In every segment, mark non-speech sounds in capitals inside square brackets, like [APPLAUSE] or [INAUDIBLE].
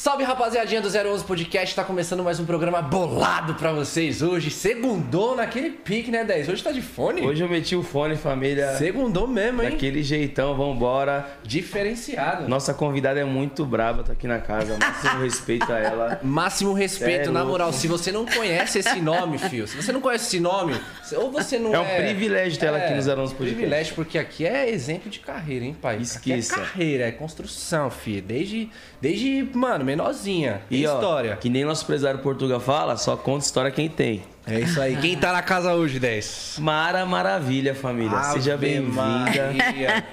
Salve rapaziadinha do 011 Podcast, tá começando mais um programa bolado pra vocês hoje. Segundou naquele pique, né, 10? Hoje tá de fone? Hoje eu meti o fone, família. Segundou mesmo, hein? Daquele jeitão, vambora. Diferenciado. Nossa convidada é muito braba, tá aqui na casa. Máximo [LAUGHS] respeito a ela. Máximo respeito, é na moral. Se você não conhece esse nome, fio, se você não conhece esse nome, ou você não É é. um privilégio ter ela aqui no 011 Podcast. Privilégio, porque aqui é exemplo de carreira, hein, pai? Esqueça. Aqui é carreira, é construção, filho. Desde, desde mano, menorzinha. E ó, história. que nem nosso empresário Portuga fala, só conta história quem tem. É isso aí. Quem tá na casa hoje, 10? Mara Maravilha, família. Seja Ave bem-vinda. Maria.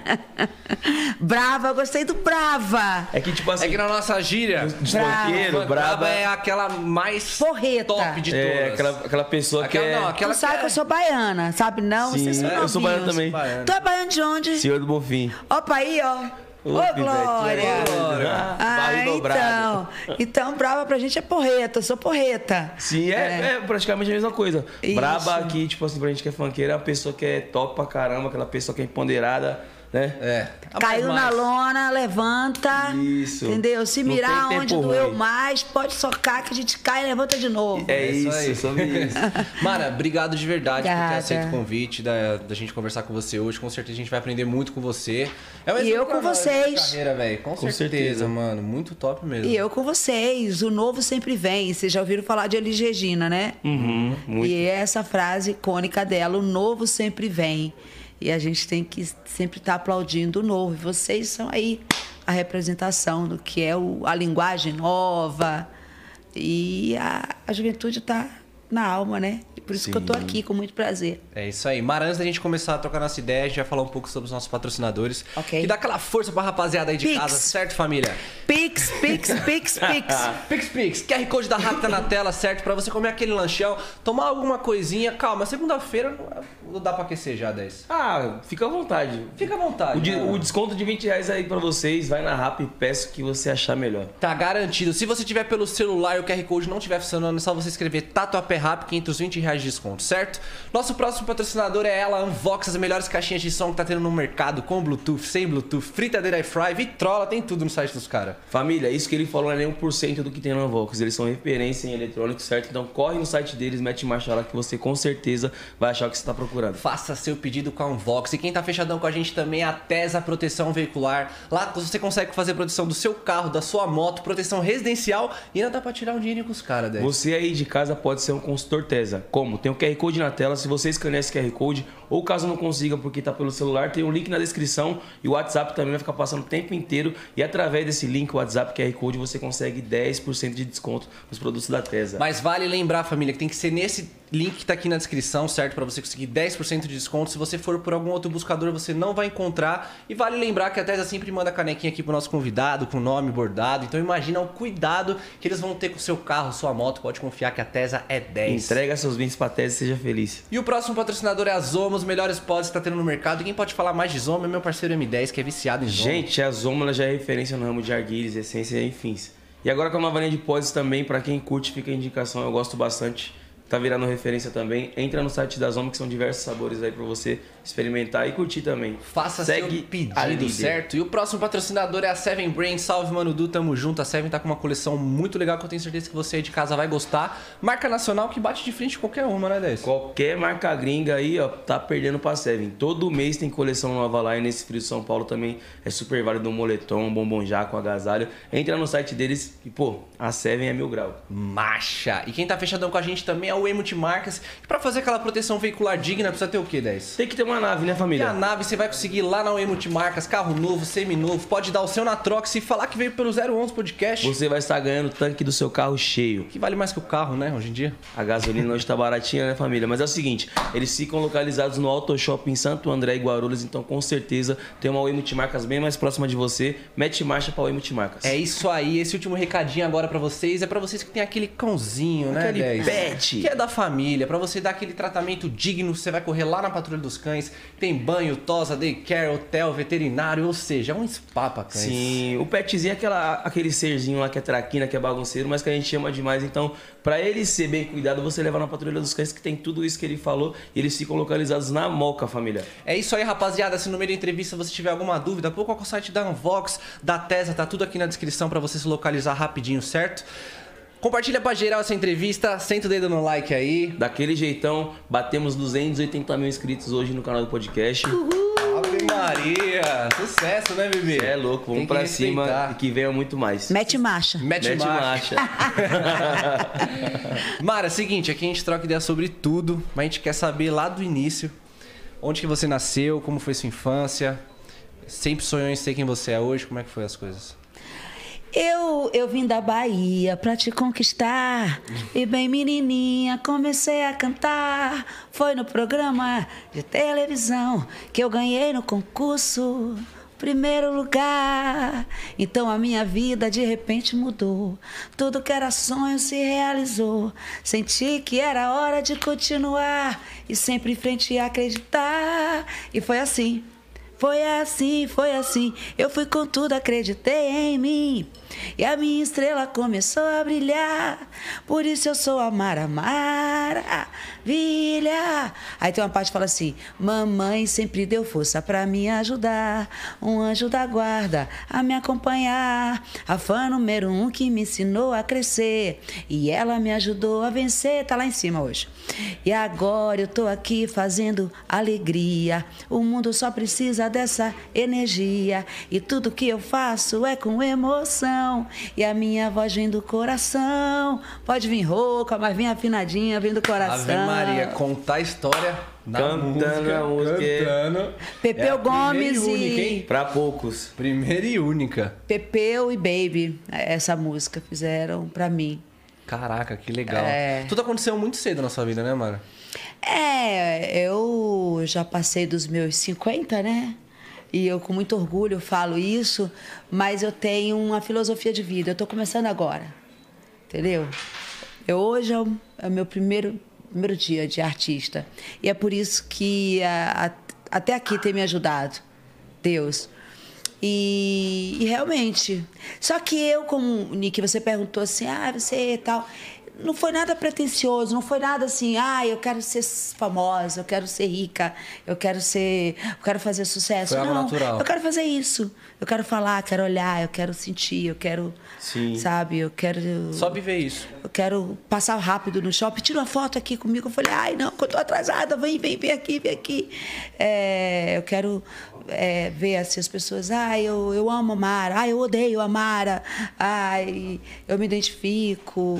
Brava, gostei do Brava. É que, tipo assim, É que na nossa gíria, Braba braba é aquela mais Porreta. top de todas. é aquela, aquela pessoa Aquela, que é não, aquela Tu sabe que eu sou baiana, sabe não? Sim, Vocês são eu sou baiano novinhos. também. Baiano. Tu é baiano de onde? Senhor do Bonfim. Opa aí, ó. Ô, Ô, Glória. Glória. Ah, dobrado. então. Então, brava pra gente é porreta, eu sou porreta. Sim, é, é praticamente a mesma coisa. Isso. Braba aqui, tipo assim, pra gente que é funkeira, é uma pessoa que é top pra caramba, aquela pessoa que é empoderada, né? É. Caiu na lona, levanta. Isso. Entendeu? Se Não mirar tem onde doeu ruim. mais, pode socar que a gente cai e levanta de novo. É, isso isso, aí. sobre isso. [LAUGHS] Mara, obrigado de verdade por ter Obrigada. aceito o convite da, da gente conversar com você hoje. Com certeza a gente vai aprender muito com você. É E eu com vocês. Carreira, velho. Com, Com certeza, certeza. mano. Muito top mesmo. E eu com vocês, o novo sempre vem. Vocês já ouviram falar de Elis Regina, né? Uhum, muito. E é essa frase icônica dela, o novo sempre vem. E a gente tem que sempre estar aplaudindo o novo. E vocês são aí a representação do que é o- a linguagem nova. E a, a juventude está na alma, né? E por isso que eu tô Sim. aqui com muito prazer. É isso aí. Mara, antes da gente começar a trocar nossa ideia, a gente vai falar um pouco sobre os nossos patrocinadores. Ok. Que dá aquela força pra rapaziada aí de Pix. casa, certo, família? Pix, pix, pix, pix. [LAUGHS] Pix Pix, QR Code da Rápida tá na tela, certo? Pra você comer aquele lanchão, tomar alguma coisinha. Calma, segunda-feira não- dá pra aquecer já, 10. Ah, fica à vontade. Fica à vontade. O, de- mano. o desconto de 20 reais aí pra vocês, vai na Rap e peço o que você achar melhor. Tá garantido. Se você tiver pelo celular e o QR Code não estiver funcionando, é só você escrever Tatuapé Rap que entra os 20 reais de desconto, certo? Nosso próximo patrocinador é ela, Unvox, as melhores caixinhas de som que tá tendo no mercado, com Bluetooth, sem Bluetooth, fritadeira iFry, vitrola, tem tudo no site dos caras. Família, isso que ele falou não é nem 1% do que tem na Vox. Eles são referência em eletrônico, certo? Então corre no site deles, mete marcha lá que você com certeza vai achar o que você tá procurando. Faça seu pedido com a Unvox. E quem tá fechadão com a gente também é a Tesa Proteção Veicular. Lá você consegue fazer proteção do seu carro, da sua moto, proteção residencial e ainda dá pra tirar um dinheiro com os caras, 10. Você aí de casa pode ser um consultor Tesa. Como? Tem o QR Code na tela, se você escanear esse QR Code, ou caso não consiga porque tá pelo celular, tem um link na descrição e o WhatsApp também vai ficar passando o tempo inteiro. E através desse link, o WhatsApp QR Code, você consegue 10% de desconto nos produtos da Tesa. Mas vale lembrar, família, que tem que ser nesse link que tá aqui na descrição, certo? Pra você conseguir 10% de desconto. Se você for por algum outro buscador, você não vai encontrar. E vale lembrar que a Tesa sempre manda canequinha aqui pro nosso convidado, com o nome bordado. Então imagina o cuidado que eles vão ter com o seu carro, sua moto. Pode confiar que a Tesa é 10. Entrega seus bens pra Tesa e seja feliz. E o próximo patrocinador é a Zoma, os melhores pods que tá tendo no mercado. Quem pode falar mais de Zoma é meu parceiro M10, que é viciado em Zoma. Gente, a Zoma já é referência no ramo de arguilhas, essência enfim. E agora com a nova linha de pods também, pra quem curte, fica a indicação, eu gosto bastante. Tá virando referência também. Entra no site da Zoma, que são diversos sabores aí pra você experimentar e curtir também. Faça Segue seu pedido, certo? E o próximo patrocinador é a Seven Brain. Salve, Mano Du, tamo junto. A Seven tá com uma coleção muito legal que eu tenho certeza que você aí de casa vai gostar. Marca nacional que bate de frente com qualquer uma, né, Dez? Qualquer marca gringa aí, ó, tá perdendo pra Seven. Todo mês tem coleção nova lá e nesse frio de São Paulo também é super válido um moletom, um bombom jaco, um agasalho. Entra no site deles e, pô, a Seven é mil grau. Macha! E quem tá fechadão com a gente também é o Emo Multimarcas. E pra fazer aquela proteção veicular digna, precisa ter o quê, 10? Tem que ter uma nave, né, E a família? nave você vai conseguir lá na UE Multimarcas, carro novo, semi-novo, pode dar o seu na troca e falar que veio pelo 011 Podcast, Você vai estar ganhando o tanque do seu carro cheio. que vale mais que o carro, né, hoje em dia. A gasolina hoje tá baratinha, né, família? Mas é o seguinte, eles ficam localizados no Auto Shop em Santo André e Guarulhos, então com certeza tem uma Oi Multimarcas bem mais próxima de você. Mete marcha pra Oi Multimarcas. É isso aí, esse último recadinho agora pra vocês é pra vocês que tem aquele cãozinho, né, Aquele 10? pet. Que é da família, para você dar aquele tratamento digno, você vai correr lá na Patrulha dos Cães, tem banho, tosa, daycare, hotel, veterinário, ou seja, é um spa pra cães. Sim, o petzinho é aquela, aquele serzinho lá que é traquina, que é bagunceiro, mas que a gente chama demais. Então, para ele ser bem cuidado, você leva na Patrulha dos Cães, que tem tudo isso que ele falou, e eles ficam localizados na Moca, família. É isso aí, rapaziada. Se no meio da entrevista você tiver alguma dúvida, pô, qual é o site da Unvox, da Tesa, tá tudo aqui na descrição para você se localizar rapidinho, certo? Compartilha pra geral essa entrevista, senta o dedo no like aí. Daquele jeitão, batemos 280 mil inscritos hoje no canal do podcast. Ave Maria! Sucesso, né, bebê? É louco, vamos pra respeitar. cima e que venha muito mais. Mete marcha. Mete, Mete marcha. marcha. [LAUGHS] Mara, seguinte, aqui a gente troca ideia sobre tudo, mas a gente quer saber lá do início, onde que você nasceu, como foi sua infância, sempre sonhou em ser quem você é hoje, como é que foi as coisas? Eu, eu vim da Bahia pra te conquistar. E bem menininha, comecei a cantar. Foi no programa de televisão que eu ganhei no concurso. Primeiro lugar. Então a minha vida de repente mudou. Tudo que era sonho se realizou. Senti que era hora de continuar. E sempre em frente acreditar. E foi assim. Foi assim, foi assim. Eu fui com tudo, acreditei em mim. E a minha estrela começou a brilhar. Por isso eu sou a Mara Maravilha. Aí tem uma parte que fala assim: Mamãe sempre deu força pra me ajudar. Um anjo da guarda a me acompanhar. A fã número um que me ensinou a crescer. E ela me ajudou a vencer. Tá lá em cima hoje. E agora eu tô aqui fazendo alegria. O mundo só precisa dessa energia. E tudo que eu faço é com emoção. E a minha voz vem do coração. Pode vir rouca, mas vem afinadinha, vem do coração. Maria, contar a história da Cantando música, a música. cantando. Pepeu É Gomes e única, hein? Pra poucos. Primeira e única. Pepeu e Baby, essa música fizeram pra mim. Caraca, que legal. É. Tudo aconteceu muito cedo na sua vida, né, Mara? É, eu já passei dos meus 50, né? E eu com muito orgulho falo isso, mas eu tenho uma filosofia de vida. Eu tô começando agora. Entendeu? Eu, hoje é o, é o meu primeiro, primeiro dia de artista. E é por isso que a- a- até aqui tem me ajudado. Deus. E, e realmente. Só que eu, como Nick, você perguntou assim, ah, você tal. Não foi nada pretensioso, não foi nada assim, ah, eu quero ser famosa, eu quero ser rica, eu quero ser. Eu quero fazer sucesso. Foi algo não, natural. eu quero fazer isso. Eu quero falar, quero olhar, eu quero sentir, eu quero. Sim. Sabe, eu quero. Só viver isso. Eu quero passar rápido no shopping, tira uma foto aqui comigo. Eu falei, ai, não, que eu tô atrasada, vem, vem, vem aqui, vem aqui. É, eu quero é, ver assim, as pessoas, ai, eu, eu amo a Mara, ai, eu odeio a Mara, ai, eu me identifico,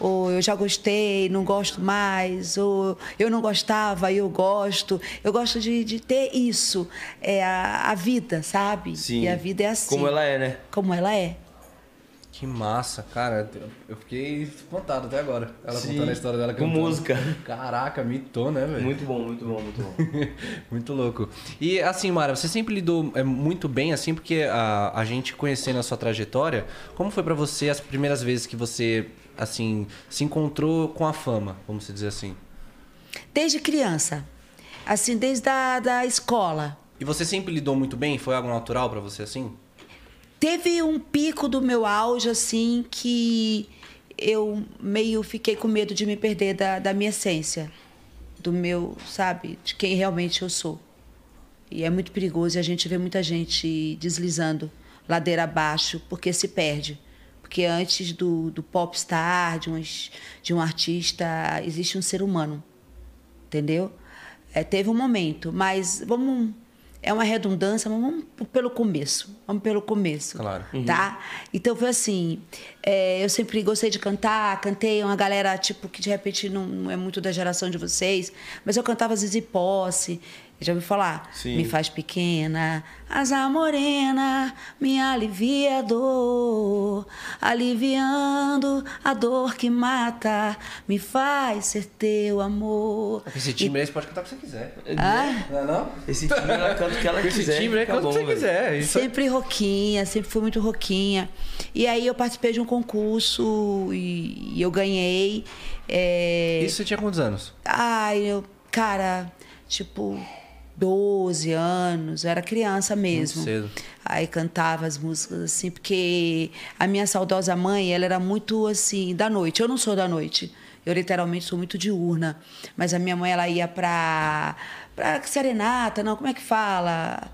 ou eu já gostei, não gosto mais, ou eu não gostava e eu gosto. Eu gosto de, de ter isso, é a, a vida, sabe? Sim. E a vida é assim. Como ela é, né? Como ela é. Que massa, cara. Eu fiquei espantado até agora. Ela Sim, contando a história dela com cantando. música. Caraca, mitou, né, velho? Muito bom, muito bom, muito bom. [LAUGHS] Muito louco. E assim, Mara, você sempre lidou é, muito bem, assim, porque a, a gente conhecendo a sua trajetória, como foi pra você as primeiras vezes que você, assim, se encontrou com a fama, vamos dizer assim? Desde criança. Assim, desde a da escola. E você sempre lidou muito bem? Foi algo natural pra você, assim? Teve um pico do meu auge, assim, que eu meio fiquei com medo de me perder da, da minha essência. Do meu, sabe, de quem realmente eu sou. E é muito perigoso e a gente vê muita gente deslizando ladeira abaixo porque se perde. Porque antes do, do popstar, de um, de um artista, existe um ser humano. Entendeu? É, teve um momento, mas vamos. É uma redundância, mas vamos pelo começo. Vamos pelo começo. Claro. Tá? Então foi assim. é, eu sempre gostei de cantar, cantei uma galera, tipo, que de repente não, não é muito da geração de vocês, mas eu cantava Zizi Posse, Já ouviu falar? Sim. Me faz pequena, asa morena, me alivia a dor, aliviando a dor que mata, me faz ser teu amor. Com esse timbre aí você pode cantar o que você quiser. Ah? Não é não? Esse time ela canta o que ela Com [LAUGHS] esse quiser. timbre fica canta o que você velho. quiser. Isso Sempre roquinha, sempre fui muito roquinha. E aí eu participei de um concurso e, e eu ganhei. é, Isso você tinha quantos anos? Ai, eu, cara, tipo, 12 anos, eu era criança mesmo. cedo. Aí cantava as músicas assim, porque a minha saudosa mãe, ela era muito assim, da noite. Eu não sou da noite. Eu literalmente sou muito diurna. Mas a minha mãe, ela ia pra, pra serenata, não, como é que fala?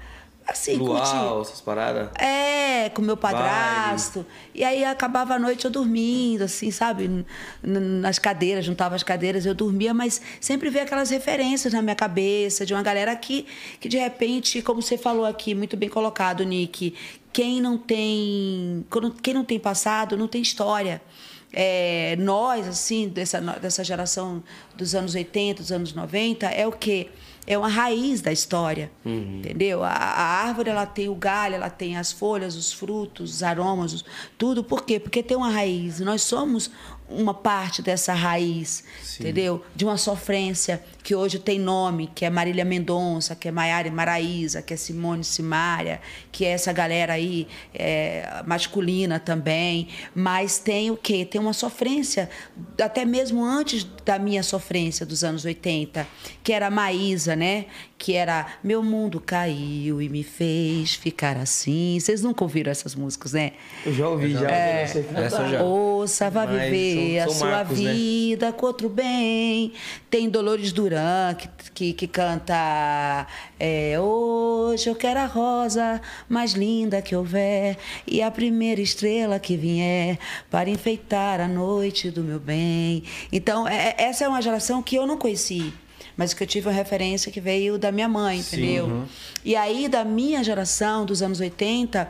Assim. Luau, essas paradas. É, com meu padrasto. E aí acabava a noite eu dormindo, assim, sabe? Nas cadeiras, juntava as cadeiras, eu dormia, mas sempre veio aquelas referências na minha cabeça de uma galera que, que de repente, como você falou aqui, muito bem colocado, Nick, quem não tem. Quem não tem passado não tem história. É, nós, assim, dessa, dessa geração dos anos 80, dos anos 90, é o quê? É uma raiz da história, entendeu? A, a árvore, ela tem o galho, ela tem as folhas, os frutos, os aromas, os- tudo. Por quê? Porque tem uma raiz. Nós somos uma parte dessa raiz, entendeu? De uma sofrência que hoje tem nome, que é Marília Mendonça, que é Maiara Maraísa, que é Simone Simária, que é essa galera aí é, masculina também. Mas tem o quê? Tem uma sofrência, até mesmo antes da minha sofrência dos anos 80, que era a Maísa, né? Que era Meu mundo caiu e me fez ficar assim. Vocês nunca ouviram essas músicas, né? Eu já ouvi, já. É. Essa já. Ouça, vá Mas viver são- a são sua marcos, né? vida com outro bem. Tem Dolores Duran, que, que, que canta é, Hoje eu quero a rosa mais linda que houver e a primeira estrela que vier para enfeitar a noite do meu bem. Então, é- essa é uma geração que eu não conheci. Mas que eu tive uma referência que veio da minha mãe, entendeu? E aí, da minha geração, dos anos 80,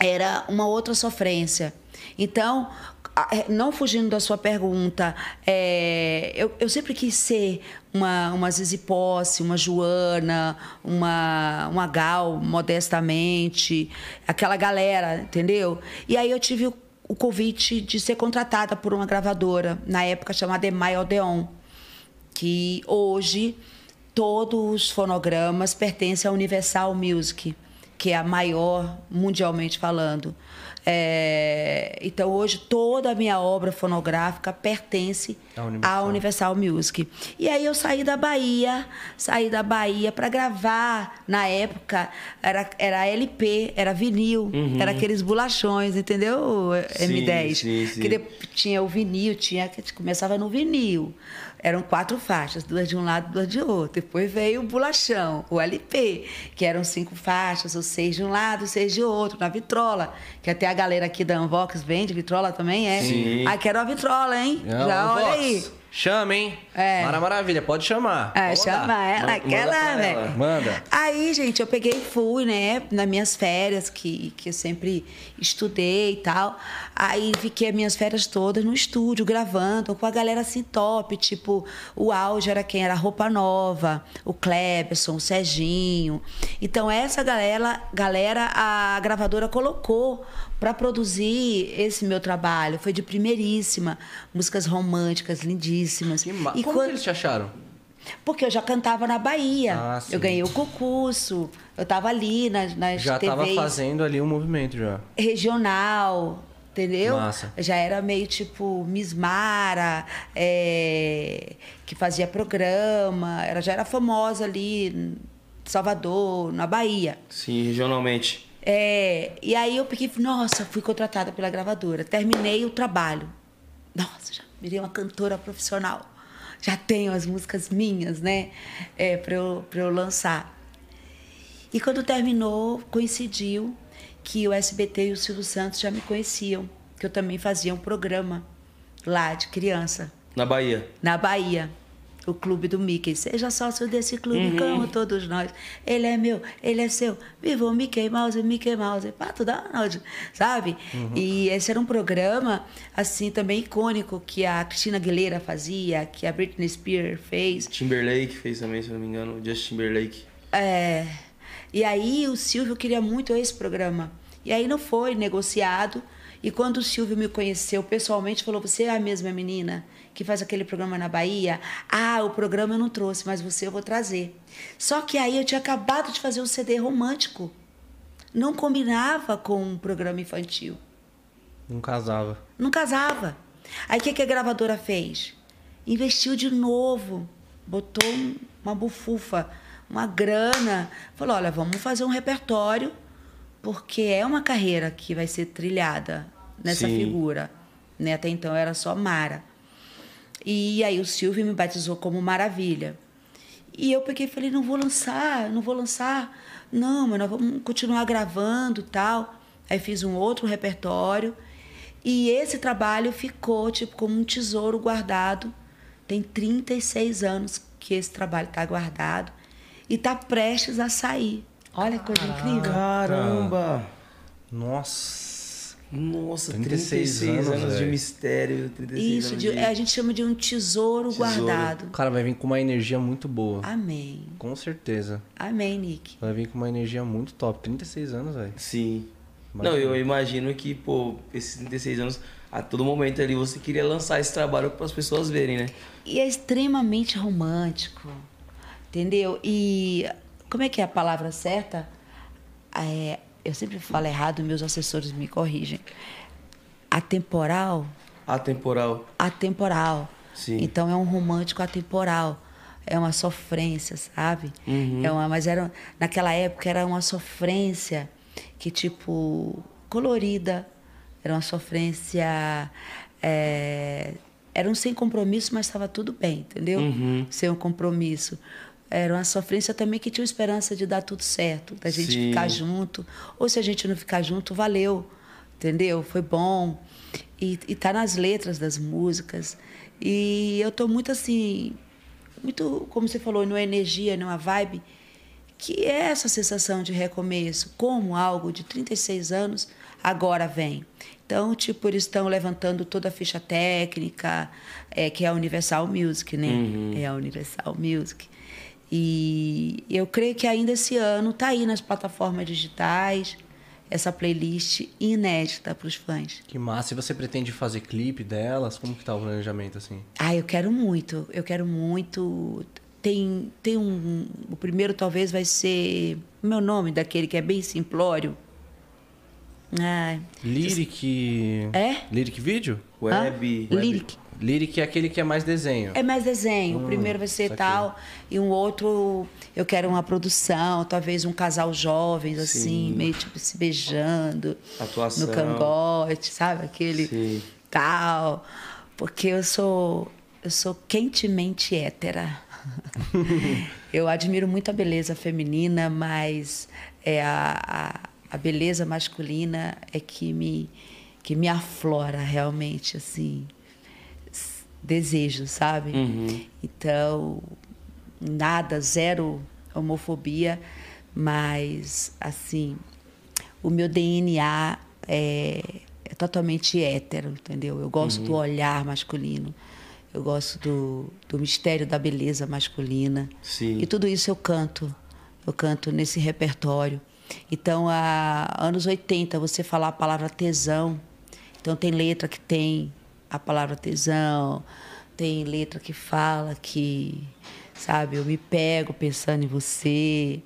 era uma outra sofrência. Então, é, não fugindo da sua pergunta, é, eu, eu sempre quis ser uma, uma Zizi Posse, uma Joana, uma, uma Gal, modestamente, aquela galera, entendeu? E aí eu tive o, o convite de ser contratada por uma gravadora, na época chamada Emai Odeon que hoje todos os fonogramas pertencem à Universal Music, que é a maior mundialmente falando. É, então hoje toda a minha obra fonográfica pertence À Universal. à Universal Music. E aí eu saí da Bahia, saí da Bahia para gravar. Na época era, era LP, era vinil, era aqueles bolachões, entendeu? M10. sim, sim. Que tinha o vinil, tinha que começava no vinil. Eram quatro faixas, duas de um lado, duas de outro. Depois veio o bolachão, o LP, que eram cinco faixas, ou seis de um lado, seis de outro, na vitrola. Que até a galera aqui da Unvox vende, vitrola também é. Sim. Ah, quero a vitrola, hein? Não, Já olha aí. Chama, hein? É. Mara Maravilha, pode chamar. É, Vamos chama lá. ela, Manda- aquela, né? ela. Manda. Aí, gente, eu peguei e fui, né, nas minhas férias, que, que eu sempre estudei e tal. Aí fiquei as minhas férias todas no estúdio, gravando, com a galera assim top. Tipo, o auge era quem? Era a Roupa Nova, o Cleberson, o Serginho. Então, essa galera, galera a gravadora colocou para produzir esse meu trabalho. Foi de primeiríssima. Músicas românticas, lindíssimas. Que ma... E Como quan- que eles te acharam? porque eu já cantava na Bahia. Ah, eu ganhei o concurso. Eu estava ali nas, nas Já tava TVs fazendo ali um movimento já. regional, entendeu? Massa. Já era meio tipo Miss Mara, é, que fazia programa. Ela já era famosa ali em Salvador, na Bahia. Sim, regionalmente. É, e aí eu peguei, nossa, fui contratada pela gravadora. Terminei o trabalho. Nossa, já virei uma cantora profissional. Já tenho as músicas minhas, né? É, para eu, pra eu lançar. E quando terminou, coincidiu que o SBT e o Silvio Santos já me conheciam, que eu também fazia um programa lá de criança, Na Bahia. na Bahia. O clube do Mickey. Seja sócio desse clube, Uhum. como todos nós. Ele é meu, ele é seu. Viva o Mickey Mouse, Mickey Mouse, Pato Donald, sabe? Uhum. E esse era um programa, assim, também icônico, que a Cristina Aguilera fazia, que a Britney Spears fez. Timberlake fez também, se não me engano. Justin Timberlake. É, e aí o Silvio queria muito esse programa. E aí não foi negociado. E quando o Silvio me conheceu pessoalmente, falou: Você é a mesma menina que faz aquele programa na Bahia? Ah, o programa eu não trouxe, mas você eu vou trazer. Só que aí eu tinha acabado de fazer um CD romântico. Não combinava com um programa infantil. Não casava. Não casava. Aí o que, que a gravadora fez? Investiu de novo, botou um- uma bufufa, uma grana. Falou: olha, vamos fazer um repertório, porque é uma carreira que vai ser trilhada nessa Sim. figura. Né? Até então era só Mara. E aí o Silvio me batizou como Maravilha. E eu peguei e falei, não vou lançar, não vou lançar. Não, mas nós vamos continuar gravando tal. Aí fiz um outro repertório. E esse trabalho ficou, tipo, como um tesouro guardado. Tem 36 anos que esse trabalho está guardado. E está prestes a sair. Olha que coisa incrível. Caramba! Nossa. Nossa, 36 36, anos, anos, de mistério. 36 Isso, anos de- de... a gente chama de um tesouro, Tesouro. guardado. O cara vai vir com uma energia muito boa. Amém. Com certeza. Amém, Nick. Vai vir com uma energia muito top. 36 anos, velho. Sim. Imagina. Não, eu imagino que, pô, esses 36 anos, a todo momento ali você queria lançar esse trabalho para as pessoas verem, né? E é extremamente romântico, entendeu? E como é que é a palavra certa? É, eu sempre falo errado, meus assessores me corrigem. Atemporal, Atemporal. atemporal. Sim. Então é um romântico atemporal. É uma sofrência, sabe? Uhum. É uma, mas era, naquela época era uma sofrência que, tipo, colorida. Era uma sofrência. é, era um sem compromisso, mas estava tudo bem, entendeu? Uhum. Sem um compromisso. Era uma sofrência também que tinha esperança de dar tudo certo, da gente Sim. ficar junto. Ou se a gente não ficar junto, valeu, entendeu? Foi bom. E, e tá nas letras das músicas. E eu tô muito assim, muito, como você falou, numa energia, numa vibe, que é essa sensação de recomeço, como algo de 36 anos agora vem. Então, tipo, eles estão levantando toda a ficha técnica, é, que é a Universal Music, né? É a Universal Music. E eu creio que ainda esse ano tá aí nas plataformas digitais essa playlist inédita para os fãs. Que massa. E você pretende fazer clipe delas? Como que tá o planejamento, assim? Ah, eu quero muito, eu quero muito. Tem, tem um. O primeiro talvez vai ser. o Meu nome, daquele que é bem simplório. Ai. Lyric... É? Lyric Video? Web. Hã? Lyric. Lyric é aquele que é mais desenho. É mais desenho. o primeiro vai ser tal. E um outro, eu quero uma produção, talvez um casal jovens, assim, Sim. meio tipo se beijando. Atuação. No cangote, sabe? Aquele Sim. tal. Porque eu sou. Eu sou quentemente hétera. [LAUGHS] eu admiro muito a beleza feminina, mas é a, a, a beleza masculina é que me, que me aflora realmente, assim desejo, sabe? Uhum. Então, nada, zero homofobia, mas, assim, o meu DNA é, é totalmente hétero, entendeu? Eu gosto do olhar masculino, eu gosto do, do mistério da beleza masculina. Sim. E tudo isso eu canto, eu canto nesse repertório. Então, há anos 80, você falar a palavra tesão, então tem letra que tem a palavra tesão, tem letra que fala que, sabe, eu me pego pensando em você.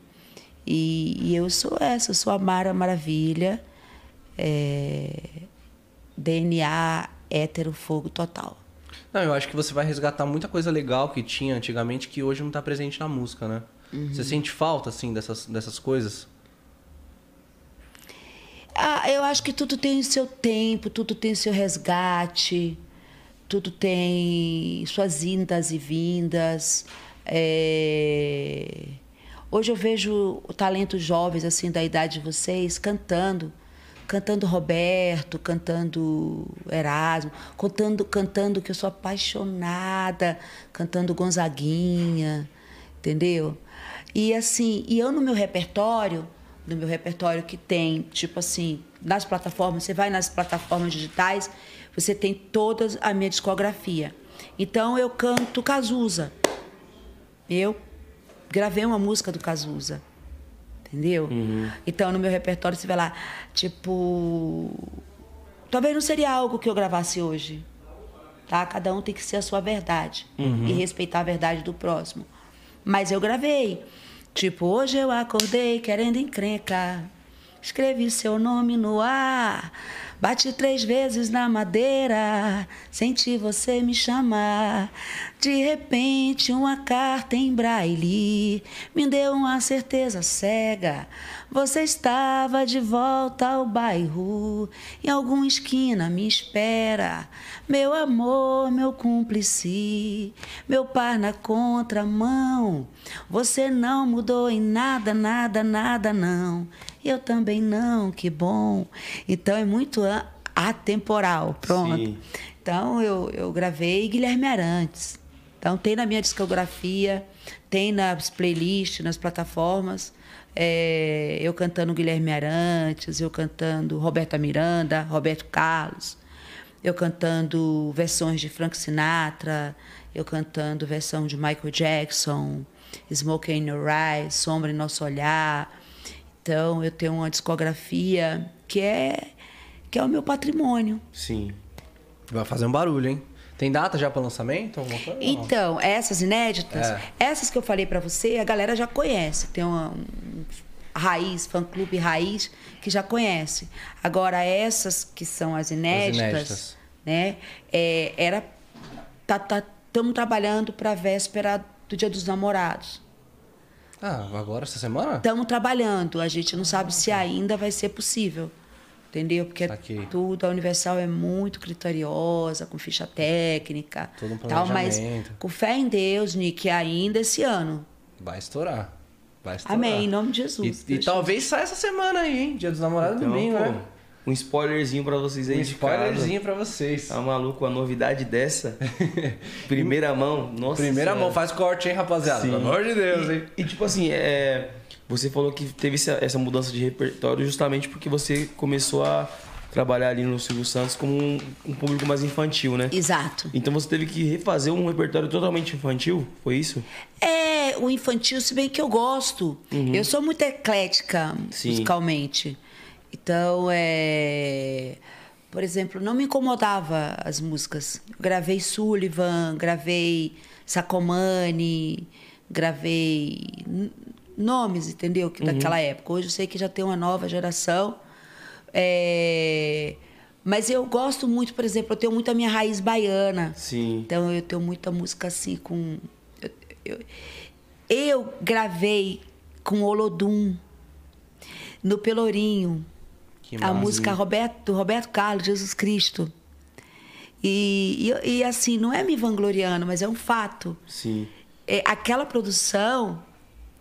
E, e eu sou essa, eu sou a Mara Maravilha, é, DNA hétero fogo total. Não, eu acho que você vai resgatar muita coisa legal que tinha antigamente que hoje não tá presente na música, né? Você sente falta, assim, dessas, dessas coisas? Ah, eu acho que tudo tem seu tempo, tudo tem seu resgate, tudo tem suas indas e vindas. É, Hoje eu vejo o talento jovens assim da idade de vocês cantando, cantando Roberto, cantando Erasmo, cantando, cantando que eu sou apaixonada, cantando Gonzaguinha, entendeu? E assim, e eu no meu repertório, no meu repertório que tem, tipo assim, nas plataformas, você vai nas plataformas digitais, você tem toda a minha discografia. Então eu canto Cazuza. Eu gravei uma música do Cazuza. Entendeu? Uhum. Então no meu repertório você vai lá, tipo. Talvez não seria algo que eu gravasse hoje. Tá? Cada um tem que ser a sua verdade. E respeitar a verdade do próximo. Mas eu gravei. Tipo, hoje eu acordei querendo encrenca. Escrevi seu nome no ar. Bati três vezes na madeira. Senti você me chamar. De repente, uma carta em braille me deu uma certeza cega. Você estava de volta ao bairro. Em alguma esquina me espera. Meu amor, meu cúmplice. Meu par na contramão. Você não mudou em nada, nada, nada, não. Eu também não, que bom. Então é muito atemporal, pronto. Sim. Então eu, eu gravei Guilherme Arantes. Então tem na minha discografia, tem nas playlists, nas plataformas. é, eu cantando Guilherme Arantes, eu cantando Roberta Miranda, Roberto Carlos, eu cantando versões de Frank Sinatra, eu cantando versão de Michael Jackson, Smoke in Your Eyes, Sombra em Nosso Olhar. Então eu tenho uma discografia que é que é o meu patrimônio. Sim. Vai fazer um barulho, hein? Tem data já para lançamento? Coisa? Então, essas inéditas, É. essas que eu falei pra você, a galera já conhece. Tem uma um raiz, fã clube raiz, que já conhece. Agora, essas que são as inéditas, inéditas. né? É, era. Tá, Estamos trabalhando para a véspera do Dia dos Namorados. Ah, agora, essa semana? Estamos trabalhando. A gente não sabe se ainda vai ser possível. Entendeu? Porque Saquei. tudo, a Universal é muito criteriosa, com ficha técnica. Todo um tal, mas com fé em Deus, Nick, ainda esse ano. Vai estourar. Vai estourar. Amém, em nome de Jesus. E, e talvez saia essa semana aí, hein? Dia dos namorados Então, domingo, pô, né? Um spoilerzinho pra vocês aí Um spoilerzinho pra vocês. Tá maluco, a novidade dessa? [LAUGHS] Primeira mão, nossa Primeira Senhora. mão, faz corte, hein, rapaziada? Sim. Pelo amor de Deus, hein? E, e, tipo assim, é, você falou que teve essa, essa mudança de repertório justamente porque você começou a trabalhar ali no Silvio Santos como um, um público mais infantil, né? Exato. Então você teve que refazer um repertório totalmente infantil, foi isso? É, o infantil, se bem que eu gosto. Eu sou muito eclética Sim. musicalmente. Então, é. Por exemplo, não me incomodava as músicas. Eu gravei Sullivan, gravei Sacomani, gravei nomes, entendeu? Que daquela época. Hoje eu sei que já tem uma nova geração. É, Mas eu gosto muito, por exemplo, eu tenho muito a minha raiz baiana. Sim. Então eu tenho muita música assim com. Eu, eu, eu gravei com Olodum no Pelourinho. Que a massa. música Roberto, do Roberto Carlos, Jesus Cristo. E, e, e, assim, não é me vangloriando, mas é um fato. Sim. É, aquela produção,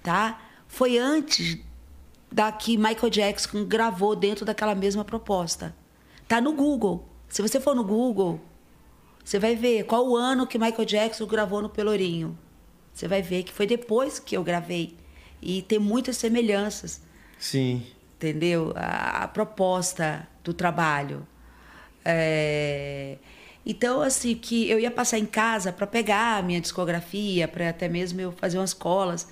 tá? Foi antes da que Michael Jackson gravou dentro daquela mesma proposta. Tá no Google. Se você for no Google, você vai ver qual o ano que Michael Jackson gravou no Pelourinho. Você vai ver que foi depois que eu gravei. E tem muitas semelhanças Sim. Entendeu? A, a proposta do trabalho. É, Então, assim, que eu ia passar em casa para pegar a minha discografia, para até mesmo eu fazer umas colas.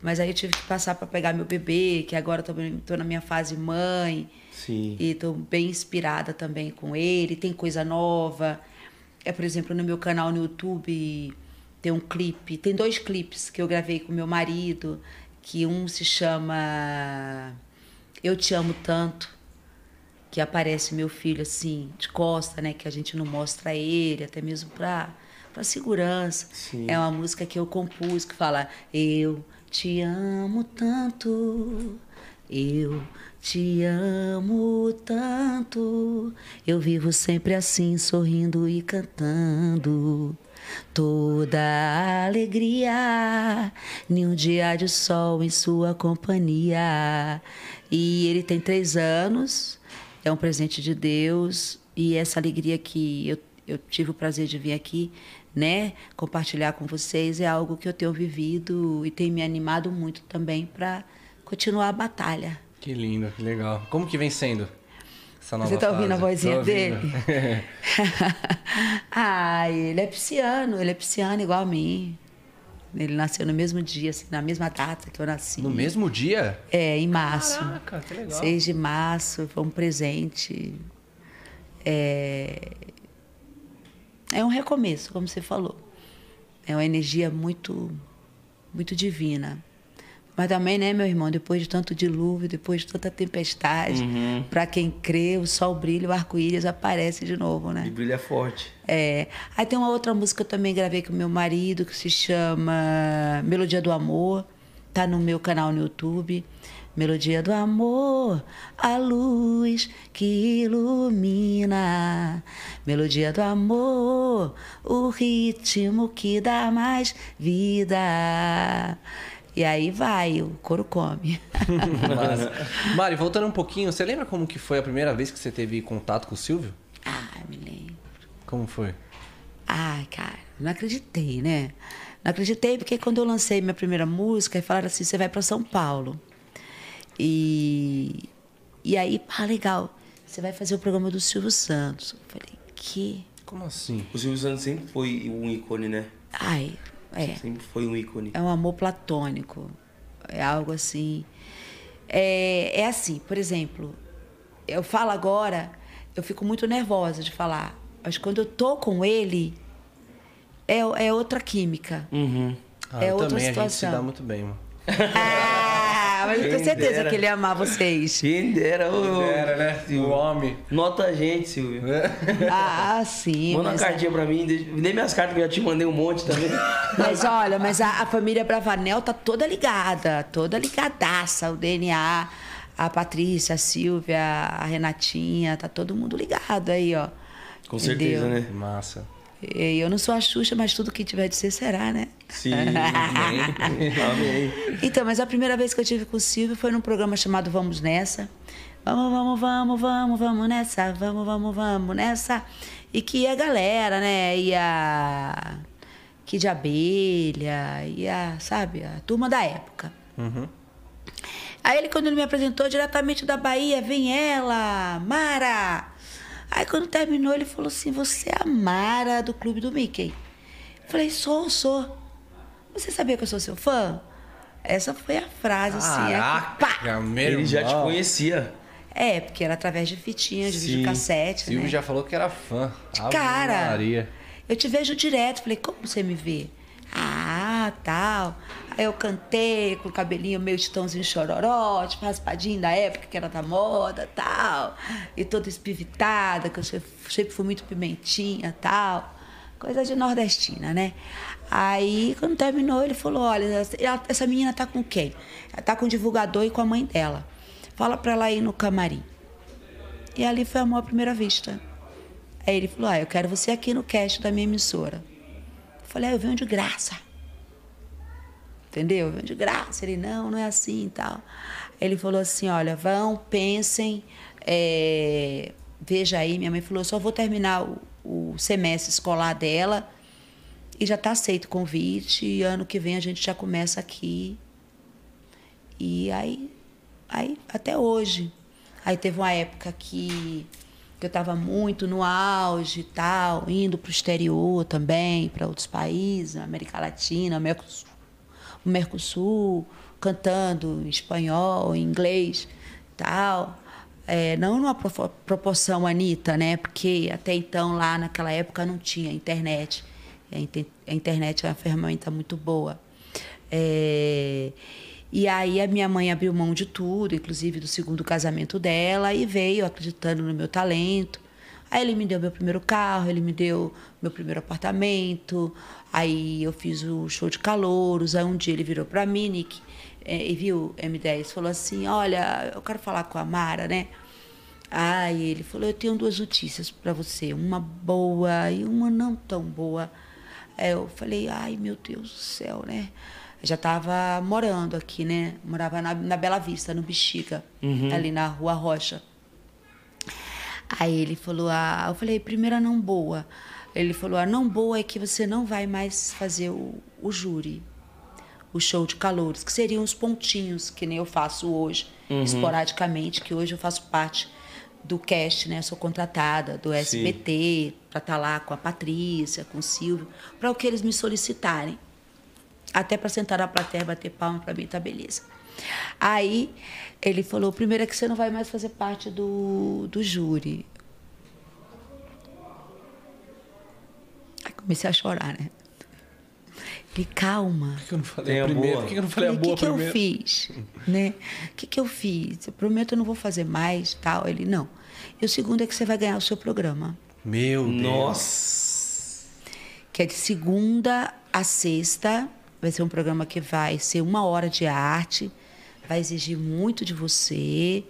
Mas aí eu tive que passar para pegar meu bebê, que agora estou na minha fase mãe. Sim. E estou bem inspirada também com ele. Tem coisa nova. É, por exemplo, no meu canal no YouTube tem um clipe, tem dois clipes que eu gravei com meu marido, que um se chama Eu Te Amo Tanto, que aparece meu filho assim, de costa, né? Que a gente não mostra ele, até mesmo para para segurança. Sim. É uma música que eu compus que fala Eu te amo tanto, eu te amo tanto, eu vivo sempre assim, sorrindo e cantando. Toda alegria, nenhum dia de sol em sua companhia. E ele tem três anos, é um presente de Deus e essa alegria que eu, eu tive o prazer de vir aqui, né, compartilhar com vocês é algo que eu tenho vivido e tem me animado muito também para continuar a batalha. Que lindo, que legal. Como que vem sendo essa nova Você tá ouvindo a fase? vozinha Tô ouvindo. dele? [LAUGHS] [LAUGHS] ah, ele é pisciano, ele é pisciano igual a mim. Ele nasceu no mesmo dia, assim, na mesma data que eu nasci. no mesmo dia? É, em março. Caraca, que legal. 6 de março, foi um presente. É... é um recomeço, como você falou. É uma energia muito, muito divina. Mas também, né, meu irmão, depois de tanto dilúvio, depois de tanta tempestade, para quem crê, o sol brilha, o arco-íris aparece de novo, né? E brilha forte. É. Aí tem uma outra música que eu também gravei com meu marido, que se chama Melodia do Amor. Tá no meu canal no YouTube. Melodia do Amor, a luz que ilumina. Melodia do Amor, o ritmo que dá mais vida. E aí vai, o couro come. [LAUGHS] Massa. [LAUGHS] Mari, voltando um pouquinho, você lembra como que foi a primeira vez que você teve contato com o Silvio? ah, me lembro. Como foi? Ai, cara, não acreditei, né? Não acreditei porque quando eu lancei minha primeira música, falaram assim: você vai para São Paulo. E, e aí, pá, legal, você vai fazer o programa do Silvio Santos. Eu falei: que? Como assim? O Silvio Santos sempre foi um ícone, né? Ai, é. Sempre foi um ícone. É um amor platônico. É algo assim. É, é assim, por exemplo, eu falo agora, eu fico muito nervosa de falar. Mas quando eu tô com ele, é, é outra química. Uhum. Ah, É eu outra também, a gente se situação. dá muito bem, mano. Ah, [LAUGHS] mas eu tenho certeza dera. que ele ia amar vocês. Quem dera, ô. Era, né? O homem. Nota a gente, Silvio. Ah, sim. Manda uma cartinha pra mim. deixa- Nem minhas cartas que eu já te mandei um monte também. mas olha, mas a, a família Bravanel tá toda ligada, toda ligadaça. O DNA, a Patrícia, a Silvia, a Renatinha, tá todo mundo ligado aí, ó. Com certeza, Entendeu? né? Massa. E Eu não sou a Xuxa, mas tudo que tiver de ser será, né? Sim. [LAUGHS] Amém. Então, mas a primeira vez que eu tive com o Silvio foi num programa chamado Vamos Nessa. Vamos, vamos, vamos, vamos, vamos nessa, vamos, vamos, vamos nessa. E que a galera, né, ia. Que de abelha, ia, sabe, a turma da época. Aí ele, quando ele me apresentou diretamente da Bahia, vem ela, Mara. Aí quando terminou, ele falou assim: Você é a Mara do Clube do Mickey. Eu falei: Sou, sou. Você sabia que eu sou seu fã? Essa foi a frase, assim. é que, pá! Ele já te conhecia. É, porque era através de fitinha, de Sim. videocassete, Silvio né? já falou que era fã. Ave Cara, Maria. eu te vejo direto. Falei, como você me vê? Ah, tal. Aí eu cantei com o cabelinho meio titãozinho chororó, tipo raspadinho da época que era da moda, tal. E toda espivitada, que eu sempre fui muito pimentinha, tal. Coisa de nordestina, né? Aí, quando terminou, ele falou, olha, essa- menina tá com quem? Ela tá com o divulgador e com a mãe dela. Fala pra ela ir no camarim. E ali foi amor à primeira vista. Aí ele falou: Ah, eu quero você aqui no cast da minha emissora. Eu falei: Ah, eu venho de graça. Entendeu? De graça. Ele: Não, não é assim e tal. Ele falou assim: Olha, vão, pensem, é, veja aí. Minha mãe falou: só vou terminar o, o semestre escolar dela e já está aceito o convite. E ano que vem a gente já começa aqui. E aí, aí até hoje. Aí teve uma época que, eu estava muito no auge e tal, indo para o exterior também, para outros países, América Latina, Mercosul, o Mercosul, cantando em espanhol, em inglês tal. É, não numa proporção Anitta, né? Porque até então, lá naquela época, não tinha internet. A, inte- a internet é uma ferramenta muito boa. É, e aí a minha mãe abriu mão de tudo, inclusive do segundo casamento dela, e veio acreditando no meu talento. Aí ele me deu meu primeiro carro, ele me deu meu primeiro apartamento. Aí eu fiz o show de calouros. Aí um dia ele virou para mim, Nick, eh, e viu M10, falou assim: Olha, eu quero falar com a Mara, né? Aí ele falou: Eu tenho duas notícias para você, uma boa e uma não tão boa. Aí eu falei: Ai, meu Deus do céu, né? Eu já estava morando aqui, né? Morava na, na Bela Vista, no Bexiga, ali na Rua Rocha. Aí ele falou, ah, eu falei, primeira não boa. Ele falou, a não boa é que você não vai mais fazer o, o júri, o show de calores, que seriam os pontinhos, que nem eu faço hoje, esporadicamente, que hoje eu faço parte do cast, né? Sou contratada do SBT para estar lá com a Patrícia, com o Silvio, para o que eles me solicitarem. Até para sentar na plateia, bater palma, para mim tá beleza. Aí ele falou: primeiro é que você não vai mais fazer parte do, do júri. Aí comecei a chorar, né? Ele, calma. Por que eu não falei a primeira? Por que eu não falei a O boa que, que eu primeiro? fiz? Né? O que, que eu fiz? Eu prometo eu não vou fazer mais, tal. Ele, não. E o segundo é que você vai ganhar o seu programa. Meu Deus. Nossa. Que é de segunda a sexta. Vai ser um programa que vai ser uma hora de arte. Vai exigir muito de você.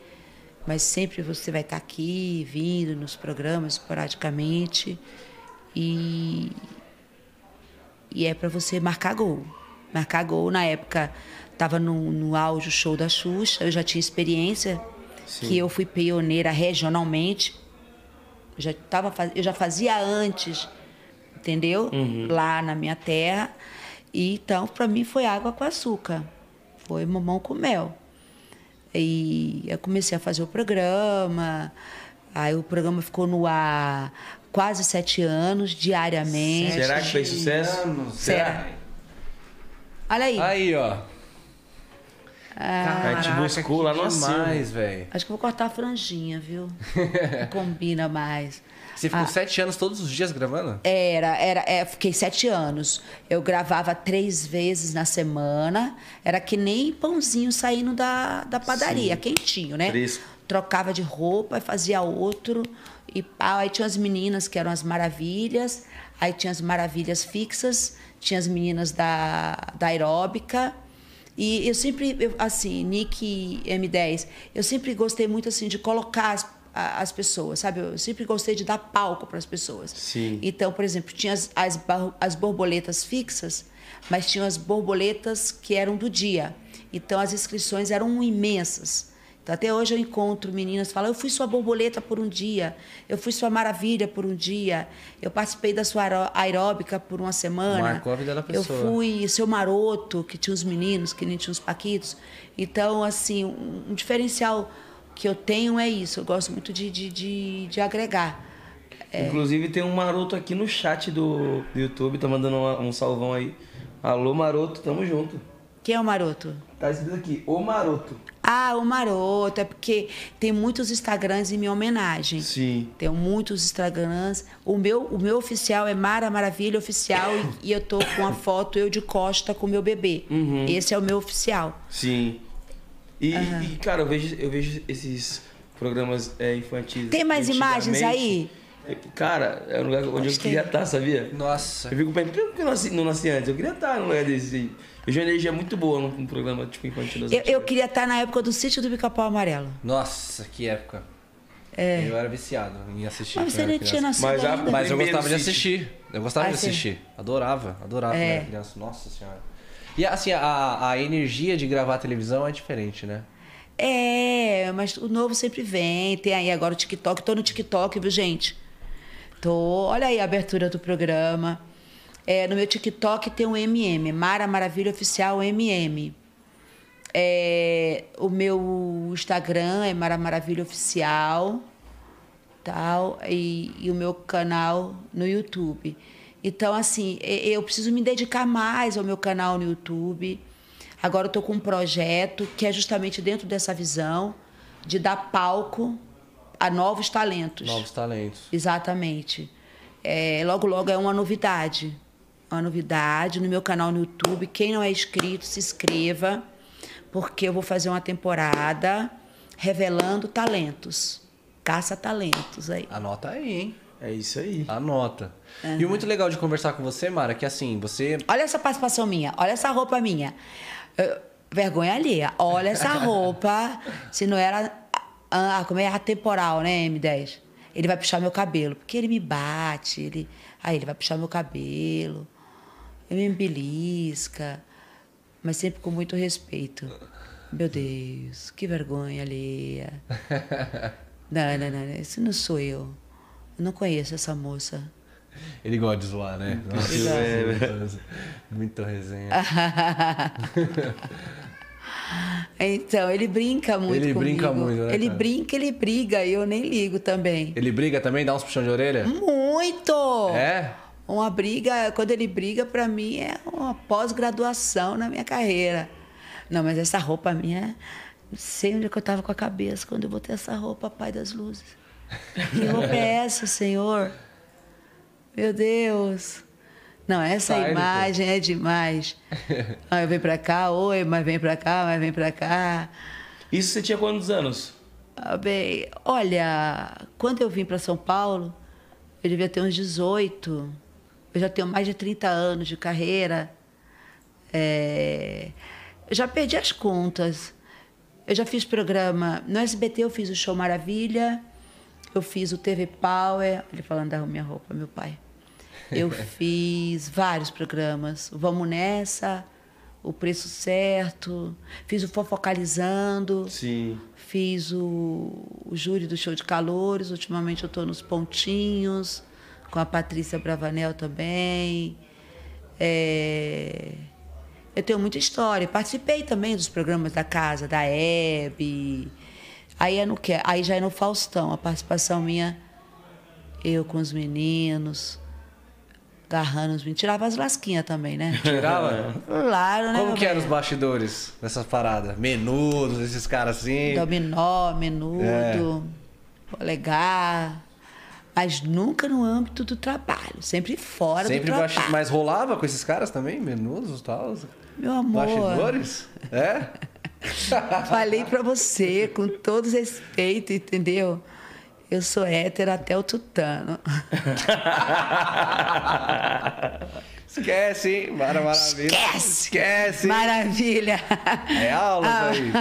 Mas sempre você vai estar aqui, vindo nos programas esporadicamente. E, e é para você marcar gol. Marcar gol. Na época, estava no, no auge o show da Xuxa. Eu já tinha experiência, que eu fui pioneira regionalmente. Eu já, tava, eu já fazia antes, entendeu? Lá na minha terra. E, então, para mim, foi água com açúcar. Foi mamão com mel. E eu comecei a fazer o programa. Aí o programa ficou no ar quase sete anos, diariamente. Será que fez sucesso? Anos, Será? Olha aí. Aí, ó. a gente buscou lá no demais, velho. Acho que eu vou cortar a franjinha, viu? [LAUGHS] Não combina mais. Você ficou sete anos todos os dias gravando? Era, era, é, fiquei sete anos. Eu gravava três vezes na semana. Era que nem pãozinho saindo da, da padaria, quentinho, né? Fresco. Trocava de roupa e fazia outro. E pau. Aí tinha as meninas que eram as maravilhas. Aí tinha as maravilhas fixas. Tinha as meninas da, da aeróbica. E eu sempre, eu, assim, Nick M10, eu sempre gostei muito assim de colocar as, as pessoas, sabe? Eu sempre gostei de dar palco para as pessoas. Sim. Então, por exemplo, tinha as, as, as borboletas fixas, mas tinham as borboletas que eram do dia. Então, as inscrições eram imensas. Então, até hoje eu encontro meninas que falam: Eu fui sua borboleta por um dia, eu fui sua maravilha por um dia, eu participei da sua aeró- aeróbica por uma semana. Marcou a vida da Eu pessoa. fui seu maroto, que tinha os meninos, que nem tinha os paquitos. Então, assim, um diferencial que eu tenho é isso. Eu gosto muito de, de, de, de agregar. É. Inclusive tem um maroto aqui no chat do, do YouTube, tá mandando uma- um salvão aí. Alô, maroto, tamo junto. Quem é o maroto? Tá escrito aqui, o maroto. Ah, o maroto. É porque tem muitos Instagrams em minha homenagem. Sim. Tenho muitos Instagrams. O meu, o meu oficial é Mara Maravilha Oficial e, e eu tô com a foto eu de costa com o meu bebê. Uhum. Esse é o meu oficial. Sim. E, e, cara, eu vejo, eu vejo esses programas é, infantis. Tem mais imagens aí? É, Cara, é um lugar onde eu Gostei. queria estar, sabia? Nossa. Eu fico pensando, por que eu nasci, não nasci antes? Eu queria estar num lugar desse. aí. Eu vejo uma energia muito boa num, num programa tipo infantil. das Eu, eu queria estar na época do sítio do Pica-Pau Amarelo. Nossa, que época. Eu era viciado em assistir. É. Mas você eu nem tinha nascido Mas ainda. Mas eu gostava de assistir. Eu gostava Ah, de sim. assistir. Adorava, adorava quando É. era criança. Nossa senhora. E assim, a, a energia de gravar televisão é diferente, né? É, mas o novo sempre vem. Tem aí agora o TikTok. Tô no TikTok, viu, gente? Tô. Olha aí a abertura do programa. É, no meu TikTok tem um MM, Mara Maravilha Oficial MM. É, o meu Instagram é Mara Maravilha Oficial, tal, e, e o meu canal no YouTube. Então, assim, eu preciso me dedicar mais ao meu canal no YouTube. Agora eu estou com um projeto que é justamente dentro dessa visão de dar palco a novos talentos. Novos talentos. Exatamente. É, logo, logo é uma novidade. Uma novidade no meu canal no YouTube. Quem não é inscrito, se inscreva, porque eu vou fazer uma temporada revelando talentos. Caça-talentos aí. Anota aí, hein? É isso aí. Anota. E o muito legal de conversar com você, Mara, é que assim, você. Olha essa participação minha, olha essa roupa minha. Eu- vergonha alheia. Olha essa [LAUGHS] roupa. Se não era. Ah, como é atemporal, né, M10? Ele vai puxar meu cabelo. Porque ele me bate. Ele, aí ele vai puxar meu cabelo. Ele me belisca. Mas sempre com muito respeito. Meu Deus, que vergonha alheia. [LAUGHS] Não, não, não, esse não sou eu. Eu não conheço essa moça. Ele gosta de zoar, né? Nossa, É, muito, muito resenha. [LAUGHS] Então, ele brinca muito Ele comigo. brinca muito, né, Ele cara? brinca, ele briga, e eu nem ligo também. Ele briga também, dá uns puxão de orelha? Muito! É? Uma briga, quando ele briga, pra mim é uma pós-graduação na minha carreira. Não, mas essa roupa minha, não sei onde é que eu tava com a cabeça quando eu botei essa roupa, Pai das Luzes. Que roupa é essa, Senhor? Meu Deus. Não, essa Sai, imagem é demais. Aí vem pra cá, oi, mas vem pra cá, mas vem pra cá. Isso você tinha quantos anos? Ah, bem, olha, quando eu vim para São Paulo, eu devia ter uns 18. Eu já tenho mais de 30 anos de carreira. É, eu já perdi as contas. Eu já fiz programa. No SBT eu fiz o Show Maravilha, eu fiz o TV Power. Ele falando da minha roupa, meu pai. Eu [LAUGHS] fiz vários programas. Vamos Nessa, O Preço Certo, fiz o Fofocalizando. Sim. Fiz o, o júri do show de calores. Ultimamente eu estou nos pontinhos, com a Patrícia Bravanel também. É, Eu tenho muita história. Participei também dos programas da casa, da Hebe. Aí, é no que? Aí já é no Faustão, a participação minha, eu com os meninos, agarrando os meninos. Tirava as lasquinhas também, né? Tirava? Claro, né? Como que eram os bastidores dessas paradas? Menudos, esses caras assim. Dominó, menudo, É. polegar. Mas nunca no âmbito do trabalho, sempre fora Sempre do trabalho. Mas rolava com esses caras também? Menudos e tal? Meu amor, Bastidores? É? [LAUGHS] [LAUGHS] falei pra você com todo respeito, entendeu? Eu sou hétero até o tutano. [LAUGHS] Esquece, hein? Mara Maravilha. Esquece! Esquece! Maravilha! É aulas Ah. aí.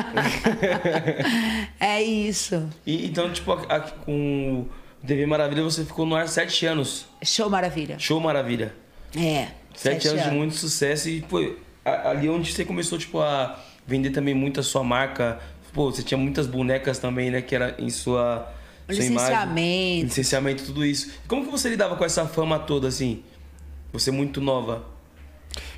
[LAUGHS] É isso. E, então, tipo, aqui com o TV Maravilha você ficou no ar sete anos. Show Maravilha. Show Maravilha. É. Sete, anos, de muito sucesso e, pô, ali onde você começou, tipo, a vender também muito a sua marca. Pô, você tinha muitas bonecas também, né? Que era em sua, Licenciamento. imagem. Licenciamento, tudo isso. Como que você lidava com essa fama toda, assim? Você muito nova.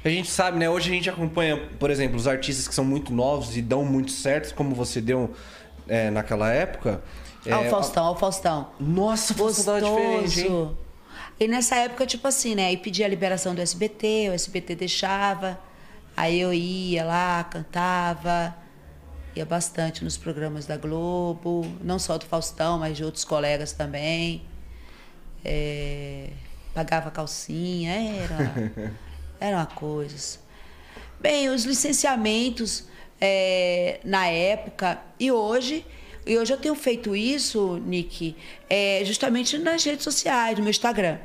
A gente sabe, né? Hoje a gente acompanha, por exemplo, os artistas que são muito novos e dão muito certo, como você deu é, naquela época. Ó, o É, Faustão, ó, o Faustão. Nossa, Faustão tava diferente, hein? E nessa época, tipo assim, né? Aí pedia a liberação do SBT, o SBT deixava. Aí eu ia lá, cantava. Ia bastante nos programas da Globo. Não só do Faustão, mas de outros colegas também. É, pagava calcinha, era, [LAUGHS] era uma coisa. Bem, os licenciamentos é, na época e hoje, e hoje eu tenho feito isso, Nick, é, justamente nas redes sociais, no meu Instagram.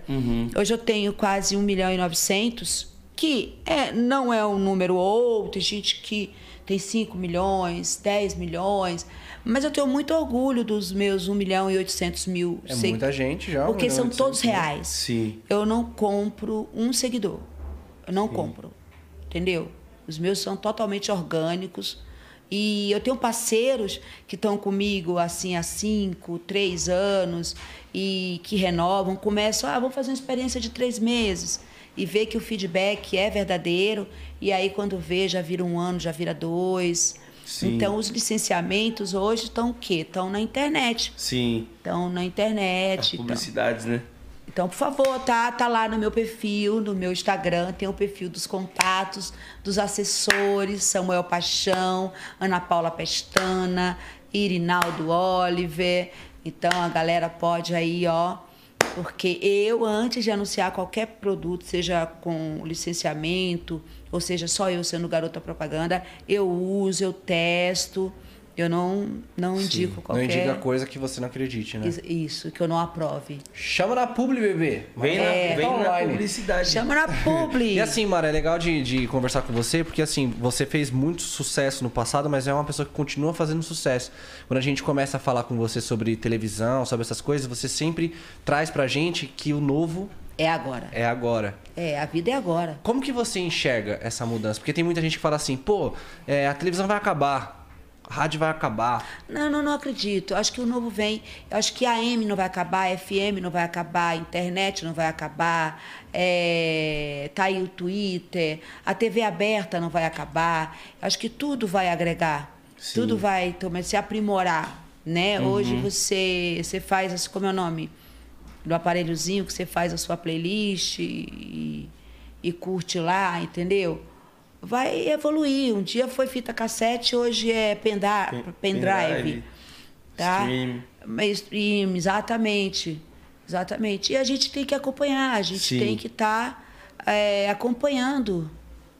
Hoje eu tenho quase 1 milhão e 900, que é, não é um número ou tem gente que tem 5 milhões, 10 milhões, mas eu tenho muito orgulho dos meus 1 milhão e 800 mil É muita gente já. Porque são todos reais. Sim. Eu não compro um seguidor. Eu não compro. Entendeu? Os meus são totalmente orgânicos. E eu tenho parceiros que estão comigo assim há cinco, três anos e que renovam, começam, ah, vamos fazer uma experiência de três meses e ver que o feedback é verdadeiro. E aí, quando vê, já vira um ano, já vira dois. Sim. Então, os licenciamentos hoje estão o quê? Estão na internet. Sim. Estão na As internet. tão- publicidades, né? então, por favor, tá, tá lá no meu perfil, no meu Instagram, tem o perfil dos contatos, dos assessores, Samuel Paixão, Ana Paula Pestana, Irinaldo Oliver. Então, a galera pode aí, ó, porque eu, antes de anunciar qualquer produto, seja com licenciamento, ou seja, só eu sendo garota propaganda, eu uso, eu testo, eu não, não indico Não qualquer... indica coisa que você não acredite, né? Isso- Isso, que eu não aprove. Chama na publi, bebê. Vem, É, na, vem tá na publicidade. Chama na publi. [LAUGHS] E assim, Mara, é legal de, de conversar com você, porque assim, você fez muito sucesso no passado, mas é uma pessoa que continua fazendo sucesso. Quando a gente começa a falar com você sobre televisão, sobre essas coisas, você sempre traz pra gente que o novo É agora. é agora. É, a vida é agora. Como que você enxerga essa mudança? Porque tem muita gente que fala assim, pô, é, a televisão vai acabar. A rádio vai acabar. Não, não, não acredito. Acho que o novo vem. Acho que a AM não vai acabar, a FM não vai acabar, a internet não vai acabar, é... tá aí o Twitter, a TV aberta não vai acabar. Acho que tudo vai agregar. Sim. Tudo vai tomar, se aprimorar, né? Hoje você, você faz, assim, como é o nome? Do aparelhozinho que você faz a sua playlist e, e curte lá, entendeu? Vai evoluir. Um dia foi fita cassete, hoje é pendra- Pen- pendrive. tá? stream. Mainstream, exatamente. Exatamente. E a gente tem que acompanhar, a gente Sim. tem que estar acompanhando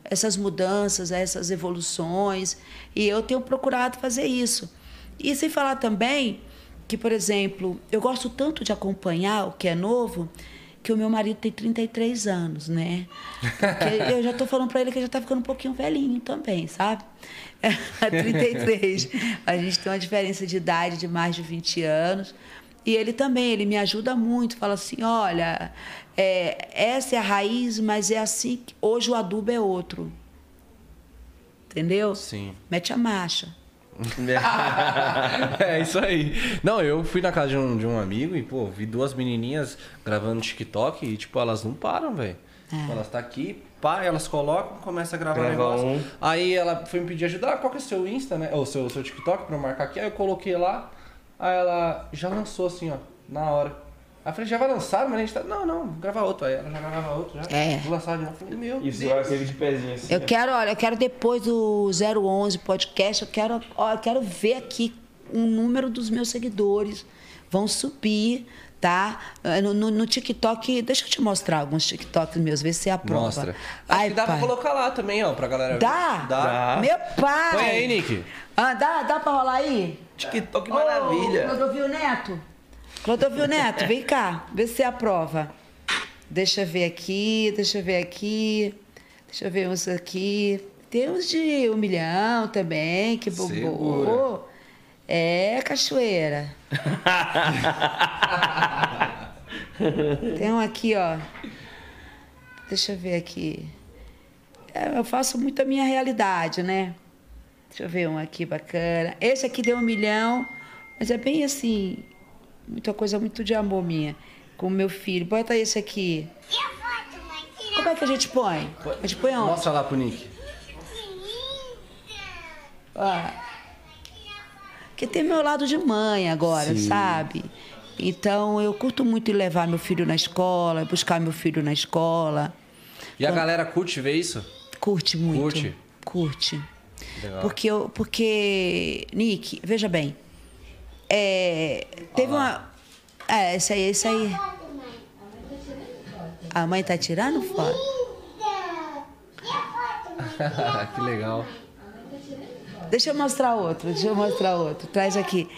essas mudanças, essas evoluções. E eu tenho procurado fazer isso. E sem falar também que, por exemplo, eu gosto tanto de acompanhar o que é novo, que o meu marido tem 33 anos, né? Que [LAUGHS] eu já tô falando para ele que ele já tá ficando um pouquinho velhinho também, sabe? [LAUGHS] 33. A gente tem uma diferença de idade de mais de 20 anos. E ele também, ele me ajuda muito, fala assim, olha, é, essa é a raiz, mas é assim, que hoje o adubo é outro. Entendeu? Sim. Mete a marcha. [LAUGHS] é isso aí. Não, eu fui na casa de um, de um amigo e, pô, vi duas menininhas gravando TikTok e, tipo, elas não param, velho. Tipo, Elas tá aqui, pá, elas colocam, começa a gravar Grava negócio. um. Aí ela foi me pedir ajuda, ah, qual que é o seu Insta, né? Ou seu, seu TikTok pra eu marcar aqui. Aí eu coloquei lá, aí ela já lançou assim, ó, na hora. Aí eu falei, já vai lançar, mas a gente tá. Não, não, vou gravar outro. Aí ela já gravava outro, já. É. Vou lançar de novo. Falei, meu Isso, Deus. agora teve de pezinho assim. Eu ó. quero, olha, eu quero depois do 011 podcast, eu quero, ó, eu quero ver aqui o número dos meus seguidores. Vão subir, tá? Eh, No, no- no TikTok, deixa eu te mostrar alguns TikToks meus, ver se você aprova. Mostra. Acho Ai, que dá pai. pra colocar lá também, ó, pra galera ver. Dá? Dá. Dá. Meu pai! Põe aí, Nick. Ah, dá, dá pra rolar aí? TikTok Ô, maravilha. Clodovil Neto. Clodovil Neto, vem cá, vê se você aprova. Deixa eu ver aqui, deixa eu ver aqui. Deixa eu ver uns aqui. Tem uns de um milhão também, que bombou. Segura. É, cachoeira. Tem um aqui, ó. Deixa eu ver aqui. É, eu faço muito a minha realidade, né? Deixa eu ver um aqui bacana. Esse aqui deu um milhão, mas é bem assim, muita coisa muito de amor minha. Com o meu filho. Bota esse aqui. Como é que a gente põe? A gente põe onde? Mostra lá pro Nick. Ó. Que tem meu lado de mãe agora, Sim. sabe? Então eu curto muito levar meu filho na escola, buscar meu filho na escola. E a galera curte ver isso? Curte muito. Curte? Curte. Legal. Porque, eu, porque, Nick, veja bem. É, teve uma. É, esse aí, esse aí. A mãe tá tirando foto? [LAUGHS] que legal. Deixa eu mostrar outro, deixa eu mostrar outro. Traz aqui.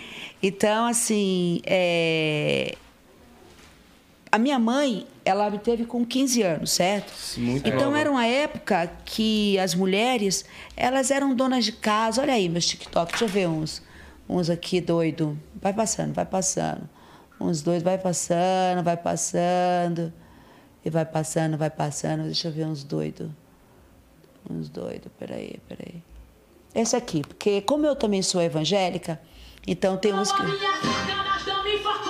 Então, assim, é, a minha mãe, ela me teve com 15 anos, certo? Muito então nova. era uma época que as mulheres, elas eram donas de casa. Olha aí meus TikTok, deixa eu ver uns. Uns aqui doido. Vai passando, vai passando. Uns dois vai passando, vai passando. E vai passando, vai passando. Deixa eu ver uns doidos. Uns doidos, peraí, peraí. Esse aqui, porque como eu também sou evangélica, então tem uns que.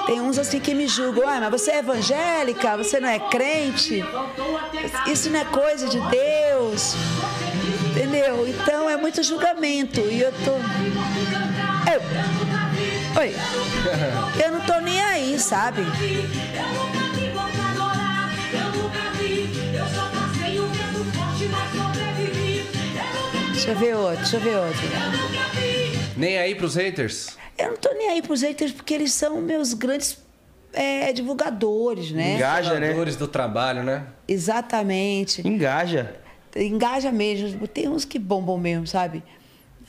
Tem uns assim que me julgam, ah, mas você é evangélica, você não é crente, isso não é coisa de Deus. Entendeu? Então é muito julgamento. E eu tô. Eu... Oi. Eu não tô nem aí, sabe? Deixa eu ver outro, deixa eu ver outro. Nem aí pros haters? Eu não tô nem aí pros haters porque eles são meus grandes é, divulgadores, né? Engaja, né? Senadores do trabalho, né? Exatamente. Engaja. Engaja mesmo. Tem uns que bombam mesmo, sabe?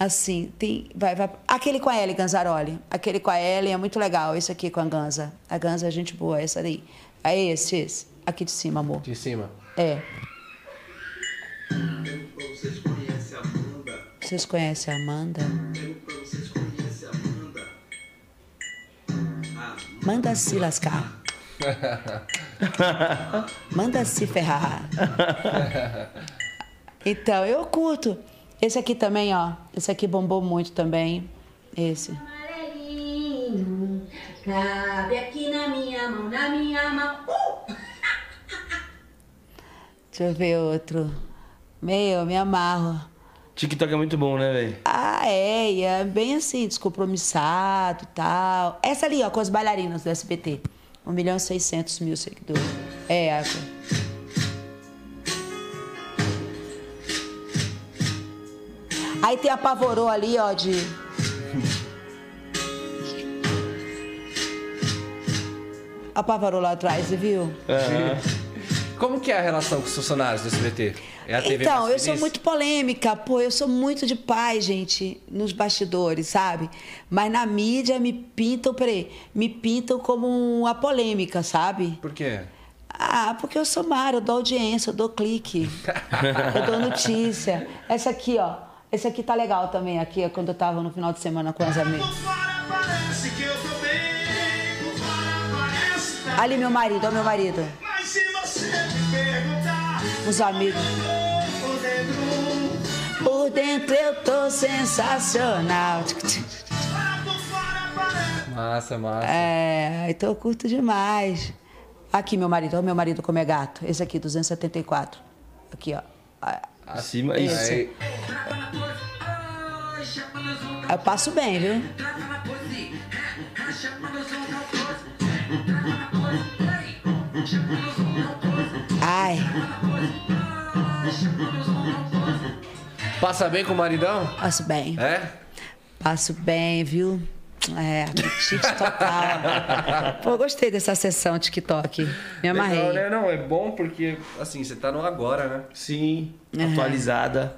Assim, tem. Vai, vai. Aquele com a Ellie Ganzaroli. Aquele com a Ellie é muito legal. Esse aqui com a Ganza. A Ganza é gente boa, essa daí. É esse, esse. Aqui de cima, amor. De cima. É. Vocês conhecem a Amanda? Vocês conhecem a Amanda? Vocês conhecem a Amanda? Ah, Manda se lascar. [LAUGHS] Manda se ferrar. [LAUGHS] Então, eu curto. Esse aqui também, ó. Esse aqui bombou muito também. Esse. Amarelinho, cabe aqui na minha mão, na minha mão. Uh! [LAUGHS] Deixa eu ver outro. Meu, me amarro. TikTok é muito bom, né, velho? Ah, é, e é bem assim, descompromissado e tal. Essa ali, ó, com as bailarinas do SBT. 1 milhão e 600 mil seguidores. É, a... Aí tem a Pavorô ali, ó, de. A Pavorô lá atrás, você viu? Como que é a relação com os funcionários do SBT? É a TV Então, eu sou muito polêmica, pô, eu sou muito de paz, gente, nos bastidores, sabe? Mas na mídia me pintam, peraí, me pintam como uma polêmica, sabe? Por quê? Ah, porque eu sou Mara, eu dou audiência, eu dou clique, eu dou notícia. Essa aqui, ó, esse aqui tá legal também, aqui é quando eu tava no final de semana com as amigas. Tá Ali meu marido, ó meu marido, Mas se você me perguntar, os amigos. por dentro, eu tô sensacional. Massa, massa. É, então eu curto demais. Aqui, meu marido, olha meu marido como é gato. Esse aqui, 274. Aqui, ó. Acima isso. Aí, Eu passo bem, viu? Ai, passa bem com o maridão? passo bem. É? Passo bem, viu? É, apetite total. [LAUGHS] Pô, gostei dessa sessão TikTok. Me amarrei. Legal, né? Não, é bom porque, assim, você tá no agora, né? Sim, Uhum. atualizada.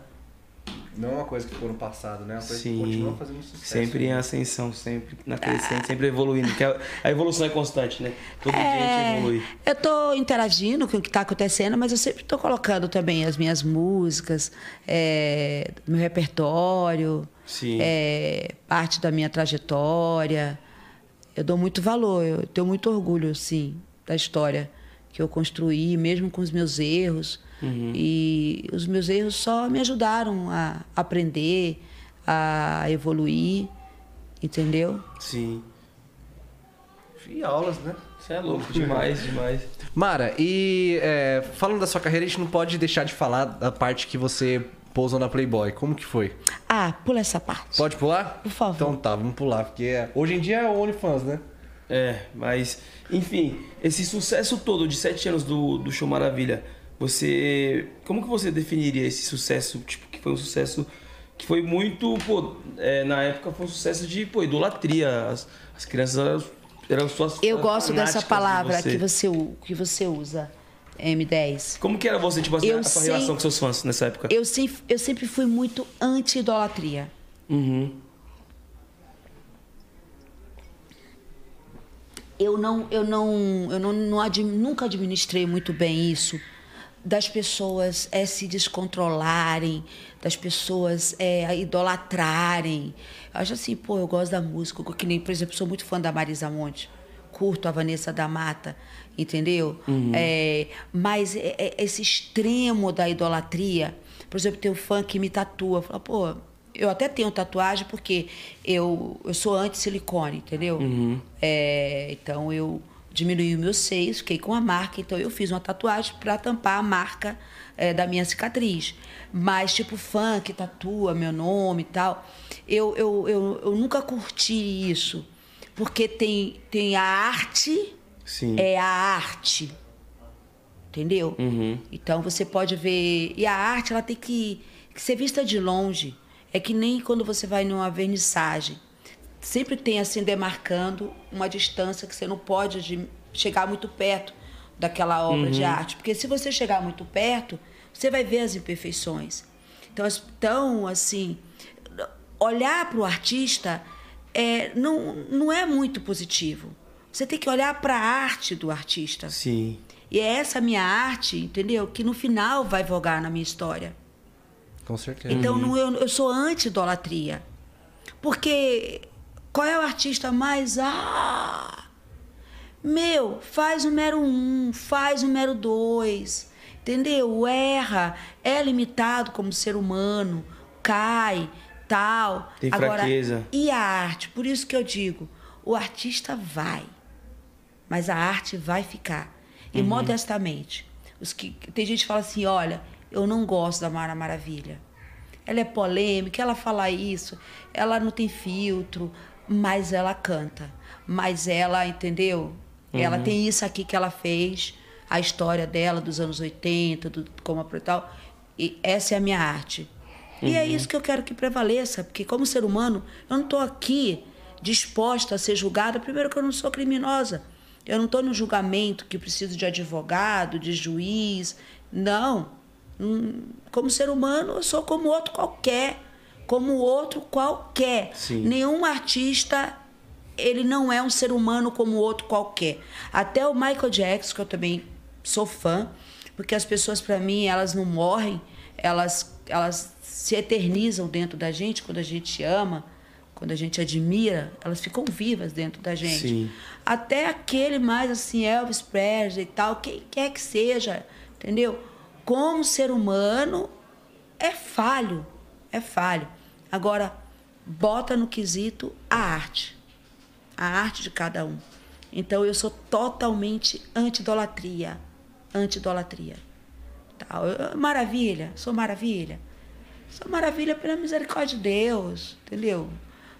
Não é uma coisa que ficou no passado, né? É uma coisa que Sim. continua fazendo sucesso. Sempre em ascensão, sempre na crescente, sempre evoluindo. Porque a, a evolução é constante, né? Todo dia a gente É, evolui. eu tô interagindo com o que tá acontecendo, mas eu sempre tô colocando também as minhas músicas, é, meu repertório, Sim. é, parte da minha trajetória. Eu dou muito valor, eu tenho muito orgulho, sim, da história que eu construí, mesmo com os meus erros. E os meus erros só me ajudaram a aprender, a evoluir, entendeu? Sim. E aulas, né? Você é louco [LAUGHS] demais, demais. Mara, e é, falando da sua carreira, a gente não pode deixar de falar da parte que você pousou na Playboy. Como que foi? Ah, pula essa parte. Pode pular? Por favor. Então tá, vamos pular, porque é- hoje em dia é o OnlyFans, né? É, mas, enfim, esse sucesso todo de sete anos do, do Show Maravilha, você. Como que você definiria esse sucesso? Tipo, que foi um sucesso que foi muito, pô, é, na época foi um sucesso de, pô, idolatria. As, as crianças eram, eram suas Eu gosto dessa fanáticas de palavra você. que você, que você usa, M10. Como que era você, tipo, assim, Eu a sua sei- relação com seus fãs nessa época? Eu sempre, eu sempre fui muito anti-idolatria. Uhum. Eu não, eu não, eu não, não admi- nunca administrei muito bem isso das pessoas é, se descontrolarem, das pessoas é, idolatrarem. Eu acho assim, pô, eu gosto da música, que nem, por exemplo, sou muito fã da Marisa Monte, curto a Vanessa da Mata, entendeu? É, mas é- é esse extremo da idolatria, por exemplo, tem um fã que me tatua, fala, pô, eu até tenho tatuagem porque eu, eu sou anti-silicone, entendeu? É, então eu diminuí os meus seios, fiquei com a marca, então eu fiz uma tatuagem para tampar a marca é, da minha cicatriz. Mas, tipo, fã que tatua meu nome e tal, eu, eu, eu, eu nunca curti isso. Porque tem, tem a arte, Sim. é a arte. Entendeu? Então você pode ver. E a arte, ela tem que, que ser vista de longe. É que nem quando você vai numa vernissagem. Sempre tem assim, demarcando uma distância que você não pode de- chegar muito perto daquela obra de arte. Porque se você chegar muito perto, você vai ver as imperfeições. Então, então assim, olhar para o artista é, não, não é muito positivo. Você tem que olhar para a arte do artista. Sim. E é essa minha arte, entendeu? Que no final vai vogar na minha história. Com certeza. Então não, eu, eu sou anti-idolatria. Porque qual é o artista mais. Ah! Meu, faz o número um, faz o número dois. Entendeu? Erra, é limitado como ser humano, cai, tal. Tem Agora, fraqueza. e a arte? Por isso que eu digo, o artista vai, mas a arte vai ficar. E Uhum. modestamente, os que tem gente que fala assim, olha, eu não gosto da Mara Maravilha. Ela é polêmica, ela fala isso, ela não tem filtro, mas ela canta. Mas ela, entendeu? Ela Uhum. tem isso aqui que ela fez, a história dela dos anos 80, do, como a e tal. E essa é a minha arte. E Uhum. é isso que eu quero que prevaleça, porque como ser humano, eu não estou aqui disposta a ser julgada. Primeiro que eu não sou criminosa. Eu não estou no julgamento que preciso de advogado, de juiz. Não. Hum, Como ser humano, eu sou como outro qualquer. Como outro qualquer. Sim. Nenhum artista, ele não é um ser humano como outro qualquer. Até o Michael Jackson, que eu também sou fã, porque as pessoas, para mim, elas não morrem, elas, elas se eternizam dentro da gente quando a gente ama, quando a gente admira, elas ficam vivas dentro da gente. Sim. Até aquele mais assim, Elvis Presley e tal, quem quer que seja, entendeu? Como ser humano, é falho, é falho. Agora, bota no quesito a arte, a arte de cada um. Então, eu sou totalmente anti-idolatria, anti-idolatria. Eu- Maravilha, sou maravilha. Sou maravilha pela misericórdia de Deus, entendeu?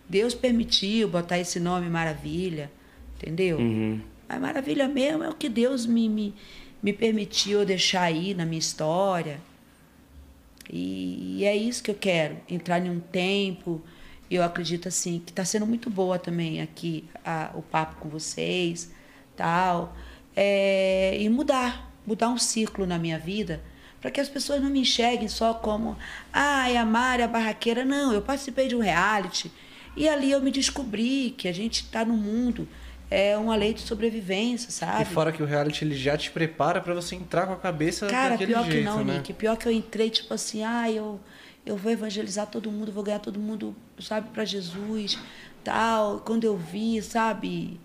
Deus permitiu botar esse nome Maravilha, entendeu? Mas maravilha mesmo é o que Deus me, me, me permitiu deixar aí na minha história. E, e é isso que eu quero, entrar em um tempo. Eu acredito assim que está sendo muito boa também aqui a- o papo com vocês, tal. É, e mudar, mudar um ciclo na minha vida, para que as pessoas não me enxerguem só como, ah, é a Mari, a barraqueira. Não, eu participei de um reality e ali eu me descobri que a gente está no mundo, é uma lei de sobrevivência, sabe? E fora que o reality ele já te prepara pra você entrar com a cabeça Cara, daquele pior jeito, que não, né? Nick. Pior que eu entrei, tipo assim, ah, eu, eu vou evangelizar todo mundo, vou ganhar todo mundo, sabe, para Jesus, tal. Quando eu vi, sabe,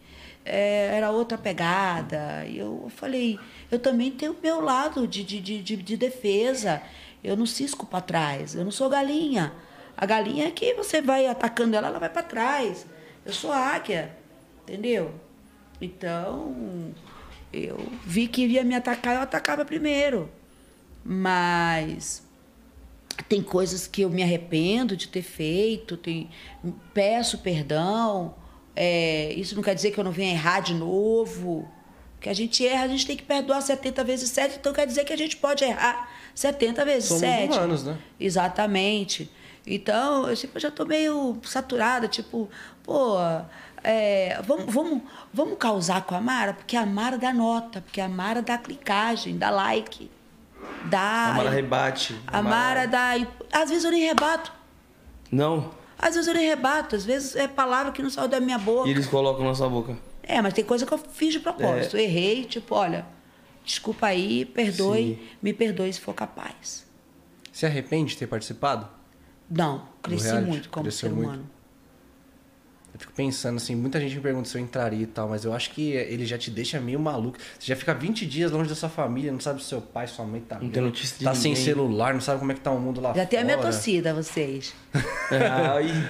é, era outra pegada. E eu falei, eu também tenho o meu lado de, de, de, de, de defesa. Eu não cisco para trás, eu não sou galinha. A galinha é que você vai atacando ela, ela vai para trás. Eu sou águia, entendeu? Então, eu vi que ia me atacar, eu atacava primeiro. Mas tem coisas que eu me arrependo de ter feito, tem, peço perdão. É, isso não quer dizer que eu não venha errar de novo. Que a gente erra, a gente tem que perdoar 70 vezes 7, então quer dizer que a gente pode errar 70 vezes Somos 7. humanos, né? Exatamente. Então, eu sempre já tô meio saturada, tipo, pô, é, vamos, vamos, vamos causar com a Mara, porque a Mara dá nota, porque a Mara dá clicagem, dá like, dá. A Mara rebate. A Mara dá. Às vezes eu nem rebato. Não. Às vezes eu nem rebato, às vezes é palavra que não saiu da minha boca. E eles colocam na sua boca. É, mas tem coisa que eu fiz de propósito. É. Errei, tipo, olha, desculpa aí, perdoe, Sim. me perdoe se for capaz. Se arrepende de ter participado? Não, cresci muito como Cresceu ser muito? Eu fico pensando assim, muita gente me pergunta se eu entraria e tal, mas eu acho que ele já te deixa meio maluco. Você já fica 20 dias longe da sua família, não sabe se seu pai, sua mãe tá Não tem notícia de tá sem ninguém. celular, não sabe como é que tá o mundo lá Já tem a minha fora. torcida, vocês. [LAUGHS] Aí.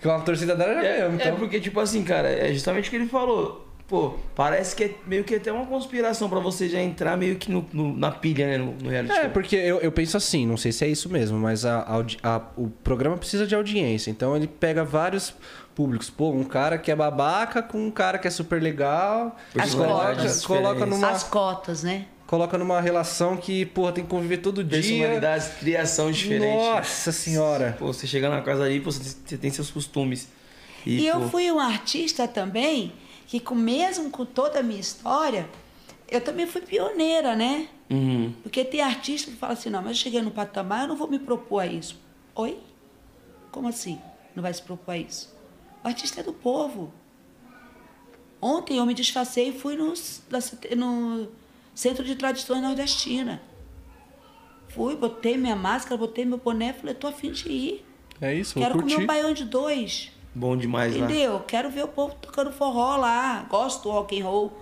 Que uma torcida dela já É, mesmo, então. é porque, tipo assim, cara, é justamente o que ele falou. Pô, parece que é meio que até uma conspiração pra você já entrar meio que no, no- na pilha, né? No, no reality É, show. porque eu, eu penso assim, não sei se é isso mesmo, mas a, audi- a- o programa precisa de audiência. Então ele pega vários públicos. Pô, um cara que é babaca com um cara que é super legal. As coloca, cotas. coloca, numa, As cotas, né? coloca numa relação que, porra, tem que conviver todo dia. Personalidades, criação diferente. Nossa senhora. Pô, você chega na casa ali, pô, você tem seus costumes. E, E, eu pô, fui uma artista também, que com, mesmo com toda a minha história, eu também fui pioneira, né? Uhum. Porque tem artista que fala assim, não, mas eu cheguei no patamar, eu não vou me propor a isso. Oi? Como assim? Não vai se propor a isso? O artista é do povo. Ontem eu me disfarcei e fui no, no Centro de Tradições Nordestina. Fui, botei minha máscara, botei meu boné, falei, tô afim de ir. É isso, Quero vou comer curtir. um baião de dois. Bom demais lá. Entendeu? Quero ver o povo tocando forró lá. Gosto do rock and roll.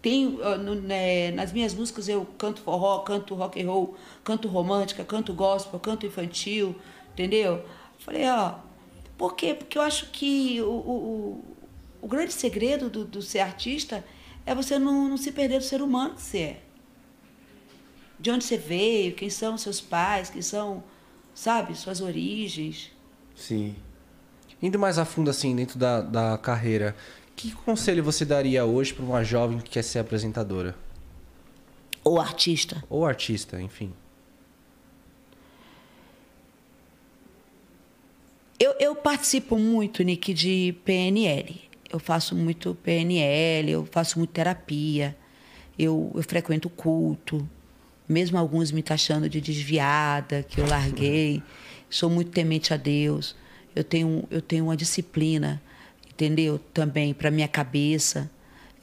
Tenho, ah, no- né, nas minhas músicas eu canto forró, canto rock and roll, canto romântica, canto gospel, canto infantil, entendeu? Falei, ó, por quê? Porque eu acho que o, o, o- grande segredo do, do ser artista é você não, não se perder do ser humano que você é. De onde você veio, quem são seus pais, quem são, sabe, suas origens. Sim. Indo mais a fundo assim, dentro da, da carreira, que conselho você daria hoje para uma jovem que quer ser apresentadora? Ou artista. Ou artista, enfim. Eu, eu participo muito, Nick, de PNL. Eu faço muito PNL, eu faço muito terapia, eu, eu frequento culto, mesmo alguns me taxando de desviada, que eu larguei. Sou muito temente a Deus. Eu tenho, eu tenho uma disciplina, entendeu? Também para minha cabeça,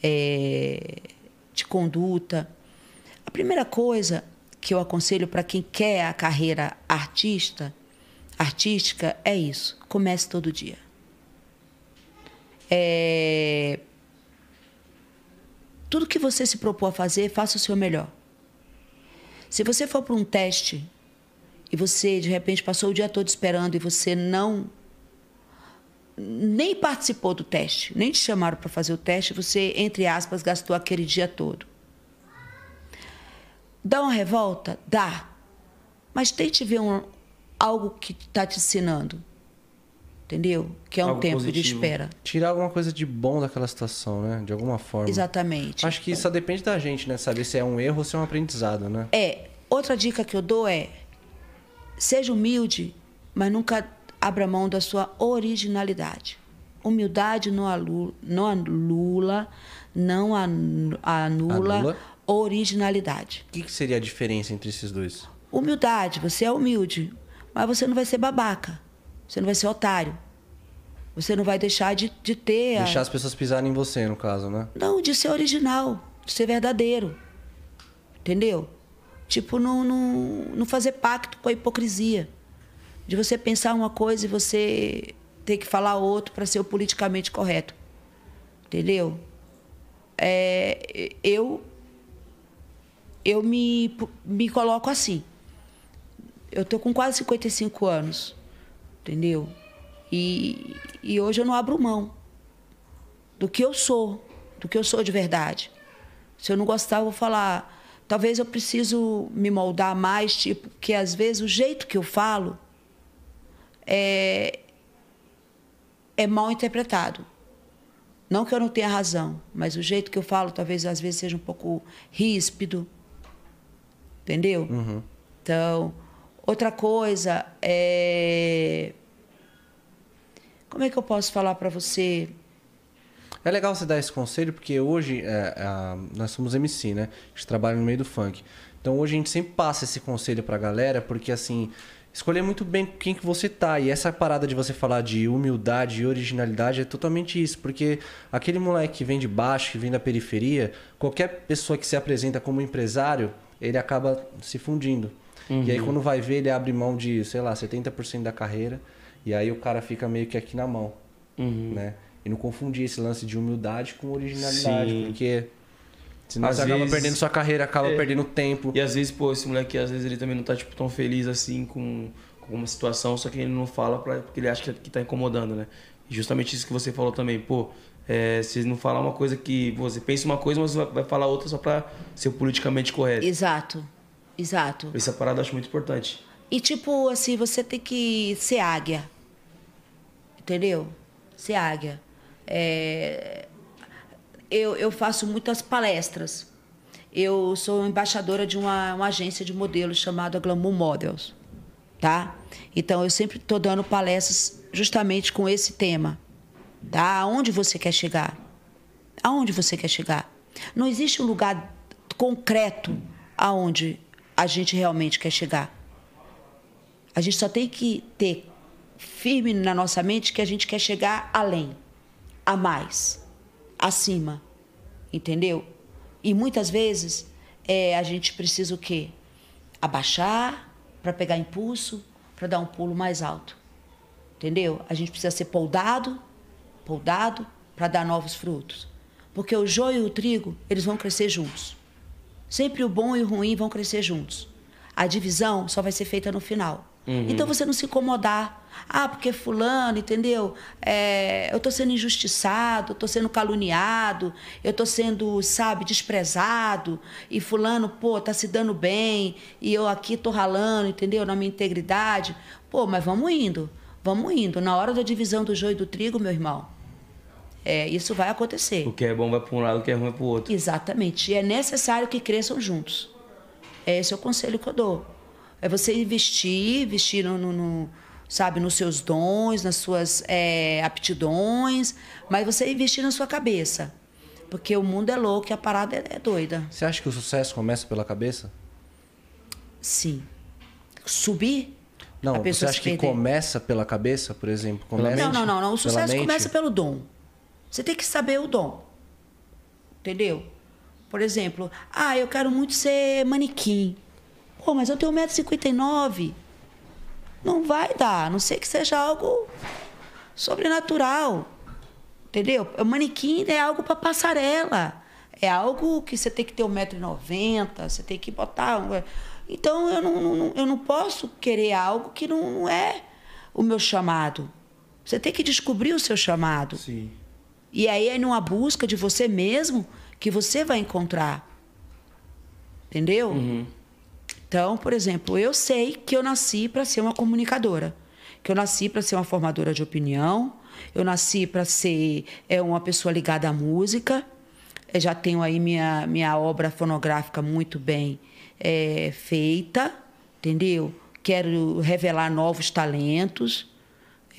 é, de conduta. A primeira coisa que eu aconselho para quem quer a carreira artista, artística, é isso. Comece todo dia. É, Tudo que você se propor a fazer, faça o seu melhor. Se você for para um teste e você de repente passou o dia todo esperando e você não nem participou do teste, nem te chamaram para fazer o teste, você entre aspas gastou aquele dia todo. Dá uma revolta? Dá. Mas tente ver um, algo que está te ensinando. Entendeu? Que é um Algo tempo de positivo. espera. Tirar alguma coisa de bom daquela situação, né? De alguma forma. Exatamente. Acho que só depende da gente, né? Saber se é um erro ou se é um aprendizado, né? É, outra dica que eu dou é: seja humilde, mas nunca abra mão da sua originalidade. Humildade não anula, não anula, não anu- anula, Anula? originalidade. O que, que seria a diferença entre esses dois? Humildade, você é humilde, mas você não vai ser babaca, você não vai ser otário. Você não vai deixar de, de ter a- Deixar as pessoas pisarem em você, no caso, né? Não, de ser original, de ser verdadeiro. Entendeu? Tipo, não, não, não fazer pacto com a hipocrisia. De você pensar uma coisa e você ter que falar outro para ser o politicamente correto. Entendeu? É, eu eu me, me coloco assim. Eu tô com quase 55 anos. Entendeu? E, e hoje eu não abro mão do que eu sou, do que eu sou de verdade. Se eu não gostar, eu vou falar. Talvez eu preciso me moldar mais, tipo, que às vezes o jeito que eu falo é, é mal interpretado. Não que eu não tenha razão, mas o jeito que eu falo talvez às vezes seja um pouco ríspido. Entendeu? Então, outra coisa é. Como é que eu posso falar para você? É legal você dar esse conselho, porque hoje é, a- nós somos MC, né? A gente trabalha no meio do funk. Então hoje a gente sempre passa esse conselho pra galera, porque assim, escolher muito bem quem que você tá. E essa parada de você falar de humildade e originalidade é totalmente isso. Porque aquele moleque que vem de baixo, que vem da periferia, qualquer pessoa que se apresenta como empresário, ele acaba se fundindo. E aí quando vai ver, ele abre mão de, sei lá, 70% da carreira. E aí o cara fica meio que aqui na mão, né? E não confundir esse lance de humildade com originalidade, Sim. porque senão Às você acaba vezes- perdendo sua carreira, acaba É. perdendo tempo. E às vezes, pô, esse moleque, às vezes ele também não tá, tipo, tão feliz assim com, com uma situação, só que ele não fala pra, porque ele acha que, tá incomodando, né? E justamente isso que você falou também, pô, é, se não falar uma coisa que você pensa uma coisa, mas vai, vai falar outra só pra ser politicamente correto. Exato, exato. Essa parada eu acho muito importante. E tipo assim, você tem que ser águia. Entendeu? Ser águia. É, Eu, eu faço muitas palestras. Eu sou embaixadora de uma, uma agência de modelos chamada Glamour Models. Tá? Então eu sempre estou dando palestras justamente com esse tema. Tá? Aonde você quer chegar? Aonde você quer chegar? Não existe um lugar concreto aonde a gente realmente quer chegar. A gente só tem que ter firme na nossa mente que a gente quer chegar além, a mais, acima, entendeu? E muitas vezes é, a gente precisa o quê? Abaixar para pegar impulso, para dar um pulo mais alto, entendeu? A gente precisa ser poldado, poldado para dar novos frutos, porque o joio e o trigo eles vão crescer juntos. Sempre o bom e o ruim vão crescer juntos. A divisão só vai ser feita no final. Então você não se incomodar. Ah, porque fulano, entendeu? É, eu tô sendo injustiçado, tô sendo caluniado, eu tô sendo, sabe, desprezado, e fulano, pô, tá se dando bem, e eu aqui tô ralando, entendeu? Na minha integridade. Pô, mas vamos indo, vamos indo. Na hora da divisão do joio e do trigo, meu irmão, é, isso vai acontecer. O que é bom vai para um lado, o que é ruim vai para o outro. Exatamente. E é necessário que cresçam juntos. Esse é o conselho que eu dou. É você investir, investir no, no- no, sabe, nos seus dons, nas suas é, aptidões, mas você investir na sua cabeça. Porque o mundo é louco e a parada é, é doida. Você acha que o sucesso começa pela cabeça? Sim. Subir? Não, a você acha que perder. começa pela cabeça, por exemplo? Começa Não, não, não, não. O sucesso começa pelo dom. Você tem que saber o dom. Entendeu? Por exemplo, ah, eu quero muito ser manequim. Pô, mas eu tenho 1,59m. Não vai dar, a não ser que seja algo sobrenatural. Entendeu? O manequim é algo para passarela. É algo que você tem que ter 1,90m, você tem que botar. um- Então eu não, não- eu não posso querer algo que não, não é o meu chamado. Você tem que descobrir o seu chamado. Sim. E aí é numa busca de você mesmo que você vai encontrar. Entendeu? Então, por exemplo, eu sei que eu nasci para ser uma comunicadora, que eu nasci para ser uma formadora de opinião, eu nasci para ser é, uma pessoa ligada à música. Eu já tenho aí minha, minha obra fonográfica muito bem é, feita, entendeu? Quero revelar novos talentos.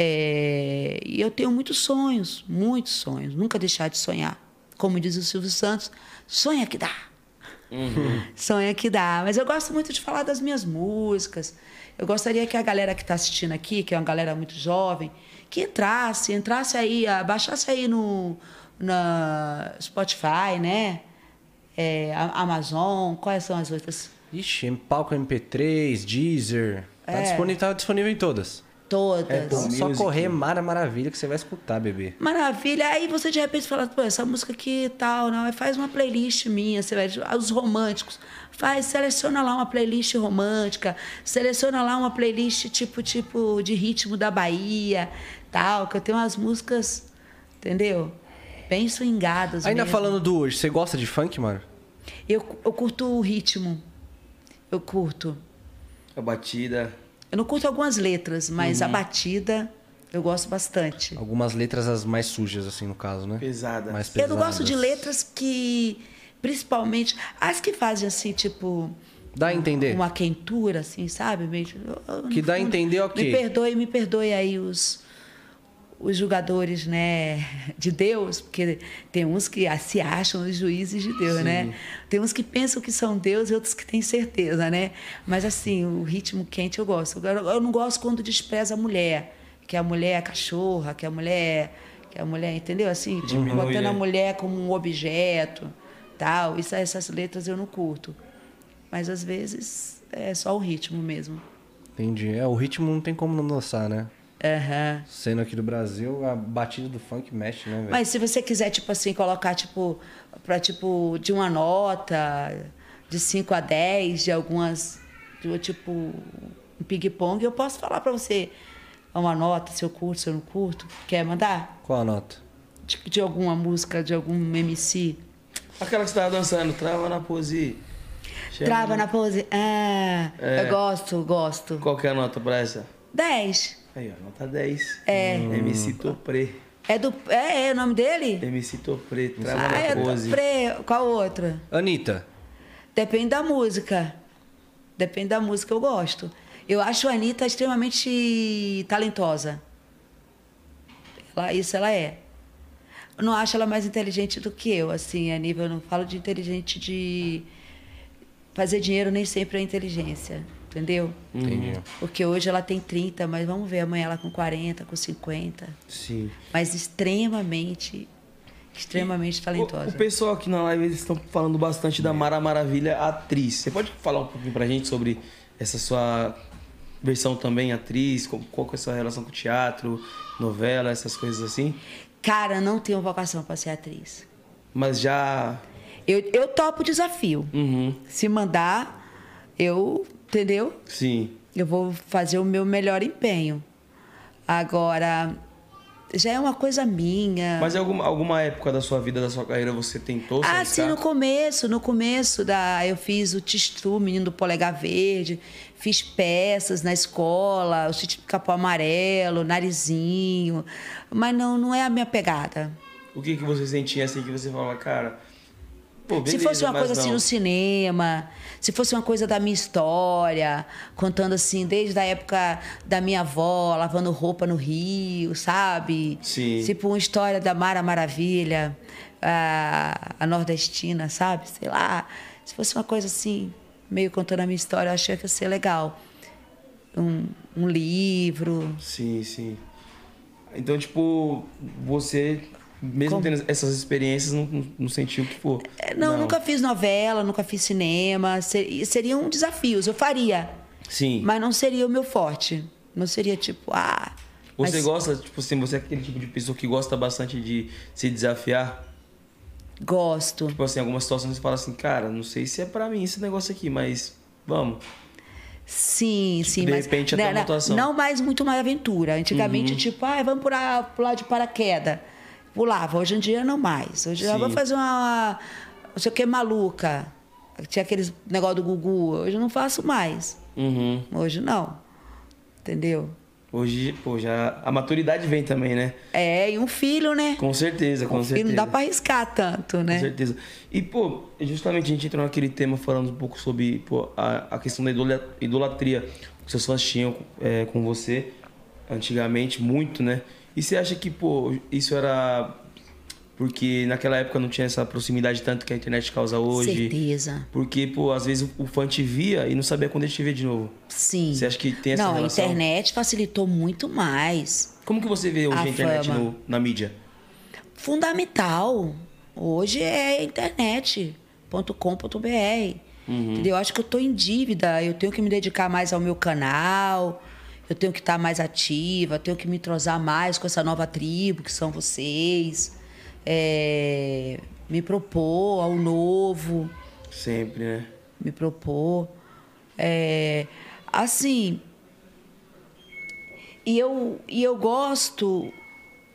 É, e eu tenho muitos sonhos, muitos sonhos. Nunca deixar de sonhar. Como diz o Silvio Santos, sonha que dá. [LAUGHS] Sonha que dá. Mas eu gosto muito de falar das minhas músicas. Eu gostaria que a galera que está assistindo aqui, que é uma galera muito jovem, que entrasse, entrasse aí, baixasse aí no na Spotify, né? É, Amazon, quais são as outras? Ixi, palco MP3, Deezer. Tá, É. disponível, tá disponível em todas. Todas. É só Music. correr Mara Maravilha que você vai escutar, bebê. Maravilha. Aí você de repente fala, pô, essa música aqui e tal, não. Aí faz uma playlist minha, você vai. Os românticos. Faz, seleciona lá uma playlist romântica, seleciona lá uma playlist tipo, tipo de ritmo da Bahia, tal, que eu tenho umas músicas, entendeu? Bem swingadas. Ainda mesmo. falando do hoje, você gosta de funk, Mara? Eu, eu curto o ritmo. Eu curto. A batida. Eu não curto algumas letras, mas a batida eu gosto bastante. Algumas letras as mais sujas, assim, no caso, né? Pesada. Mais Eu não gosto de pesadas. letras que, principalmente, as que fazem assim, tipo. Dá a entender? Uma quentura, assim, sabe? Meio- Que dá a entender, ok. Me perdoe, me perdoe aí os, os julgadores, né, de Deus, porque tem uns que se acham os juízes de Deus, né? Tem uns que pensam que são Deus e outros que têm certeza, né? Mas assim, o ritmo quente eu gosto. Eu, não gosto quando despreza a mulher, que a mulher é cachorra, que a mulher, que a mulher, entendeu? Assim, tipo, Diminui, botando a né? mulher como um objeto, tal. Isso, essas letras eu não curto. Mas às vezes é só o ritmo mesmo. Entendi. É, o ritmo não tem como não dançar, né? Aham. Sendo aqui do Brasil, a batida do funk mexe, né, velho? Mas se você quiser, tipo assim, colocar, tipo, pra, tipo, de uma nota, de 5 a 10, de algumas, de, tipo, um ping-pong, eu posso falar pra você uma nota, se eu curto, se eu não curto. Quer mandar? Qual a nota? De, de alguma música, de algum MC? Aquela que você tava dançando, trava na pose. Chama- Trava na pose. Ah, É. eu gosto, gosto. Qual que é a nota pra essa? 10. Aí, ó, nota 10. É. MC Topré. É do. É, é o nome dele? MC Topré, trava Ah, é pose. Pre. Qual outra? Anitta. Depende da música. Depende da música, eu gosto. Eu acho a Anitta extremamente talentosa. Ela, isso ela é. Eu não acho ela mais inteligente do que eu, assim, a nível. Eu não falo de inteligente de. Fazer dinheiro nem sempre é inteligência, entendeu? Entendi. Porque hoje ela tem 30, mas vamos ver amanhã ela com 40, com 50. Sim. Mas extremamente, extremamente O, talentosa. o pessoal aqui na live eles estão falando bastante da Mara Maravilha, atriz. Você pode falar um pouquinho pra gente sobre essa sua versão também atriz? Qual, qual que é a sua relação com teatro, novela, essas coisas assim? Cara, não tenho vocação para ser atriz. Mas já. Eu, eu topo o desafio. Uhum. Se mandar, eu, entendeu? Sim. eu vou fazer o meu melhor empenho. Agora, já é uma coisa minha. Mas em alguma, alguma época da sua vida, da sua carreira, você tentou Ah, sim, no começo, no começo da eu fiz o Tistru, menino do polegar verde, fiz peças na escola, o sítio capão amarelo, narizinho, mas não, não é a minha pegada. O que, que você sentia assim que você falava, cara... Pô, se beleza, fosse uma coisa assim não. no cinema, se fosse uma coisa da minha história, contando assim, desde a época da minha avó, lavando roupa no Rio, sabe? Sim. Tipo uma história da Mara Maravilha, a, a nordestina, sabe? Sei lá. Se fosse uma coisa assim, meio contando a minha história, eu achei que ia ser legal. Um, um livro. Sim, sim. Então, tipo, você, mesmo Como? tendo essas experiências, não, não, não sentiu que, pô... É, Não, nunca fiz novela, nunca fiz cinema. Ser- Seriam desafios, eu faria. Sim. Mas não seria o meu forte. Não seria tipo, ah. Você mas gosta, tipo assim, você é aquele tipo de pessoa que gosta bastante de se desafiar? Gosto. Tipo assim, algumas situações você fala assim, cara, não sei se é pra mim esse negócio aqui, mas vamos. Sim, sim, de mas. repente, até não, uma não, atuação. Uhum. não mais muito mais aventura. Antigamente, tipo, ah, vamos pular, pular de paraquedas. Pulava. Hoje em dia, não mais. Hoje eu vou fazer uma. Não sei o que, maluca. Tinha aqueles negócio do Gugu. Hoje eu não faço mais. Uhum. Hoje não. Entendeu? Hoje, pô, já a maturidade vem também, né? É, e um filho, né? Com certeza, com certeza. não dá pra arriscar tanto, né? Com certeza. E, pô, justamente a gente entrou naquele tema falando um pouco sobre pô, a, a questão da idola- idolatria que seus fãs tinham é, com você antigamente, muito, né? E você acha que, pô, isso era porque naquela época não tinha essa proximidade tanto que a internet causa hoje? Certeza. Porque, pô, às vezes o fã te via e não sabia quando ele te vê de novo. Sim. Você acha que tem essa Não, relação? a internet facilitou muito mais. Como que você vê hoje a, A internet no- na mídia? Fundamental. Hoje é internet.com.br. Entendeu? Eu acho que eu tô em dívida. Eu tenho que me dedicar mais ao meu canal. Eu tenho que estar mais ativa. Tenho que me entrosar mais com essa nova tribo que são vocês. É, me propor ao novo. Sempre, né? me propor. É, assim. E eu, e eu gosto.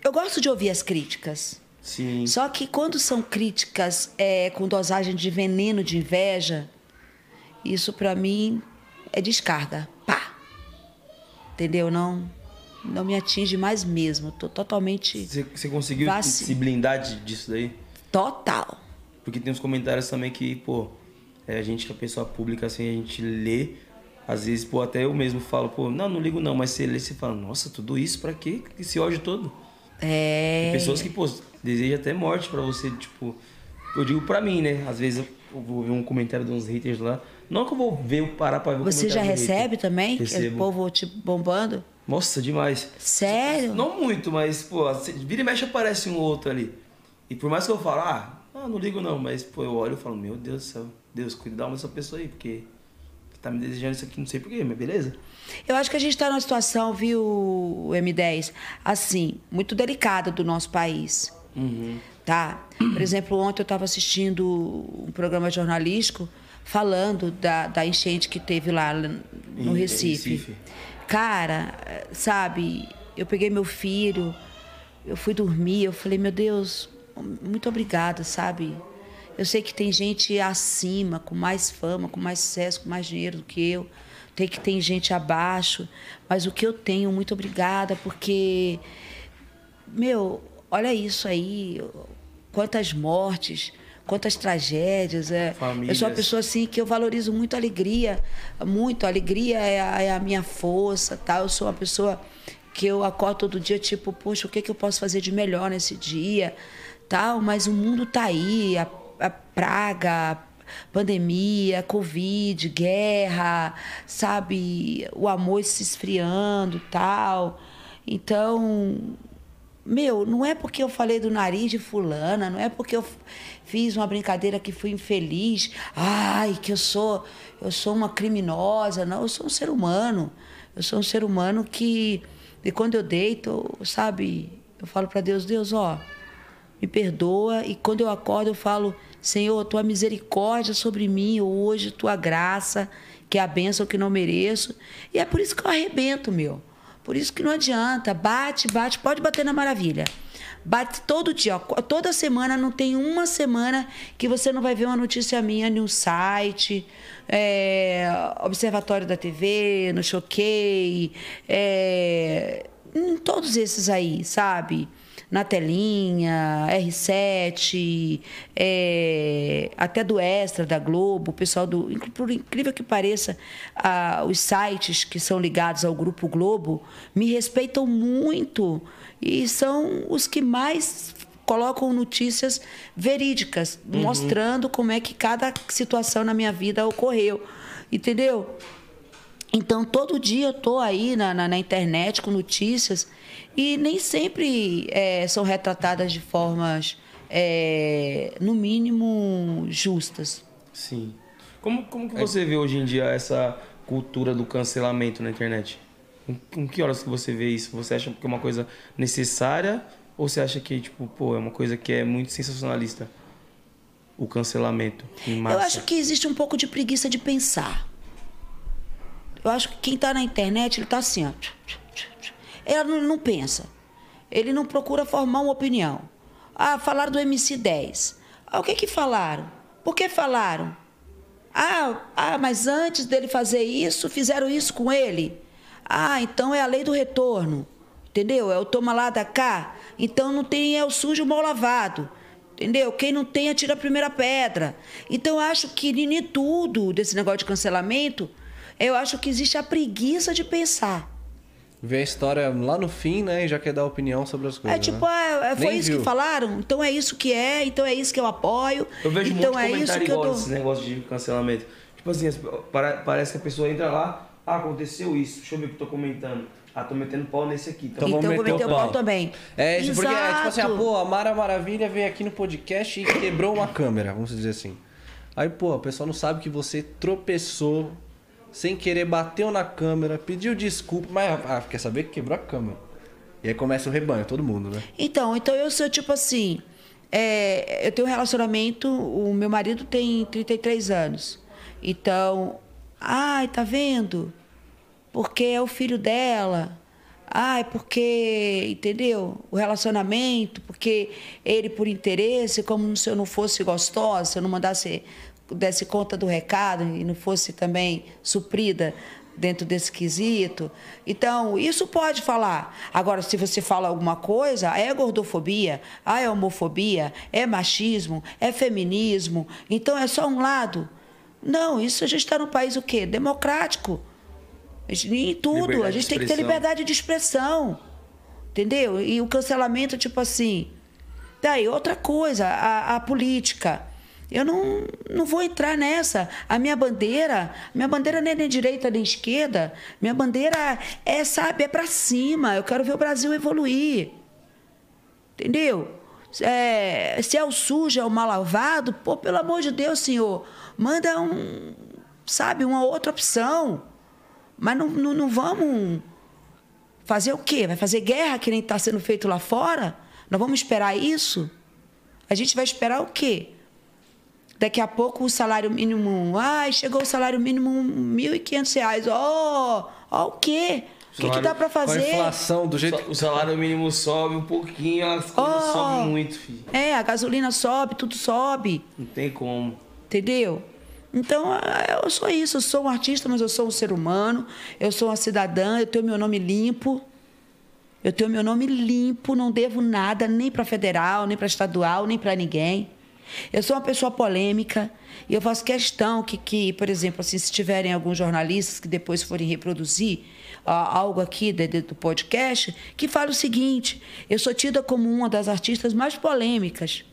Eu gosto de ouvir as críticas. Sim. Só que quando são críticas é, com dosagem de veneno, de inveja, isso pra mim é descarga. Pá! Entendeu? Não, não me atinge mais mesmo. Tô totalmente Você, conseguiu Vaci- se blindar disso daí? total. Porque tem uns comentários também que, pô, é, a gente que é pessoa pública, assim, a gente lê. Às vezes, pô, até eu mesmo falo, pô, não, não ligo não, mas você lê, você fala, nossa, tudo isso pra quê? Esse ódio todo. É. Tem pessoas que, pô, desejam até morte pra você, tipo. Eu digo pra mim, né? Às vezes eu vou ver um comentário de uns haters lá. Não que eu vou ver, parar pra ver o Você já recebe também? Que O Recebo. povo te bombando? Nossa, demais. Sério? Não muito, mas, pô, se- vira e mexe aparece um ou outro ali. E por mais que eu falo, ah, não ligo não, mas, pô, eu olho e falo, meu Deus do céu, Deus, cuida da alma dessa pessoa aí, porque tá me desejando isso aqui, não sei porquê, mas beleza. Eu acho que a gente está numa situação, viu, o M10, assim, muito delicada do nosso país. Tá? Por exemplo, ontem eu estava assistindo um programa jornalístico falando da, da enchente que teve lá no Recife. Recife. Cara, sabe, eu peguei meu filho, eu fui dormir, eu falei, meu Deus, muito obrigada, sabe? Eu sei que tem gente acima, com mais fama, com mais sucesso, com mais dinheiro do que eu. Tem que tem gente abaixo, mas o que eu tenho, muito obrigada, porque meu, olha isso aí, quantas mortes, quantas tragédias. É. Eu sou uma pessoa assim que eu valorizo muito a alegria, muito. A alegria é a, é a minha força, tá? Eu sou uma pessoa que eu acordo todo dia tipo, poxa, o que, que eu posso fazer de melhor nesse dia, tal. Mas o mundo tá aí, a, a praga, pandemia, covid, guerra, sabe, o amor se esfriando, tal. Então, meu, não é porque eu falei do nariz de fulana, não é porque eu fiz uma brincadeira que fui infeliz, ai, que eu sou, eu sou uma criminosa, não, eu sou um ser humano. Eu sou um ser humano que e quando eu deito, sabe, eu falo para Deus, Deus, ó, me perdoa e quando eu acordo eu falo, Senhor, tua misericórdia sobre mim hoje, tua graça, que é a bênção que não mereço. E é por isso que eu arrebento, meu. Por isso que não adianta. Bate, bate, pode bater na maravilha. Bate todo dia, ó, toda semana, não tem uma semana que você não vai ver uma notícia minha no site, é, Observatório da TV, no Choquei, é, em todos esses aí, sabe? Na telinha, R7, é, até do Extra, da Globo, o pessoal do. Por incrível que pareça, ah, os sites que são ligados ao Grupo Globo me respeitam muito e são os que mais colocam notícias verídicas, mostrando como é que cada situação na minha vida ocorreu. Entendeu? Então, todo dia eu estou aí na, na, na internet com notícias e nem sempre eh, são retratadas de formas, eh, no mínimo, justas. Sim. Como, como que você vê hoje em dia essa cultura do cancelamento na internet? Com, com que horas que você vê isso? Você acha que é uma coisa necessária ou você acha que, tipo, pô, é uma coisa que é muito sensacionalista? O cancelamento em massa. Eu acho que existe um pouco de preguiça de pensar. Eu acho que quem está na internet, ele está assim, ó. Ele não, não pensa. Ele não procura formar uma opinião. Ah, falaram do MC10. Ah, o que que falaram? Por que falaram? Ah, ah, mas antes dele fazer isso, fizeram isso com ele. Ah, então é a lei do retorno. Entendeu? É o toma lá da cá. Então não tem é o sujo mal lavado. Entendeu? Quem não tem atira a primeira pedra. Então eu acho que em tudo desse negócio de cancelamento, eu acho que existe a preguiça de pensar. Vê a história lá no fim, né? E já quer dar opinião sobre as coisas. É tipo, né? ah, é, foi Nem isso viu. que falaram? Então é isso que é, então é isso que eu apoio. Eu vejo então de é isso comentário que eu igual dou. esse negócio de cancelamento. Tipo assim, parece que a pessoa entra lá, ah, aconteceu isso, deixa eu ver o que eu tô comentando. Ah, tô metendo pau nesse aqui. Então, Então Então eu vou meter meter o o pau pau. também. É, isso, porque é tipo assim, ah, Exato. pô, a Mara Maravilha veio aqui no podcast e quebrou uma câmera, vamos dizer assim. Aí, pô, a pessoa não sabe que você tropeçou sem querer, bateu na câmera, pediu desculpa, mas ah, quer saber que quebrou a câmera. E aí começa o rebanho, todo mundo, né? Então, então eu sou tipo assim. é, eu tenho um relacionamento, o meu marido tem 33 anos. Então, ai, tá vendo? Porque é o filho dela. Ai, porque, entendeu? O relacionamento, porque ele por interesse, como se eu não fosse gostosa, se eu não mandasse, desse conta do recado e não fosse também suprida dentro desse quesito. Então, isso pode falar. Agora, se você fala alguma coisa, é gordofobia, ah, é homofobia, é machismo, é feminismo, então é só um lado. Não, isso a gente está num país o quê? Democrático. Em tudo. Liberdade a gente tem que ter liberdade de expressão. Entendeu? E o cancelamento, tipo assim. Daí, outra coisa, a, a política. Eu não, não vou entrar nessa. A minha bandeira, minha bandeira nem é nem direita nem esquerda. Minha bandeira é, sabe, é para cima. Eu quero ver o Brasil evoluir. Entendeu? É, se é o sujo, é o mal lavado, pô, pelo amor de Deus, senhor, manda um, sabe, uma outra opção. Mas não, não, não vamos fazer o quê? Vai fazer guerra que nem está sendo feito lá fora? Nós vamos esperar isso? A gente vai esperar o quê? Daqui a pouco o salário mínimo. Ai, chegou o salário mínimo R$ 1.500. Ó, ó o quê? O que, que dá para Com a fazer? inflação do jeito o salário mínimo sobe um pouquinho, as coisas Oh. sobem muito, filho. É, a gasolina sobe, tudo sobe. Não tem como. Entendeu? Então, eu sou isso. Eu sou um artista, mas eu sou um ser humano. Eu sou uma cidadã. Eu tenho meu nome limpo. Eu tenho meu nome limpo. Não devo nada, nem para federal, nem para estadual, nem para ninguém. Eu sou uma pessoa polêmica. E eu faço questão que, que por exemplo, assim, se tiverem alguns jornalistas que depois forem reproduzir ah, algo aqui de- de- do podcast, que fale o seguinte: eu sou tida como uma das artistas mais polêmicas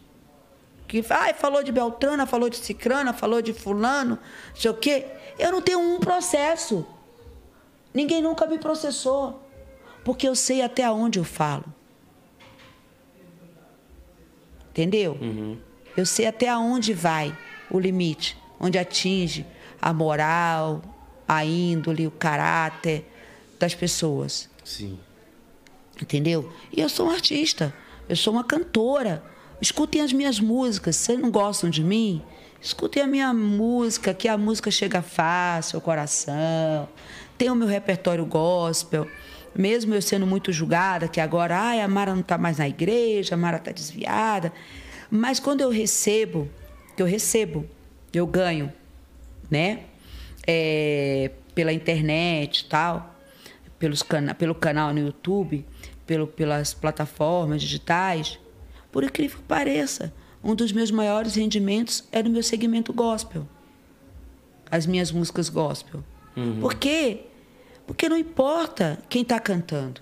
que ai, falou de Beltrana, falou de Cicrana, falou de fulano, não sei o quê. Eu não tenho um processo. Ninguém nunca me processou. Porque eu sei até onde eu falo. Entendeu? Eu sei até onde vai o limite, onde atinge a moral, a índole, o caráter das pessoas. Sim. Entendeu? E eu sou uma artista, eu sou uma cantora. Escutem as minhas músicas. Se vocês não gostam de mim, escutem a minha música, que a música chega fácil ao coração. Tem o meu repertório gospel. Mesmo eu sendo muito julgada, que agora, ai, a Mara não está mais na igreja, a Mara está desviada. Mas quando eu recebo, que eu recebo, eu ganho, né? É, pela internet e tal, pelos cana pelo canal no YouTube, pelo, pelas plataformas digitais, por incrível que pareça, um dos meus maiores rendimentos é no meu segmento gospel. As minhas músicas gospel. Por quê? Porque não importa quem está cantando.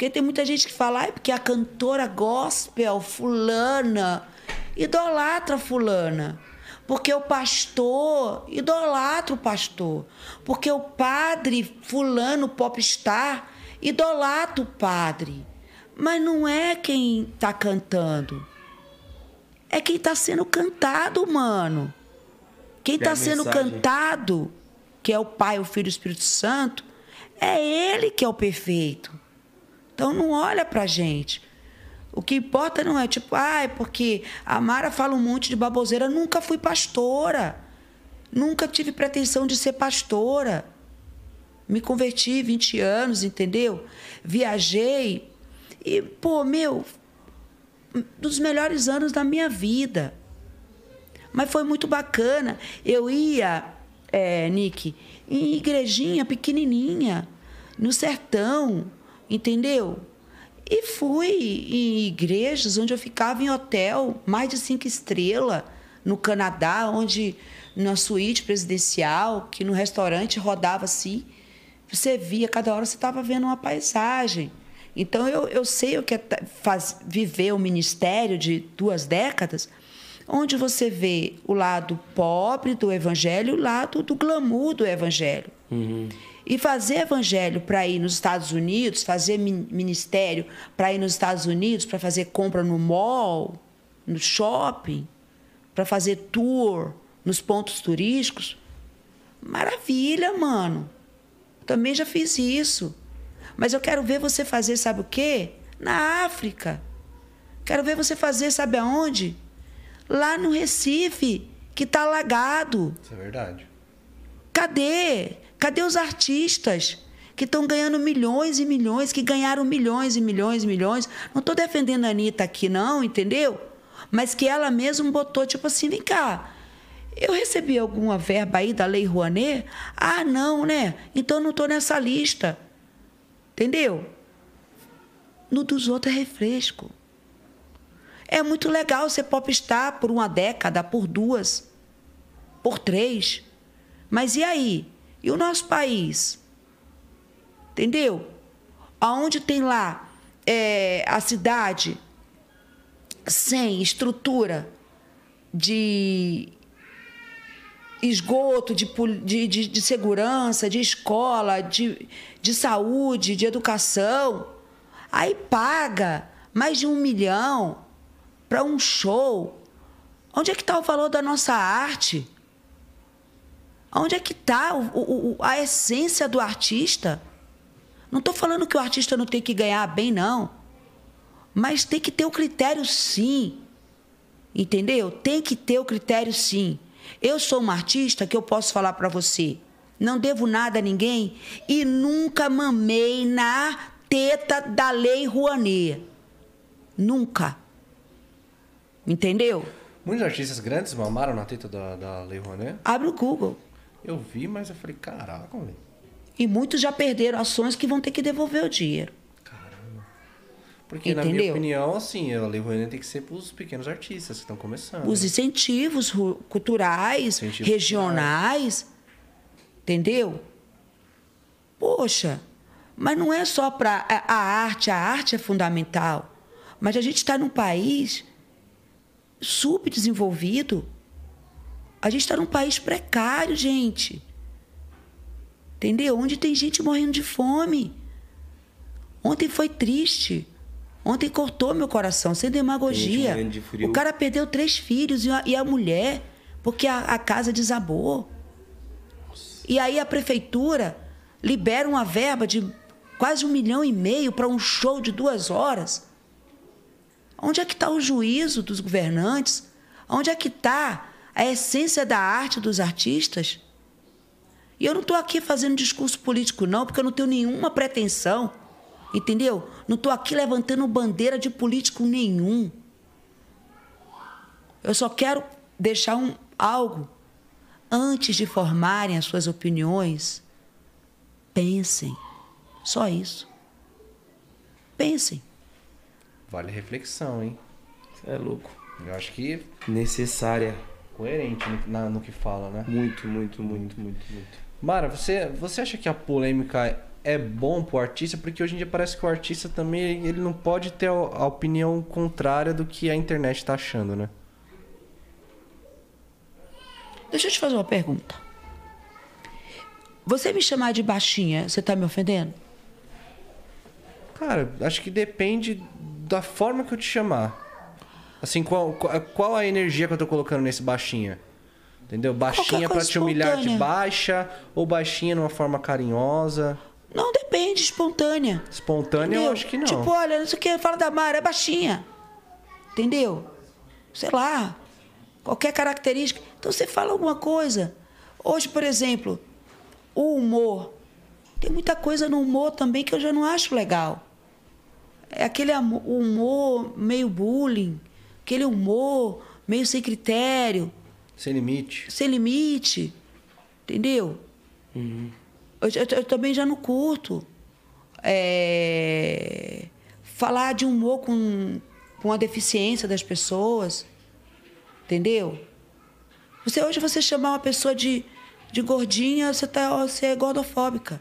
Porque tem muita gente que fala, ah, porque a cantora gospel, fulana, idolatra fulana. Porque o pastor idolatra o pastor. Porque o padre fulano popstar idolatra o padre. Mas não é quem está cantando. É quem está sendo cantado, mano. Quem É está sendo mensagem. cantado, que é o Pai, o Filho e o Espírito Santo, é Ele que é o perfeito. Então não olha pra gente. O que importa não é tipo, ah, é porque a Mara fala um monte de baboseira. Nunca fui pastora. Nunca tive pretensão de ser pastora. Me converti 20 anos, entendeu? Viajei. E, pô, meu, dos melhores anos da minha vida. Mas foi muito bacana. Eu ia, é, Nick, em igrejinha pequenininha, no sertão, entendeu? E fui em igrejas onde eu ficava em hotel, mais de cinco estrelas, no Canadá, onde na suíte presidencial, que no restaurante rodava assim, você via, cada hora você estava vendo uma paisagem. Então eu, eu sei o que é faz, viver o ministério de duas décadas, onde você vê o lado pobre do evangelho o lado do glamour do evangelho. E fazer evangelho para ir nos Estados Unidos, fazer min- ministério para ir nos Estados Unidos, para fazer compra no mall, no shopping, para fazer tour nos pontos turísticos, maravilha, mano. Também já fiz isso. Mas eu quero ver você fazer, sabe o quê? Na África. Quero ver você fazer, sabe aonde? Lá no Recife, que tá alagado. Isso é verdade. Cadê? Cadê os artistas que estão ganhando milhões e milhões, que ganharam milhões e milhões e milhões? Não estou defendendo a Anitta aqui, não, entendeu? Mas que ela mesma botou, tipo assim, vem cá. Eu recebi alguma verba aí da Lei Rouanet? Ah, não, né? Então não estou nessa lista. Entendeu? No dos outros é refresco. É muito legal ser popstar por uma década, por duas, por três. Mas e aí? E o nosso país? Entendeu? Aonde tem lá é, a cidade sem estrutura de esgoto, de, de, de, de segurança, de escola, de, de saúde, de educação. Aí paga mais de um milhão para um show. Onde é que está o valor da nossa arte? Onde é que está a essência do artista? Não estou falando que o artista não tem que ganhar bem, não. Mas tem que ter o critério, sim. Entendeu? Tem que ter o critério, sim. Eu sou uma artista que eu posso falar para você. Não devo nada a ninguém e nunca mamei na teta da Lei Rouanet. Nunca. Entendeu? Muitos artistas grandes mamaram na teta da, da Lei Rouanet. Abre o Google. Eu vi, mas eu falei, caraca, velho. E muitos já perderam ações que vão ter que devolver o dinheiro. Porque, na minha Entendeu? opinião, assim, a Lei Rouanet tem que ser pros pequenos artistas que estão começando. Os incentivos ru- culturais, Incentivos regionais, entendeu? Poxa, mas não é só para a arte, a arte é fundamental. Mas a gente está num país subdesenvolvido. A gente está num país precário, gente. Entendeu? Onde tem gente morrendo de fome. Ontem foi triste. Ontem cortou meu coração, sem demagogia. de. O cara perdeu três filhos e a, e a mulher, porque a, a casa desabou. E aí a prefeitura libera uma verba de quase um milhão e meio para um show de duas horas. Onde é que está o juízo dos governantes? Onde é que está a essência da arte dos artistas? E eu não estou aqui fazendo discurso político, não, porque eu não tenho nenhuma pretensão, entendeu? Não estou aqui levantando bandeira de político nenhum. Eu só quero deixar um, algo. Antes de formarem as suas opiniões, pensem. Só isso. Pensem. Vale reflexão, hein? É louco. Eu acho que Necessária. Coerente no, na- no que fala, né? Muito, muito, muito, muito, muito. Mara, você, você acha que a polêmica é bom pro artista? Porque hoje em dia parece que o artista também ele não pode ter a, a opinião contrária do que a internet tá achando, né? Deixa eu te fazer uma pergunta. Você me chamar de baixinha, você está me ofendendo? Cara, acho que depende da forma que eu te chamar. Assim, qual, qual, a energia que eu tô colocando nesse baixinha? Entendeu? Baixinha coisa te humilhar de baixa ou baixinha numa forma carinhosa, Não, depende, espontânea. espontânea, eu Entendeu? acho que não. Tipo, olha, não sei o que, fala da Mara, é baixinha. Entendeu? Sei lá. Qualquer característica. Então você fala alguma coisa. Hoje, por exemplo, o humor. Tem muita coisa no humor também que eu já não acho legal. É aquele humor meio bullying, aquele humor meio sem critério, Sem limite. sem limite. Entendeu? Eu, eu- eu também já não curto. é, falar de humor com, com a deficiência das pessoas. Entendeu? Você, hoje você chamar uma pessoa de, de gordinha, você, tá, você é gordofóbica.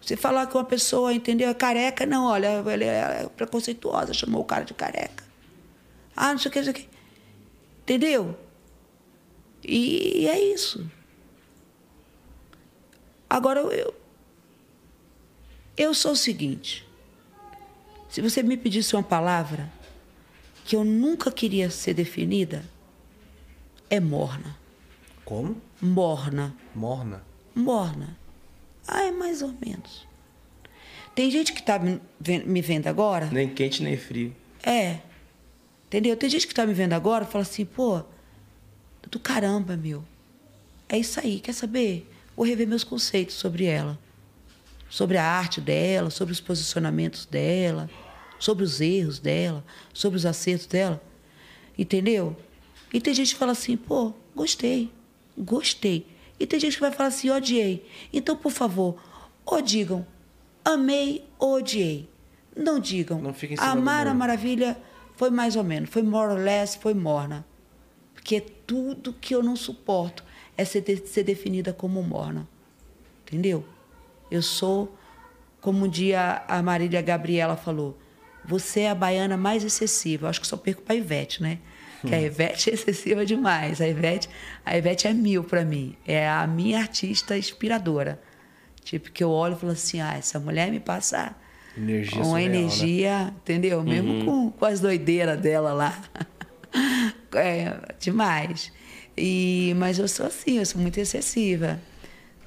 Você falar que uma pessoa, entendeu, é careca, não, olha, ela é preconceituosa, chamou o cara de careca. Ah, não sei o que, não sei o que. Entendeu? E é isso. Agora, eu, eu sou o seguinte: se você me pedisse uma palavra que eu nunca queria ser definida, é morna. Como? Morna. Morna. Morna. Ah, é mais ou menos. Tem gente que está me ven- me vendo agora. Nem quente, nem frio. É. Entendeu? Tem gente que tá me vendo agora e fala assim, pô, do caramba, meu. É isso aí, quer saber? Vou rever meus conceitos sobre ela. Sobre a arte dela, sobre os posicionamentos dela, sobre os erros dela, sobre os acertos dela. Entendeu? E tem gente que fala assim, pô, gostei, gostei. E tem gente que vai falar assim, odiei. Então, por favor, ou digam, amei ou odiei. Não digam, Não amar a maravilha foi mais ou menos, foi more or less, foi morna. Porque tudo que eu não suporto é ser, de- ser definida como morna. Entendeu? Eu sou, como um dia a Marília Gabriela falou, você é a baiana mais excessiva. Eu acho que só perco para a Ivete, né? Que a Ivete [LAUGHS] é excessiva demais. A Ivete, a Ivete é mil para mim. É a minha artista inspiradora. Tipo, que eu olho e falo assim, ah, essa mulher me passa Energia uma surreal, né? energia, entendeu? Mesmo com, com as doideiras dela lá. [LAUGHS] É, demais. E, mas eu sou assim, eu sou muito excessiva.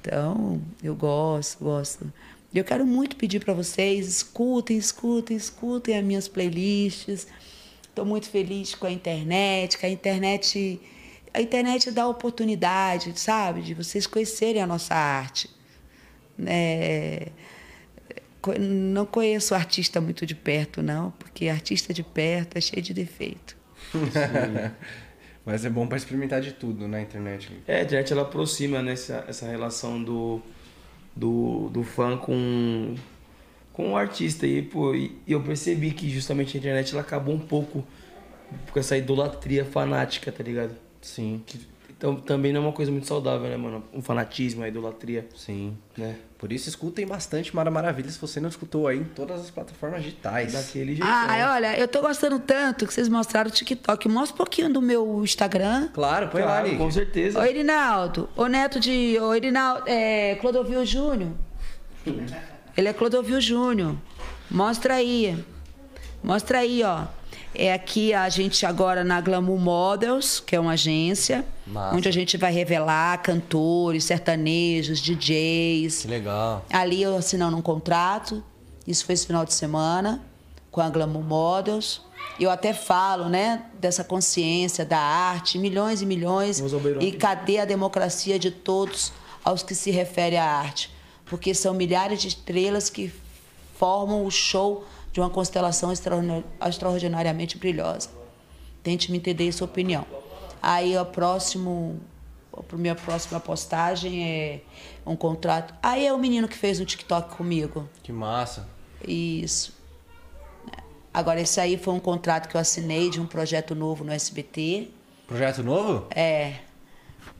Então, eu gosto, gosto. Eu quero muito pedir para vocês, escutem, escutem, escutem as minhas playlists. Estou muito feliz com a internet, que a internet, a internet dá oportunidade, sabe, de vocês conhecerem a nossa arte. É, não conheço artista muito de perto, não, porque artista de perto é cheio de defeito. [LAUGHS] Mas é bom pra experimentar de tudo na internet. É, a internet ela aproxima né, essa, essa relação do, do, do fã com, com o artista. E, pô, e eu percebi que justamente a internet ela acabou um pouco com essa idolatria fanática, tá ligado? Sim, Que, então também não é uma coisa muito saudável, né, mano? Um fanatismo, a idolatria, sim. né? Por isso escutem bastante Mara Maravilha se você não escutou aí em todas as plataformas digitais. Daquele jeito. Ah, olha, eu tô gostando tanto que vocês mostraram o TikTok. Mostra um pouquinho do meu Instagram. Claro, põe lá, Claro, Nick. com certeza. Ô, Irinaldo, o neto de. Ô, Irinaldo, é Clodovil Júnior. Ele é Clodovil Júnior. Mostra aí. Mostra aí, ó. É aqui a gente agora na Glamour Models, que é uma agência, Massa. onde a gente vai revelar cantores, sertanejos, DJs. Que legal. Ali eu assinando um contrato. Isso foi esse final de semana com a Glamour Models. Eu até falo, né, dessa consciência da arte, milhões e milhões. E cadê a democracia de todos aos que se refere à arte? Porque são milhares de estrelas que formam o show de uma constelação extraordinar- extraordinariamente brilhosa. Tente me entender sua opinião. Aí o próximo, a minha próxima postagem é um contrato. Aí é o menino que fez um TikTok comigo. Que massa. Isso. Agora, esse aí foi um contrato que eu assinei de um projeto novo no SBT. Projeto novo? É.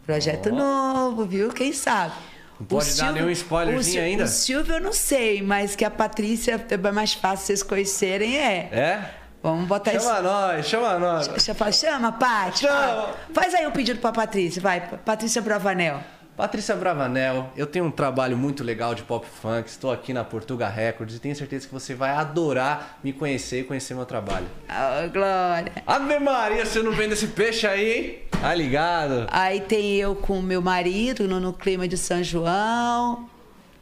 Projeto novo, viu? Quem sabe? Não pode dar nenhum spoilerzinho o Sil- ainda? O Silvio eu não sei, mas que a Patrícia é mais fácil vocês conhecerem, é. É? Vamos botar isso. Chama nós, chama nós. Chama, Paty. Chama. Faz aí um pedido pra Patrícia, vai. Patrícia Bravanel. Patrícia Bravanel, eu tenho um trabalho muito legal de pop funk, estou aqui na Portuga Records e tenho certeza que você vai adorar me conhecer e conhecer meu trabalho. Ô, Glória. Ave Maria, você não vende esse peixe aí, hein? Tá ligado? Aí tem eu com meu marido no, no clima de São João.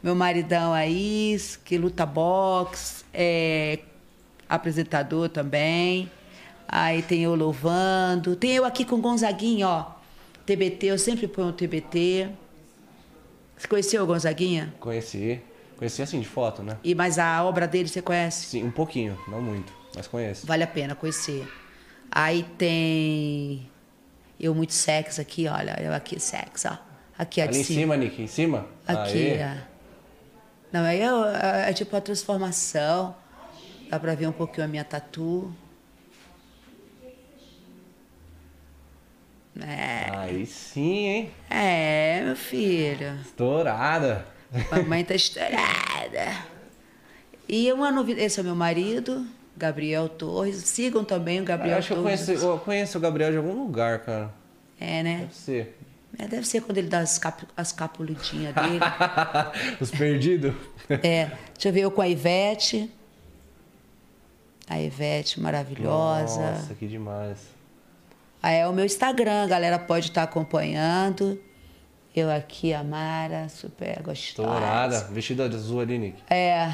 Meu maridão aí, que luta boxe, é apresentador também. Aí tem eu louvando. Tem eu aqui com o Gonzaguinha, ó. TBT, eu sempre ponho o TBT. Você conheceu o Gonzaguinha? Conheci. Conheci assim de foto, né? E, mas a obra dele você conhece? Sim, um pouquinho, não muito, mas conheço. Vale a pena conhecer. Aí tem eu muito sexo aqui, olha. Eu aqui sexo, ó. Aqui, ó, Ali em cima, Nick, em cima? Aqui, Aê. ó. Não, aí é, é tipo a transformação. Dá pra ver um pouquinho a minha tatu. É, Aí sim, hein? é, meu filho. Estourada. Mamãe tá estourada. E uma novidade. Esse é meu marido, Gabriel Torres. Sigam também o Gabriel acho que eu Torres. conheço, eu conheço o Gabriel de algum lugar, cara. É, né? Deve ser. É, deve ser quando ele dá as, cap... as capulidinhas dele. [LAUGHS] Os perdidos? É, deixa eu ver eu com a Ivete. A Ivete maravilhosa. Nossa, que demais. É o meu Instagram, a galera pode estar acompanhando. Eu aqui, a Mara, super gostosa. Estourada. Vestida de azul ali, Nick. É.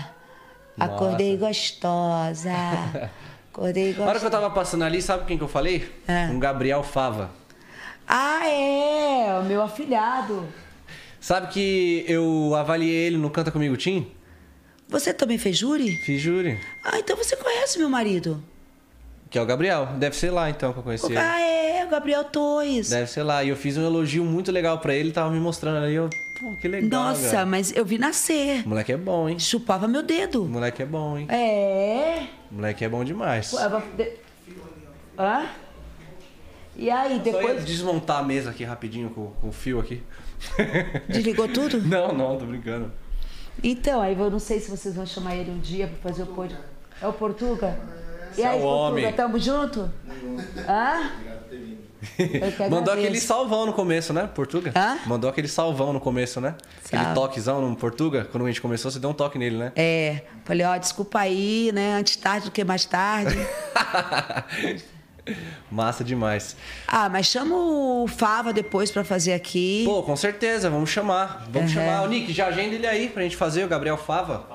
Acordei Nossa. gostosa. [LAUGHS] Acordei Na hora que eu gostosa. tava passando ali, sabe quem que eu falei? É. Um Gabriel Fava. Ah, é! O meu afilhado. Sabe que eu avaliei ele no Canta Comigo Tim? Você também fez júri? Fiz júri. Ah, então você conhece meu marido. Que é o Gabriel. Deve ser lá então que eu conheci ele. Ah, é, o Gabriel Torres. Deve ser lá. E eu fiz um elogio muito legal pra ele, tava me mostrando ali. Eu, pô, que legal. Nossa, cara. mas eu vi nascer. O moleque é bom, hein? Chupava meu O dedo. moleque é bom, hein? É. O moleque é bom demais. Pô, eu vou- de- Hã? E aí, Só ia depois. desmontar a mesa aqui rapidinho com, com o fio aqui. [LAUGHS] Desligou tudo? Não, não, tô brincando. Então, aí eu não sei se vocês vão chamar ele um dia pra fazer o pod. É o Portuga? E é aí, o Portuga, homem. tamo junto? Hã? Mandou aquele salvão no começo, né, Portuga? Hã? Mandou aquele salvão no começo, né? Aquele Salve. toquezão no Portuga. Quando a gente começou, você deu um toque nele, né? É, falei, ó, desculpa aí, né? Antes tarde do que mais tarde. [LAUGHS] Massa demais. ah, mas chama o Fava depois pra fazer aqui. Pô, com certeza, vamos chamar. Vamos Uhum. chamar. O Nick, já agenda ele aí pra gente fazer, o Gabriel Fava.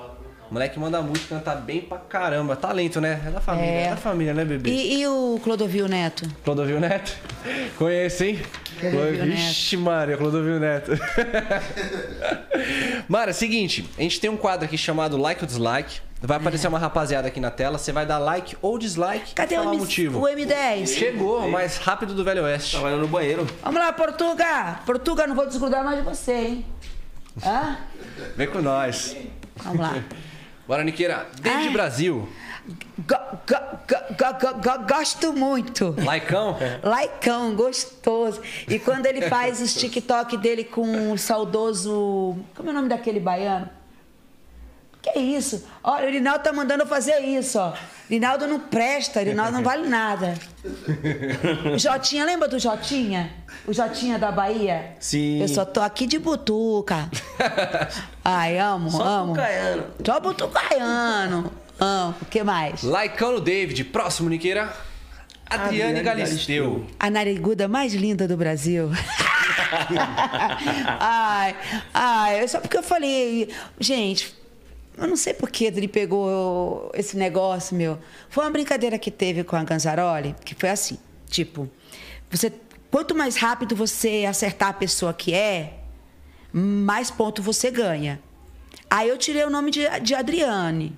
O moleque manda música, canta bem pra caramba. Talento, né? É da família, é, É. da família, né, bebê? E, e o Clodovil Neto? Clodovil Neto? Conheço, hein? Clodovil Vixe, Maria, Clodovil Neto. [LAUGHS] Mara, seguinte, a gente tem um quadro aqui chamado Like ou Dislike. Vai aparecer uma rapaziada aqui na tela, você vai dar like ou dislike Cadê e o, falar o M- motivo. o M10? Chegou, mais rápido do Velho Oeste. Tava indo no banheiro. Vamos lá, Portuga! Portuga, não vou desgrudar mais de você, hein? Hã? Vem com nós. Vamos lá. [LAUGHS] Bora, Niqueira. Desde Ai. Brasil. Go- go- go- gosto muito. Laicão? [LAUGHS] Laicão, gostoso. E quando ele faz os [LAUGHS] TikTok dele com o saudoso. Como é o nome daquele baiano? Que isso? Olha, o Rinaldo tá mandando eu fazer isso, ó. Rinaldo não presta, Rinaldo não vale nada. O Jotinha, lembra do Jotinha? O Jotinha da Bahia? Sim. Eu só tô aqui de butuca. [LAUGHS] Ai, amo, Só amo. butucaiano. Só butucaiano. Amo. O que mais? Laicão no David. Próximo, Niqueira. Adriane Adriane Galisteu. Galisteu. A nariguda mais linda do Brasil. [LAUGHS] ai, ai, é só porque eu falei, gente, Eu não sei por que ele pegou esse negócio, meu. Foi uma brincadeira que teve com a Ganzaroli, que foi assim, tipo, você quanto mais rápido você acertar a pessoa que é, mais ponto você ganha. Aí eu tirei o nome de, de Adriane.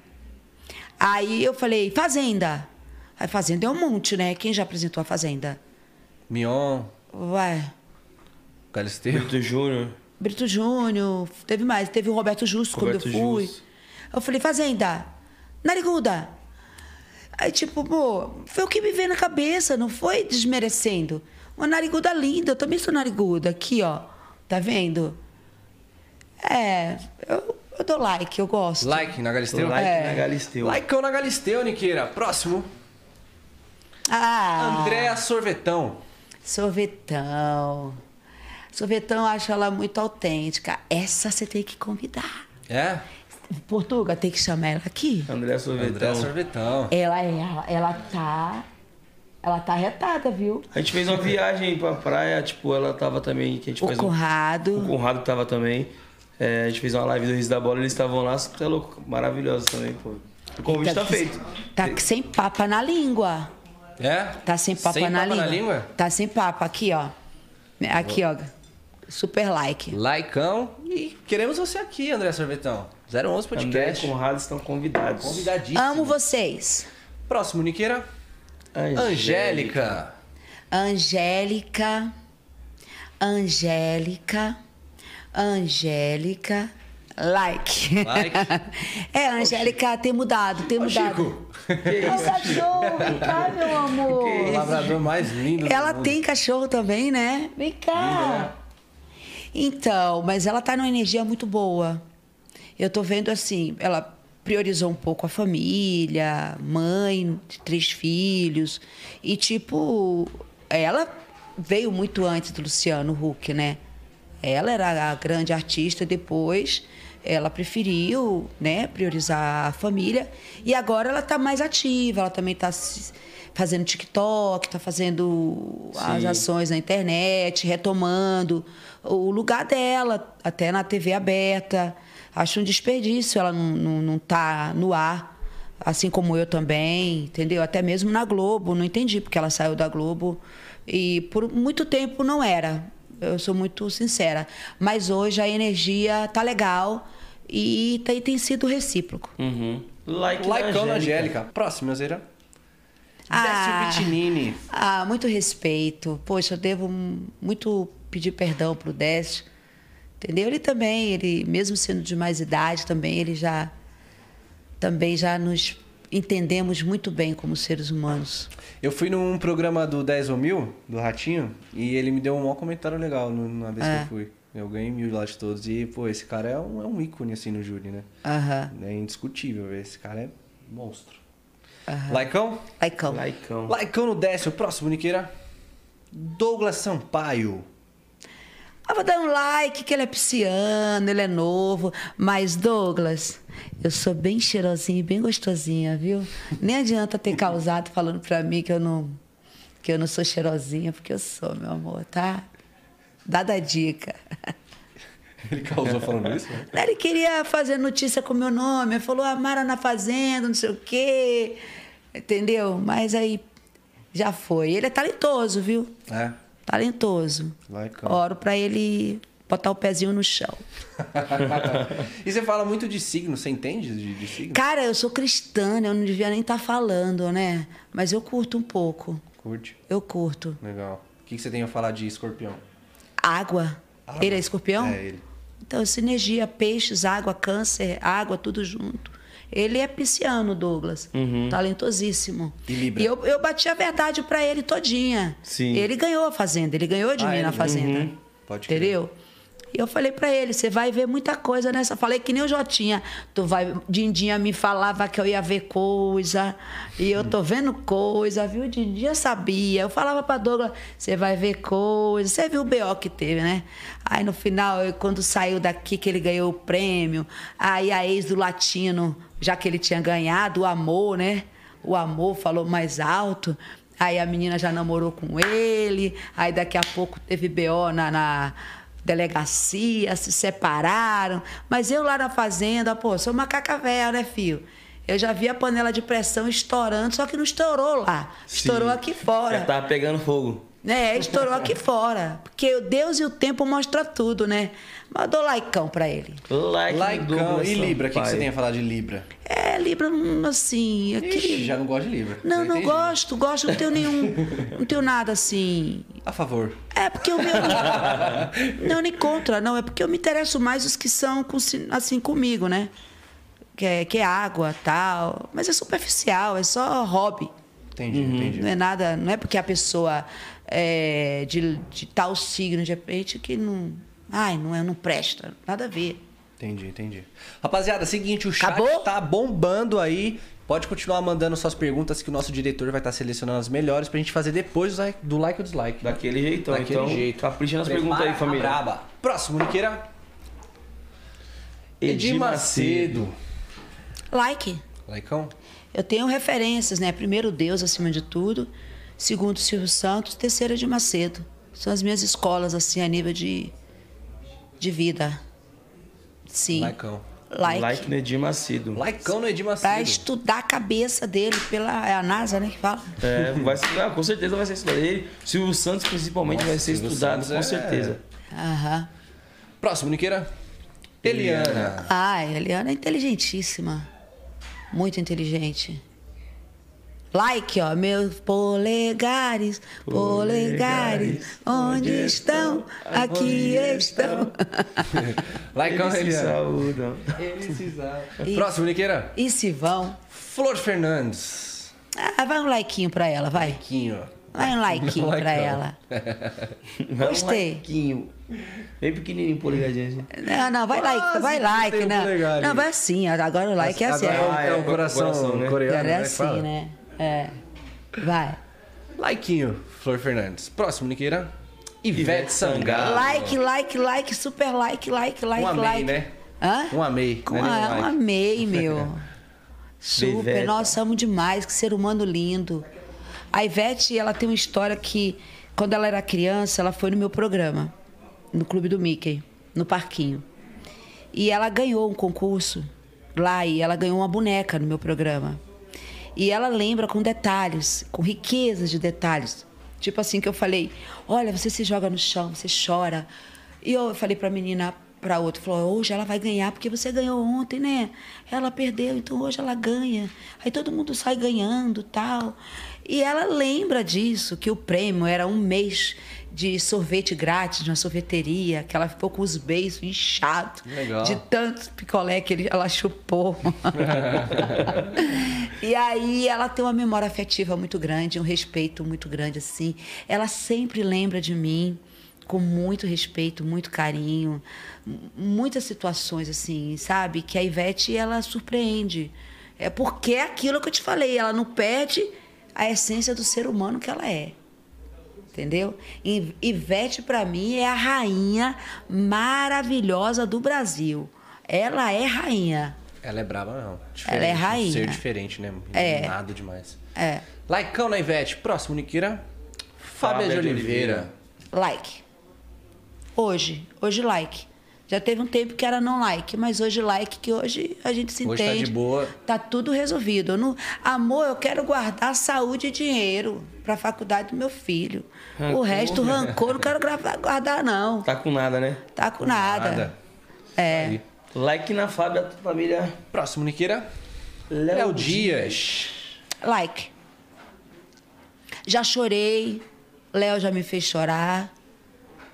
Aí eu falei, Fazenda. Aí Fazenda é um monte, né? Quem já apresentou a Fazenda? Mion, Ué, Galisteu. Brito Júnior. Brito Júnior, teve mais, teve o Roberto Justo Roberto quando eu fui. Justo. Eu falei, Fazenda, Nariguda. Aí, tipo, pô, foi o que me veio na cabeça, não foi desmerecendo. Uma nariguda linda, eu também sou nariguda, aqui, ó. Tá vendo? É, eu, eu dou like, eu gosto. Like na Galisteu? Like É. na Galisteu. Likeão na Galisteu, Niqueira. Próximo. Ah, Andréa Sorvetão. Sorvetão. Sorvetão, eu acho ela muito autêntica. Essa você tem que convidar. É? Portuga, tem que chamar ela aqui. André Sorvetão. Andréa Sorvetão. Ela, ela, ela tá. Ela tá retada, viu? A gente fez uma viagem pra praia, tipo, ela tava também. Que a gente O fez um- Conrado. O Conrado tava também. É, a gente fez uma live do Riso da Bola, eles estavam lá, você é louco, maravilhoso também, pô. O convite tá, feito. Tá sem papa na língua. É? Tá sem papa, Sem na, papa língua. na língua? Tá sem papa. Aqui, ó. Aqui, ó. Super like. Likeão. E queremos você aqui, André Sorvetão. 011 André e Podcast. Conrado estão convidados. Convidadíssimo. Amo vocês. Próximo, Niqueira. Angélica. Angélica. Angélica. Angélica. Like. Like. [LAUGHS] é, Angélica tem mudado, tem Ô, mudado. Chico. É o cachorro, vem cá, meu amor. O labrador mais lindo do Ela mundo. tem cachorro também, né? Vem cá. Então, mas ela tá numa energia muito boa. Eu tô vendo assim, ela priorizou um pouco a família, mãe de três filhos. E, tipo, ela veio muito antes do Luciano Huck, né? Ela era a grande artista, depois ela preferiu, né, priorizar a família. E agora ela tá mais ativa, ela também tá fazendo TikTok, tá fazendo as ações na internet, retomando o lugar dela, até na TV aberta. Acho um desperdício ela não, não, não tá no ar, assim como eu também, entendeu? Até mesmo na Globo, não entendi porque ela saiu da Globo. E por muito tempo não era. Eu sou muito sincera. Mas hoje a energia tá legal e tem, tem sido recíproco. Uhum. Like na Angélica. Angélica. Próximo, Zera. Ah. Décio Bittinini. Ah, muito respeito. Poxa, eu devo muito pedir perdão pro Décio. Entendeu? Ele também, ele mesmo sendo de mais idade, também ele já também já nos entendemos muito bem como seres humanos. Eu fui num programa do 10 ou mil, do Ratinho, e ele me deu um maior comentário legal no- na vez que É. eu fui. Eu ganhei mil lá de todos. E, pô, esse cara é um, é um ícone, assim, no júri, né? Aham. É indiscutível. Esse cara é monstro. Laicão? Laicão. Likeão. Laicão no décimo. Próximo, Niqueira. Douglas Sampaio. Ah, vou dar um like, que ele é pisciano, ele é novo. Mas, Douglas, eu sou bem cheirosinha e bem gostosinha, viu? Nem adianta ter causado falando pra mim que eu não, que eu não sou cheirosinha, porque eu sou, meu amor, tá? Dada a dica. Ele causou falando isso? né? Ele queria fazer notícia com meu nome, ele falou Amara na Fazenda, não sei o quê. Entendeu? Mas aí já foi. Ele é talentoso, viu? É. Talentoso. Laicão. Oro pra ele botar o pezinho no chão. [LAUGHS] e você fala muito de signo, você entende de, de signo? Cara, eu sou cristã, né? eu não devia nem estar falando, né? Mas eu curto um pouco. Curte. Eu curto. Legal. O que que você tem a falar de escorpião? Água. Água. Ele é escorpião? É ele. Então, sinergia, peixes, água, câncer, água, tudo junto. Ele é pisciano, Douglas. Talentosíssimo. E Libra? eu, eu bati a verdade pra ele todinha. Sim. Ele ganhou a fazenda, ele ganhou de Ah, mim ele na ganhou? fazenda. Uhum. Pode crer. Entendeu? E eu falei pra ele, você vai ver muita coisa nessa. Falei que nem o Jotinha. Tu vai. Dindinha me falava que eu ia ver coisa. E eu tô vendo coisa, viu? Dindinha sabia. Eu falava pra Douglas, você vai ver coisa. Você viu o BO que teve, né? Aí no final, quando saiu daqui, que ele ganhou o prêmio, aí a ex do Latino, já que ele tinha ganhado, o amor, né? O amor falou mais alto. Aí a menina já namorou com ele. Aí daqui a pouco teve BO na, na- delegacia, se separaram. Mas eu lá na fazenda, pô, sou macaca velha, né, filho? Eu já vi a panela de pressão estourando, só que não estourou lá. Estourou Sim. aqui fora. Já tava pegando fogo. É, estourou aqui fora. Porque o Deus e o tempo mostram tudo, né? Mas eu dou laicão pra ele. Like Laicão. E Libra, o que, que você tem a falar de Libra? É, Libra, hum, assim. Ixi, Aquele... já não gosto de Libra. Não, não entendi. gosto, gosto, não tenho nenhum. Não tenho nada assim. A favor. É porque o meu. não, nem contra, não. É porque eu me interesso mais os que são com- assim comigo, né? Que é, que é água tal. Mas é superficial, é só hobby. Entendi, entendi. Não é nada. Não é porque a pessoa é de, de tal signo, de repente, que não. Ai, não, é, não presta. Nada a ver. Entendi, entendi. Rapaziada, seguinte, o chat Acabou? tá bombando aí. Pode continuar mandando suas perguntas que o nosso diretor vai estar selecionando as melhores pra gente fazer depois do like- do like ou dislike. Daquele jeitão. Daquele então, jeito. capricha nas Prepara perguntas aí, família. braba. Próximo, Niqueira. Edir Macedo. Like. Laicão? Eu tenho referências, né? Primeiro Deus acima de tudo, segundo Silvio Santos, terceiro de Macedo. São as minhas escolas assim a nível de de vida. Sim. Laicão. Like. Like no Edir Macedo. Laicão no Edir Pra Macedo. estudar a cabeça dele pela é a NASA, né, que fala. É, vai ser, ah, com certeza vai ser estudado. Ele, Silvio Santos principalmente vai ser Silvio estudado, Santos com é- certeza. Aham. Próximo, Niqueira. Eliana. Ah, a Eliana é inteligentíssima. Muito inteligente. Like, ó, meus polegares, polegares, onde estão? Aqui estão. Laicão, [LAUGHS] Eles se saúdam. Próximo, Niqueira. E se vão? Flor Fernandes. Ah, vai um likeinho pra ela, vai. Quinho. Vai um [LAUGHS] likeinho Um pra likeão. ela. [LAUGHS] Vai um Gostei. likezinho. Bem pequenininho, polegadinho. assim. Não, não, vai like, Quase vai like, né? ali. Não, vai assim, agora o like é assim. Agora Ah, é, é o coração, coração, né? coreano, Agora é né, que assim, né? É. Vai. Laiquinho, Flor Fernandes. Próximo, Niqueira. Ivete Ivete Sangalo. Like, like, like, super like, like, like, Um amei, like. né? Hã? Um amei. Com não é a, nenhum um like. amei, [LAUGHS] meu. Super. Ivete. Nossa, amo demais. Que ser humano lindo. A Ivete, ela tem uma história que, quando ela era criança, ela foi no meu programa, no Clube do Mickey, no Parquinho. E ela ganhou um concurso lá e ela ganhou uma boneca no meu programa. E ela lembra com detalhes, com riquezas de detalhes. Tipo assim que eu falei: "Olha, você se joga no chão, você chora". E eu falei pra menina, pra outra, falou: "Hoje ela vai ganhar porque você ganhou ontem, né? Ela perdeu, então hoje ela ganha". Aí todo mundo sai ganhando, tal. E ela lembra disso, que o prêmio era um mês de sorvete grátis de uma sorveteria, que ela ficou com os beijos inchados Legal. de tanto picolé que ele- ela chupou. [LAUGHS] e aí ela tem uma memória afetiva muito grande, um respeito muito grande assim. Ela sempre lembra de mim com muito respeito, muito carinho, muitas situações assim, sabe? Que a Ivete ela surpreende. É porque é aquilo que eu te falei, ela não perde a essência do ser humano que ela é. Entendeu? E Ivete, para mim, é a rainha maravilhosa do Brasil. Ela é rainha. Ela é braba, não. Ela é Um rainha. ser diferente, né? É. Nada demais. É. Laicão na Ivete. Próximo, Niqueira. Fábia de Fábia de Oliveira. Like. Hoje. Hoje, like. Já teve um tempo que era não like, mas hoje like, que hoje a gente se Hoje tá entende. de boa. Tá tudo resolvido. Eu não... Amor, eu quero guardar saúde e dinheiro pra faculdade do meu filho. O Rancor. resto, rancor, não quero gravar- guardar, não. Tá com nada, né? Tá com nada. Nada. É. Aí. Like na Fábia, família. Próximo, Niqueira. Léo Léo Dias. Like. Já chorei. Léo já me fez chorar.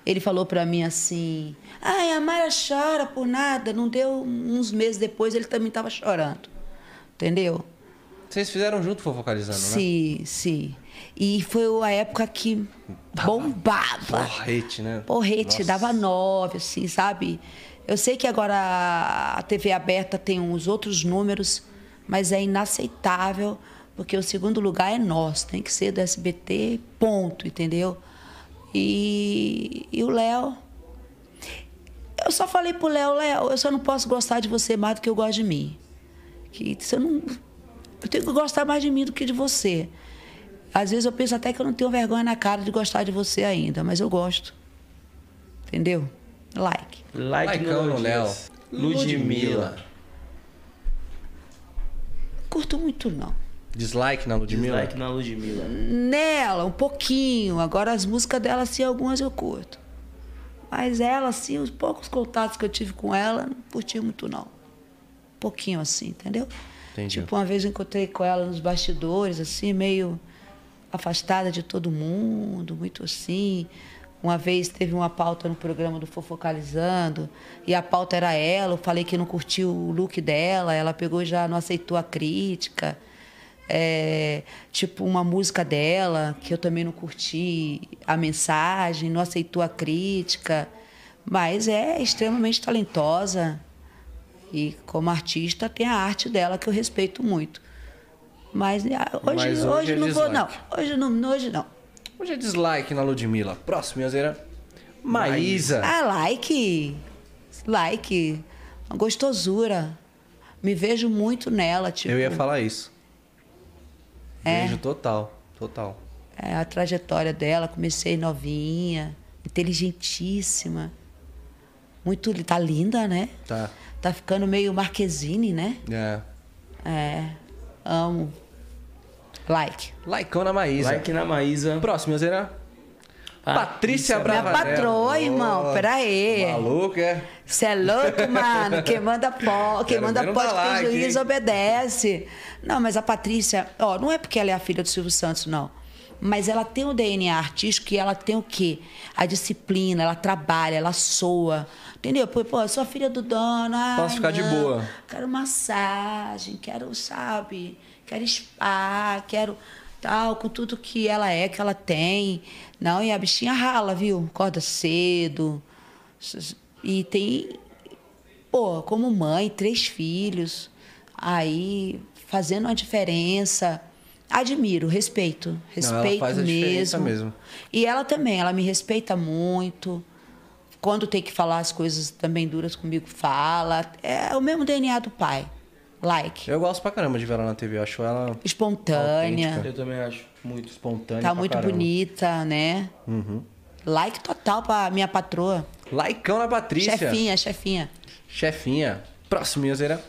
Ele falou pra mim assim: Ai, a Mara chora por nada. Não deu uns meses depois, ele também tava chorando. Entendeu? Vocês fizeram junto fofocalizando, né? Sim, sim. E foi a época que bombava. Porrete, né? Porrete, Nossa. dava nove, assim, sabe? Eu sei que agora a TV aberta tem uns outros números, mas é inaceitável, porque o segundo lugar é nosso, tem que ser do SBT, ponto, entendeu? E, e o Léo. Eu só falei pro Léo, Léo, eu só não posso gostar de você mais do que eu gosto de mim. Que você não. Eu tenho que gostar mais de mim do que de você. Às vezes eu penso até que eu não tenho vergonha na cara de gostar de você ainda, mas eu gosto. Entendeu? Like. Like Likeão no Léo. Ludmilla. Curto muito, não. Dislike na Ludmilla? Dislike na Ludmilla. Nela, um pouquinho. Agora as músicas dela, assim, algumas eu curto. Mas ela, assim, os poucos contatos que eu tive com ela, não curti muito, não. Um pouquinho assim, entendeu? Entendi. Tipo, uma vez encontrei com ela nos bastidores, assim, meio afastada de todo mundo, muito assim. Uma vez teve uma pauta no programa do Fofocalizando, e a pauta era ela, eu falei que não curtiu o look dela, ela pegou e já não aceitou a crítica. É, tipo, uma música dela, que eu também não curti a mensagem, não aceitou a crítica, mas é extremamente talentosa. E como artista tem a arte dela que eu respeito muito. Mas ah, hoje, Mas hoje hoje, é não vou, não. dislike. Hoje não, hoje não. Hoje é dislike na Ludmilla. Próximo, Minhazeira. Maísa. Ah, like. Like. Uma gostosura. Me vejo muito nela, tipo. Eu ia falar isso. É. Beijo total. Total. é, a trajetória dela, comecei novinha, inteligentíssima. Muito, tá linda, né? Tá. Tá ficando meio Marquezine, né? É. É. Amo. Like. Likeão na Maísa. Like na Maísa. Próximo, Minhazeira. Patrícia Patrícia Minha patroa, irmão. Ó, Pera aí. Maluco, é? Você é louco, mano. Quem manda pó, quem Quero manda pode dar ter like, juiz hein? obedece. Não, mas a Patrícia, ó, não é porque ela é a filha do Silvio Santos, não. Mas ela tem o DNA artístico e ela tem o quê? A disciplina, ela trabalha, ela soa. Entendeu? Pô, pô eu sou a filha do dono. ai, Posso ficar de não, boa. Quero massagem, quero, sabe? Quero spa, quero tal, com tudo que ela é, que ela tem. Não, e a bichinha rala, viu? Acorda cedo. E tem, pô, como mãe, três filhos, aí fazendo uma diferença. Admiro, respeito, ela respeito faz a diferença mesmo. mesmo. E ela também, ela me respeita muito. Quando tem que falar as coisas também duras comigo, fala. É o mesmo DNA do pai. Like. Eu gosto pra caramba de ver ela na TV. Eu acho ela Espontânea. Autêntica. Eu também acho muito. espontânea. Tá pra muito caramba. bonita, né? Like total pra minha patroa. Likeão na Patrícia. Chefinha, chefinha. Chefinha. Próximo, Minhazeira.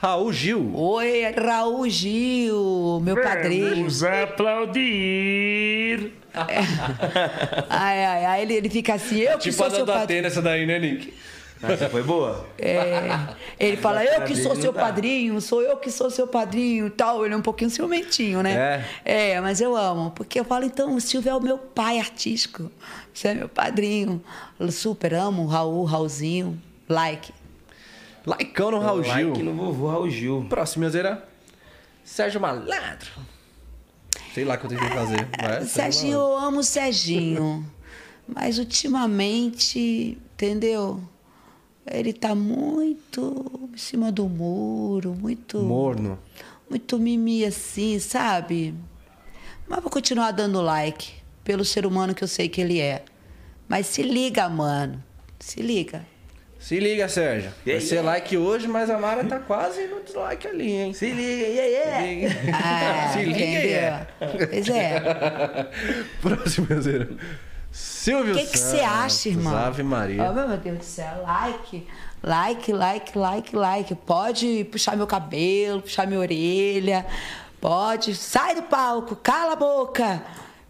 Raul Gil. Oi, Raul Gil, meu padrinho. Vamos [LAUGHS] aplaudir. Ai, ai, ai, ele, ele fica assim, eu que Tipo sou a seu da padrinho. Atena, essa daí, né, Nick? Essa foi boa? É, ele fala, eu que sou dele seu dá. padrinho, sou eu que sou seu padrinho e tal. Ele é um pouquinho ciumentinho, né? É. mas eu amo. Porque eu falo, então, o Silvio é o meu pai artístico. Você é meu padrinho. Eu super amo o Raul, Raulzinho. Like. Likeão no Raul Gil. Like no vovô Raul Gil. Próximo, Minhazeira. Sérgio Malandro. Sei lá o que eu tentei fazer. Vai, Serginho, eu amo o Serginho. Mas ultimamente, entendeu? Ele tá muito em cima do muro, muito. Morno. Muito mimi assim, sabe? Mas vou continuar dando like pelo ser humano que eu sei que ele é. Mas se liga, mano. Se liga. Se liga, Sérgio. Vai Yeah, ser yeah. like hoje, mas a Mara tá quase no dislike ali, hein? Se liga, yeah, Se yeah. liga. Ah, Se liga, yeah. Pois é. [LAUGHS] Próximo, Minhazeira. Silvio O que você acha, irmão? Ave Maria. Oh, meu Deus do céu. Like, like, like, like, like. Pode puxar meu cabelo, puxar minha orelha. Pode. Sai do palco, cala a boca.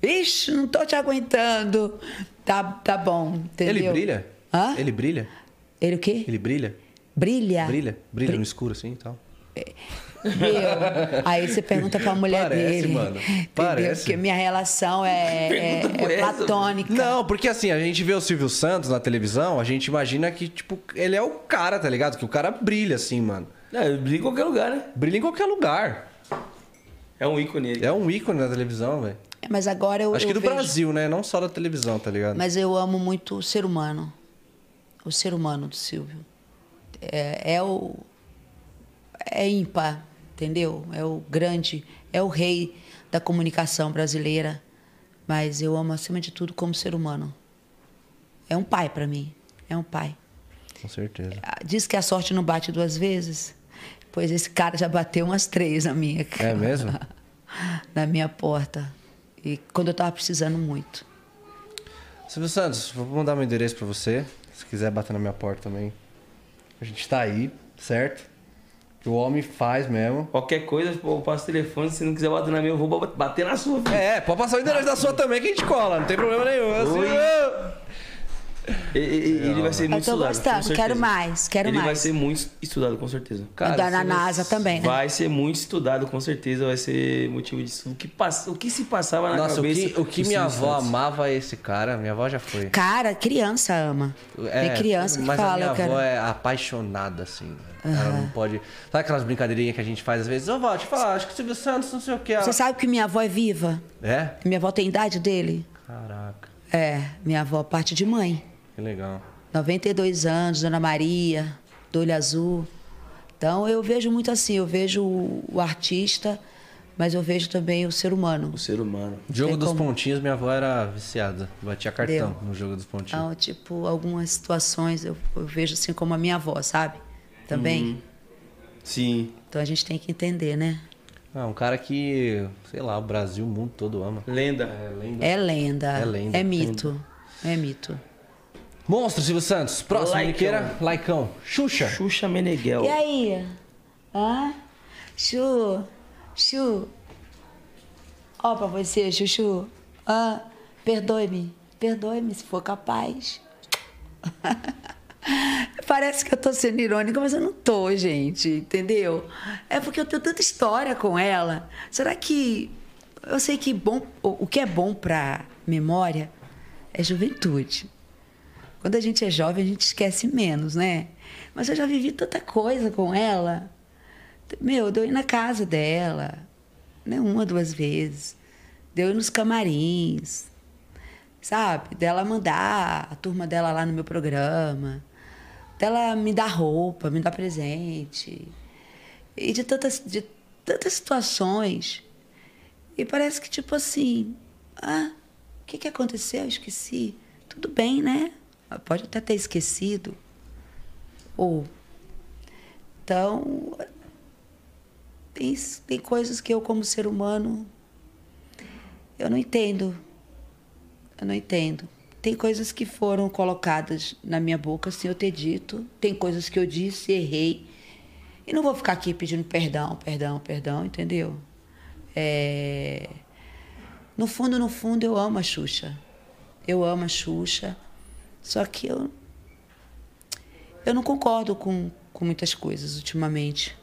Ixi, não tô te aguentando. Tá, tá bom, entendeu? Ele brilha? Hã? Ele brilha? Ele o quê? Ele brilha? Brilha? Brilha? Brilha no escuro assim e tal. Meu, aí você pergunta pra mulher Parece, dele. mano. Parece. Porque minha relação é, [LAUGHS] é, é platônica. Não, porque assim, a gente vê o Silvio Santos na televisão, a gente imagina que, tipo, ele é o cara, tá ligado? Que o cara brilha assim, mano. Ele brilha em qualquer lugar, né? Brilha em qualquer lugar. É um ícone ele. É um ícone na televisão, velho. Mas agora eu. Acho que eu do vejo- Brasil, né? Não só da televisão, tá ligado? Mas eu amo muito o ser humano. O ser humano do Silvio. É, é o. É ímpar, entendeu? É o grande. É o rei da comunicação brasileira. Mas eu amo, acima de tudo, como ser humano. É um pai para mim. É um pai. Com certeza. Ah, Diz que a sorte não bate duas vezes. Pois esse cara já bateu umas três na minha. É mesmo? [LAUGHS] na minha porta. E quando eu tava precisando muito. Silvio Santos, vou mandar meu endereço pra você. Se quiser bater na minha porta também. A gente tá aí, certo? Que o homem faz mesmo. Qualquer coisa, pô, eu passo o telefone. Se não quiser bater na minha, eu vou bater na sua. filho. É, pode passar o endereço da sua também que a gente cola, não tem problema nenhum. Assim, Oi. ô. E- e- e- Ele vai ser Eu muito tô estudado. gostando, com certeza. quero mais, quero Ele vai mais. ser muito estudado, com certeza. Cara, na você vai- NASA também, né? Vai ser muito estudado, com certeza. Vai ser motivo de estudo. O que, passa, o que se passava na Nossa, o cabeça... que, o que dos minha Silvio avó Santos? amava esse cara, minha avó já foi. Cara, criança ama. Tem criança que mas fala, a minha eu quero. avó é apaixonada, assim. Ela não pode. Sabe aquelas brincadeirinhas que a gente faz às vezes? Ô, vó, deixa eu falar, acho que o Silvio Santos não sei o que. Ela... Você sabe que minha avó é viva? É? Minha avó tem idade dele? Caraca, É, minha avó parte de mãe. Que legal. 92 anos, Dona Maria, do olho azul. Então eu vejo muito assim, eu vejo o, artista, mas eu vejo também o ser humano. O ser humano. Jogo Tem dos como. pontinhos, minha avó era viciada. Batia cartão Deu. no jogo dos pontinhos. Então, tipo, algumas situações eu, eu vejo assim como a minha avó, sabe? Também. Sim. Então a gente tem que entender, né? Ah, um cara que, sei lá, o Brasil, o mundo todo ama. Lenda. É lenda. É lenda. É lenda. É mito. É mito. Monstro, Silvio Santos. Próximo, Laicão. Niqueira. Laicão. Xuxa. Xuxa Meneghel. E aí? Hã? Chu, Chu. Ó pra você, Chuchu. Hã? Perdoe-me. Perdoe-me se for capaz. [LAUGHS] Parece que eu tô sendo irônica, mas eu não tô, gente, entendeu? É porque eu tenho tanta história com ela. Será que. Eu sei que bom, o o que é bom pra memória é juventude. Quando a gente é jovem, a gente esquece menos, né? Mas eu já vivi tanta coisa com ela. Meu, deu ir na casa dela, né? Uma, duas vezes. Deu ir nos camarins, sabe? Dela mandar a turma dela lá no meu programa. Dela me dar roupa, me dar presente. E de tantas, de tantas situações. E parece que, tipo assim, ah, o que, que aconteceu? Eu esqueci. Tudo bem, né? Pode até ter esquecido. Ou. Então, tem, tem coisas que eu, como ser humano, eu não entendo. Eu não entendo. Tem coisas que foram colocadas na minha boca sem eu ter dito. Tem coisas que eu disse, errei. E não vou ficar aqui pedindo perdão, perdão, perdão, entendeu? É... No fundo, no fundo, eu amo a Xuxa. Eu amo a Xuxa. Só que eu. Eu não concordo com, com muitas coisas ultimamente.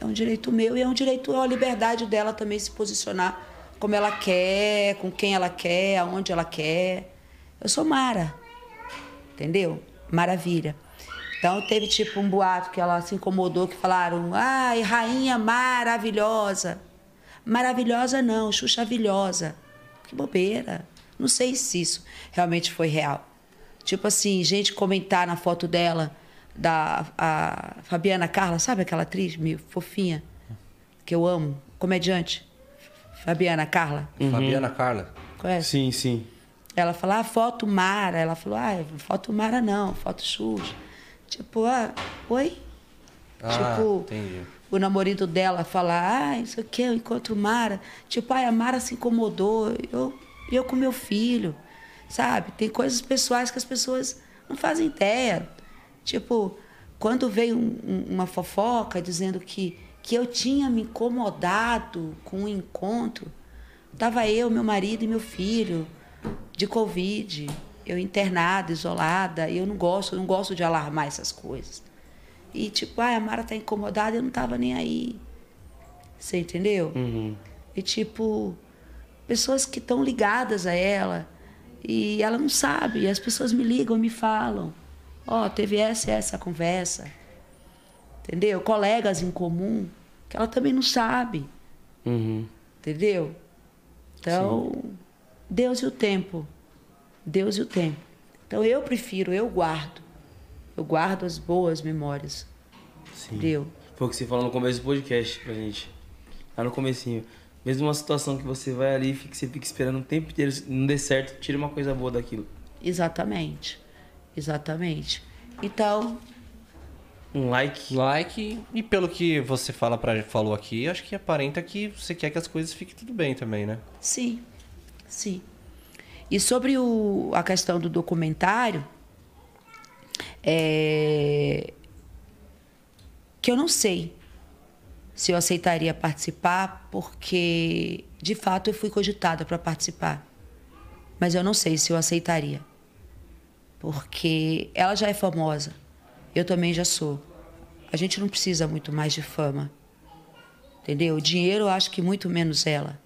É um direito meu e é um direito, é uma liberdade dela também se posicionar como ela quer, com quem ela quer, aonde ela quer. Eu sou Mara. Entendeu? Maravilha. Então teve tipo um boato que ela se incomodou, que falaram, ai, rainha maravilhosa. Maravilhosa não, xuxavilhosa. Que bobeira. Não sei se isso realmente foi real. Tipo assim, gente comentar na foto dela, da a Fabiana Carla, sabe aquela atriz meio fofinha, que eu amo, comediante? Fabiana Carla, Fabiana Carla. conhece? Sim, sim. Ela falou, ah, foto Mara. Ela falou, ah, foto Mara não, foto Xuxa. Tipo, ah, oi? Ah, tipo, entendi. o namorado dela falar, ah, isso aqui eu encontro Mara. Tipo, ai, a Mara se incomodou, eu, eu com meu filho, sabe? Tem coisas pessoais que as pessoas não fazem ideia. Tipo, quando veio um- um- uma fofoca dizendo que, que eu tinha me incomodado com o encontro, tava eu, meu marido e meu filho de Covid, eu internada, isolada, e eu não gosto, eu não gosto de alarmar essas coisas. E tipo, ah, a Mara tá incomodada, eu não tava nem aí. Você entendeu? E tipo, pessoas que estão ligadas a ela e ela não sabe, e as pessoas me ligam me falam: "Ó, teve essa essa conversa". Entendeu? Colegas em comum que ela também não sabe, Uhum. entendeu? Então, Deus e o tempo. Deus e o tempo. Então eu prefiro, eu guardo. Eu guardo as boas memórias. Sim. Entendeu? Foi o que você falou no começo do podcast pra gente. Lá no comecinho. Mesmo uma situação que você vai ali, fica, você fica esperando o tempo inteiro, se não der certo, tira uma coisa boa daquilo. Exatamente. Exatamente. Então, Um like. Like, e pelo que você fala pra, falou aqui, acho que aparenta que você quer que as coisas fiquem tudo bem também, né? sim. Sim. E sobre o, a questão do documentário, é, que eu não sei se eu aceitaria participar, porque de fato eu fui cogitada para participar. Mas eu não sei se eu aceitaria. Porque ela já é famosa, eu também já sou. A gente não precisa muito mais de fama. Entendeu? O dinheiro eu acho que muito menos ela.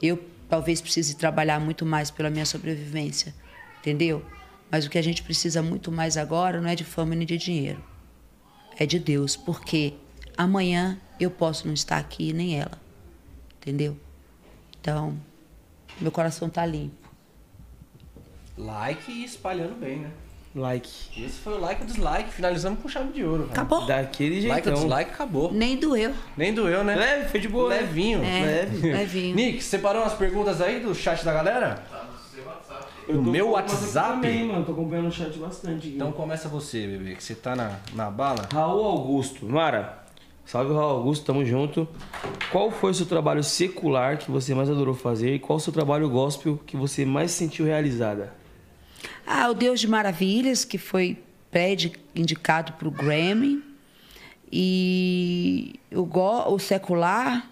Eu talvez precise trabalhar muito mais pela minha sobrevivência. Entendeu? Mas o que a gente precisa muito mais agora não é de fama nem de dinheiro. É de Deus, porque amanhã eu posso não estar aqui nem ela. Entendeu? Então, meu coração tá limpo. Like e espalhando bem, né? Like. Esse foi o like e o dislike. Finalizamos com chave de ouro. velho. Acabou? Daquele Like ou jeitão. dislike, acabou. Nem doeu. Nem doeu, né? Leve, foi de boa. né? Levinho. É, Leve. levinho. Nick, separou umas perguntas aí do chat da galera? Eu No tô meu acompanhando WhatsApp? Também, mano. Tô acompanhando o chat bastante. Então começa você, bebê, que você tá na, na bala. Raul Augusto. Mara, salve Raul Augusto, tamo junto. Qual foi o seu trabalho secular que você mais adorou fazer? E qual o seu trabalho gospel que você mais sentiu realizada? Ah, o Deus de Maravilhas, que foi pré-indicado para o Grammy. E o, go- o secular.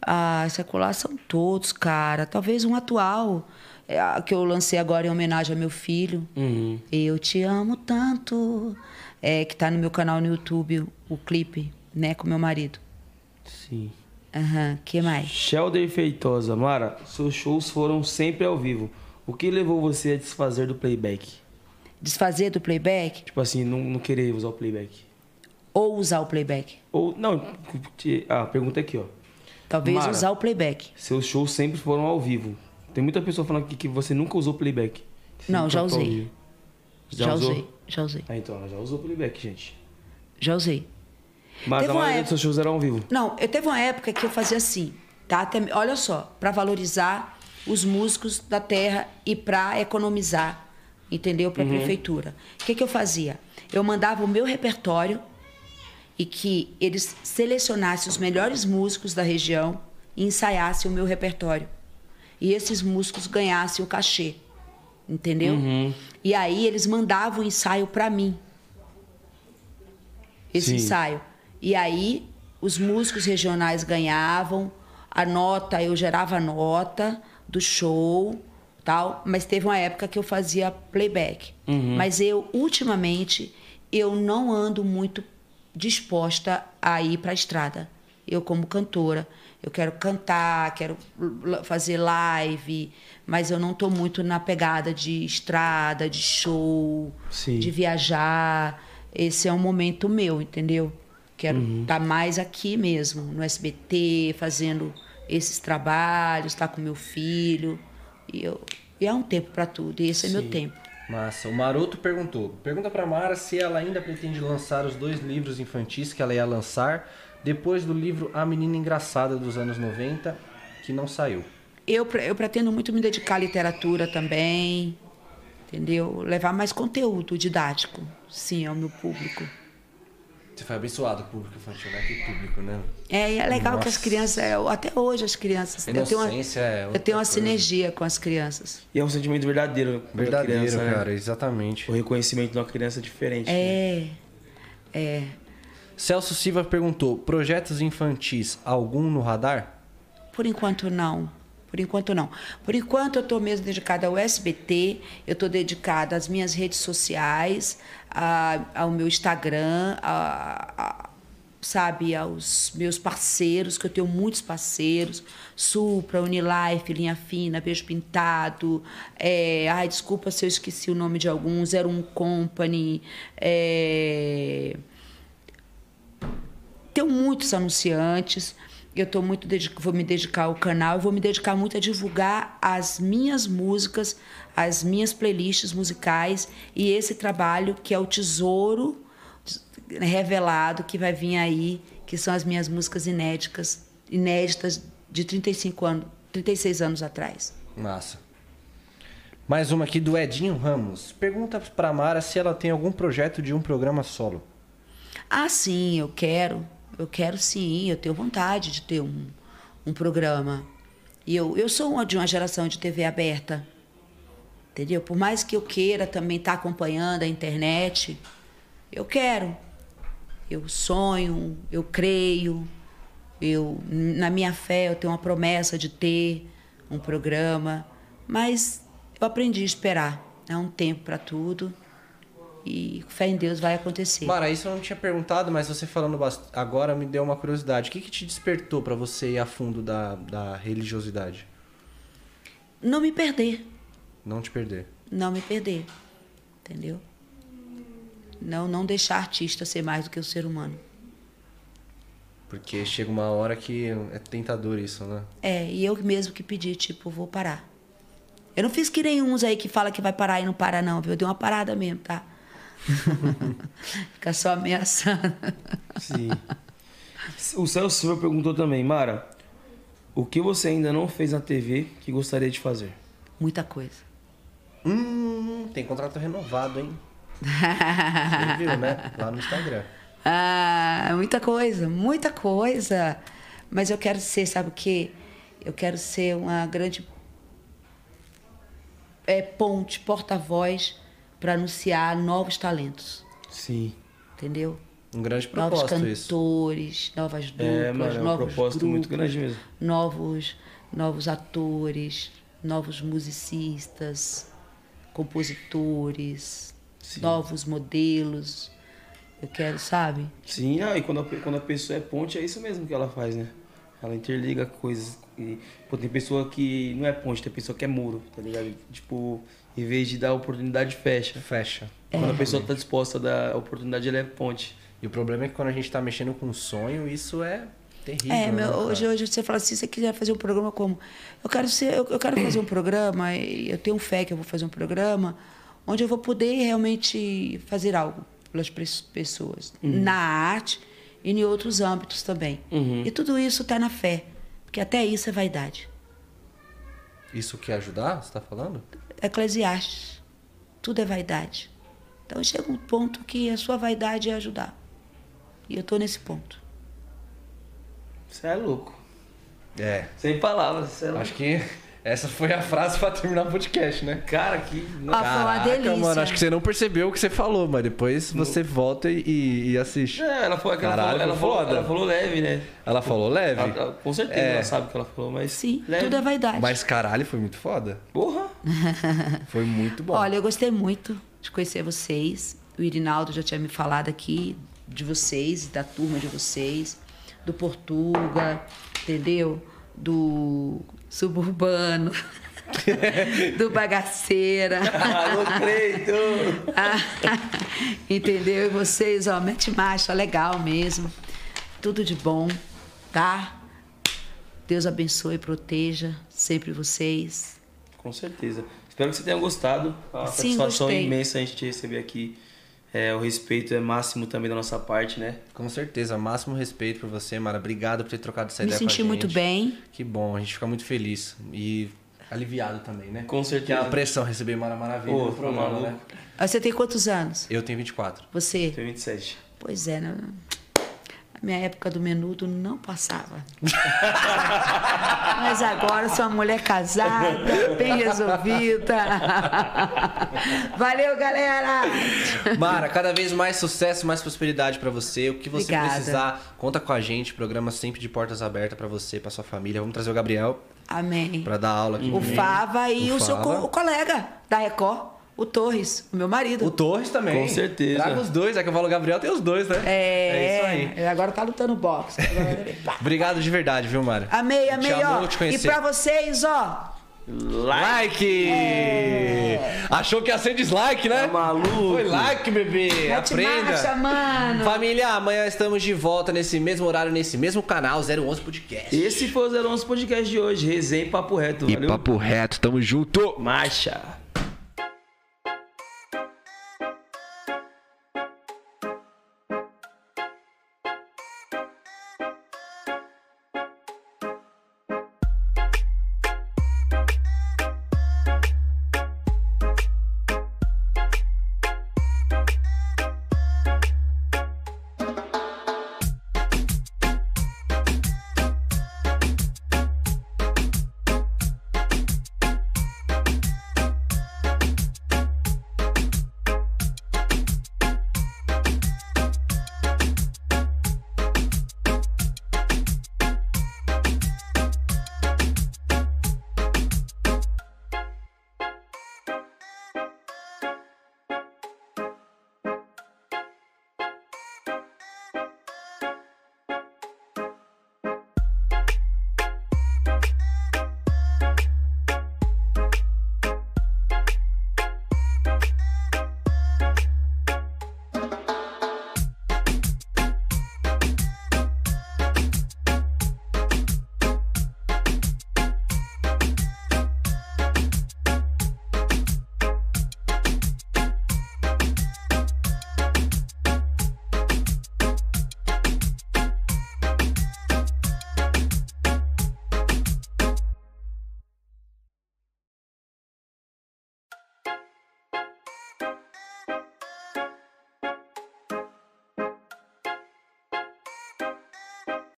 Ah, secular são todos, cara. Talvez um atual, é, que eu lancei agora em homenagem ao meu filho. Uhum. Eu te amo tanto. É, que tá no meu canal no YouTube, o clipe, né, com meu marido. Sim. Aham, que mais? Shelder Feitosa. Mara, seus shows foram sempre ao vivo. O que levou você a desfazer do playback? Desfazer do playback Tipo assim, não, não querer usar o playback. ou usar o playback? Ou, não, te- ah, pergunta aqui, ó. Talvez Mara. usar o playback. Seus shows sempre foram ao vivo. Tem muita pessoa falando aqui que você nunca usou playback. Que Não, já usei. Já, usou? usei, já usei, Ah, então, ela já usou playback, gente. já usei. Mas Teve a maioria época- dos seus shows eram ao vivo. Não, eu teve uma época que eu fazia assim, tá? Até- olha só, para valorizar os músicos da terra e para economizar, entendeu? Para a prefeitura. O que, que eu fazia? Eu mandava o meu repertório e que eles selecionassem os melhores músicos da região e ensaiassem o meu repertório. E esses músicos ganhassem o cachê, entendeu? E aí eles mandavam o ensaio para mim esse Sim. ensaio. E aí os músicos regionais ganhavam, a nota, eu gerava a nota do show, tal, mas teve uma época que eu fazia playback. Mas eu ultimamente eu não ando muito disposta a ir para a estrada. Eu como cantora, eu quero cantar, quero fazer live, mas eu não tô muito na pegada de estrada, de show, Sim. de viajar. Esse é um momento meu, entendeu? Quero estar mais aqui mesmo, no SBT, fazendo esses trabalhos, estar com meu filho. E, eu, e há um tempo para tudo, e esse é meu tempo. Massa. O Maroto perguntou. Pergunta pra Mara se ela ainda pretende lançar os dois livros infantis que ela ia lançar depois do livro A Menina Engraçada dos anos 90, que não saiu. Eu, eu pretendo muito me dedicar à literatura também, entendeu? Levar mais conteúdo didático, sim, ao meu público. Você foi abençoado com o público infantil, né? Que público, né? É, e é legal que as Nossa. crianças, eu- até hoje as crianças, eu tenho uma, é eu tenho uma coisa. sinergia com as crianças. E é um sentimento verdadeiro. da Verdadeiro, criança, né? cara, exatamente. O reconhecimento de uma criança é diferente. né? É, é. Celso Silva perguntou: projetos infantis, algum no radar? Por enquanto não. Por enquanto não. Por enquanto eu estou mesmo dedicada ao SBT, eu estou dedicada às minhas redes sociais, a- ao meu Instagram, a- a- sabe, aos meus parceiros, que eu tenho muitos parceiros, Supra, Unilife, Linha Fina, Beijo Pintado, é, ai, desculpa se eu esqueci o nome de algum, 01 Company, é, tenho muitos anunciantes. Eu tô muito vou me dedicar ao canal e vou me dedicar muito a divulgar as minhas músicas, as minhas playlists musicais e esse trabalho que é o tesouro revelado que vai vir aí, que são as minhas músicas inéditas, inéditas de 35 anos, 36 anos atrás. Massa. Mais uma aqui do Edinho Ramos. Pergunta pra Mara se ela tem algum projeto de um programa solo. Ah, sim, eu quero. Eu quero sim, eu tenho vontade de ter um, um programa. E eu, eu sou uma, de uma geração de TV aberta. Entendeu? Por mais que eu queira também estar acompanhando a internet, eu quero. Eu sonho, eu creio, eu na minha fé eu tenho uma promessa de ter um programa, mas eu aprendi a esperar. É um tempo para tudo e fé em Deus vai acontecer. Mara, isso eu não tinha perguntado, mas você falando bast- agora me deu uma curiosidade. O que, que te despertou pra você ir a fundo da, da religiosidade? Não me perder, Não te perder. não me perder, entendeu? Não, não deixar artista ser mais do que o ser humano. Porque chega uma hora que é tentador isso, né? É, e eu mesmo que pedi, tipo, vou parar. Eu não fiz que nem uns aí que fala que vai parar e não para, não, viu? Eu dei uma parada mesmo, tá? [LAUGHS] Fica só ameaçando. Sim. O Celso Silva perguntou também, Mara, o que você ainda não fez na TV que gostaria de fazer? Muita coisa. Hum, tem contrato renovado, hein? Você viu, né? Lá no Instagram. [LAUGHS] Ah, muita coisa, muita coisa. Mas eu quero ser, sabe o quê? Eu quero ser uma grande é, ponte, porta-voz para anunciar novos talentos, Sim. entendeu? Um grande Novos propósito isso. cantores, novas duplas, É, mano, é um novos propósito muito grupos, grande mesmo. Novos, novos atores, novos musicistas, compositores, Sim. novos modelos. Eu quero, sabe? Sim, ah, e quando a, quando a pessoa é ponte, é isso mesmo que ela faz, né? Ela interliga coisas. E, pô, tem pessoa que não é ponte, tem pessoa que é muro, tá ligado? Tipo, em vez de dar oportunidade, fecha. Fecha. Quando a pessoa tá disposta a dar oportunidade, ela é ponte. E o problema é que quando a gente tá mexendo com sonho, isso é terrível. É, né, meu, cara? hoje, hoje você fala assim, você quiser fazer um programa como? Eu quero ser, eu, eu quero fazer um programa, e eu tenho fé que eu vou fazer um programa onde eu vou poder realmente fazer algo pelas pessoas, na arte e em outros âmbitos também. E tudo isso está na fé, porque até isso é vaidade. Isso quer ajudar, você tá falando? Eclesiastes, tudo é vaidade. Então chega um ponto que a sua vaidade é ajudar. E eu estou nesse ponto. Você é louco. É. Sem palavras, você é louco. Acho que essa foi a frase pra terminar o podcast, né? Cara, que. Ah, foi uma delícia. mano, acho que você não percebeu o que você falou, mas depois você volta e, e assiste. É, ela falou, ela Caralho, falou, ela, falou, foda. ela falou leve, né? Ela falou leve? Ela- ela- com certeza É. ela sabe o que ela falou, mas. Sim, leve. tudo é vaidade. Mas caralho, foi muito foda. Porra! [LAUGHS] Foi muito bom. Olha, eu gostei muito de conhecer vocês. O Irinaldo já tinha me falado aqui de vocês, da turma de vocês, do Portuga, entendeu? Do Suburbano, [LAUGHS] do Bagaceira. [LAUGHS] Alô, Cleito! entendeu? E vocês, ó, mete marcha, legal mesmo. Tudo de bom, tá? Deus abençoe e proteja sempre vocês. Com certeza. Espero que você tenha gostado. Sim, satisfação gostei. imensa a gente te receber aqui. É, o respeito é máximo também da nossa parte, né? Com certeza, máximo respeito por você, Mara. Obrigado por ter trocado essa Me ideia com a senti muito gente. bem. Que bom, a gente fica muito feliz. E aliviado também, né? Com Que é certeza. uma pressão receber Mara Maravilha Pô, programa, maluco. né? Ah, Você tem quantos anos? Eu tenho 24. Você? Tem 27. Pois é, né? Minha época do menudo não passava. [LAUGHS] Mas agora sou uma mulher casada, bem resolvida. [LAUGHS] Valeu, galera! Mara, cada vez mais sucesso, mais prosperidade pra você. O que você Obrigada. precisar, conta com a gente. Programa sempre de portas abertas pra você, pra sua família. Vamos trazer o Gabriel Amém. pra dar aula aqui. O. Fava e O o, seu co- colega da Record, o Torres, o meu marido. O Torres também. Com certeza. Traga os dois, é que eu falo Gabriel, tem os dois, né? É, isso aí. Agora tá lutando boxe. Agora-. [LAUGHS] Obrigado de verdade, viu, Mara? Amei, Te amei, amou ó. te E pra vocês, ó. Like! Achou que ia ser dislike, né? Tá maluco? Foi like, bebê! Mete Aprenda! marcha, mano. Família, amanhã estamos de volta nesse mesmo horário, nesse mesmo canal, 011 Podcast. Esse foi o 011 Podcast de hoje. Resenha e papo reto. E valeu? papo reto, tamo junto! Marcha!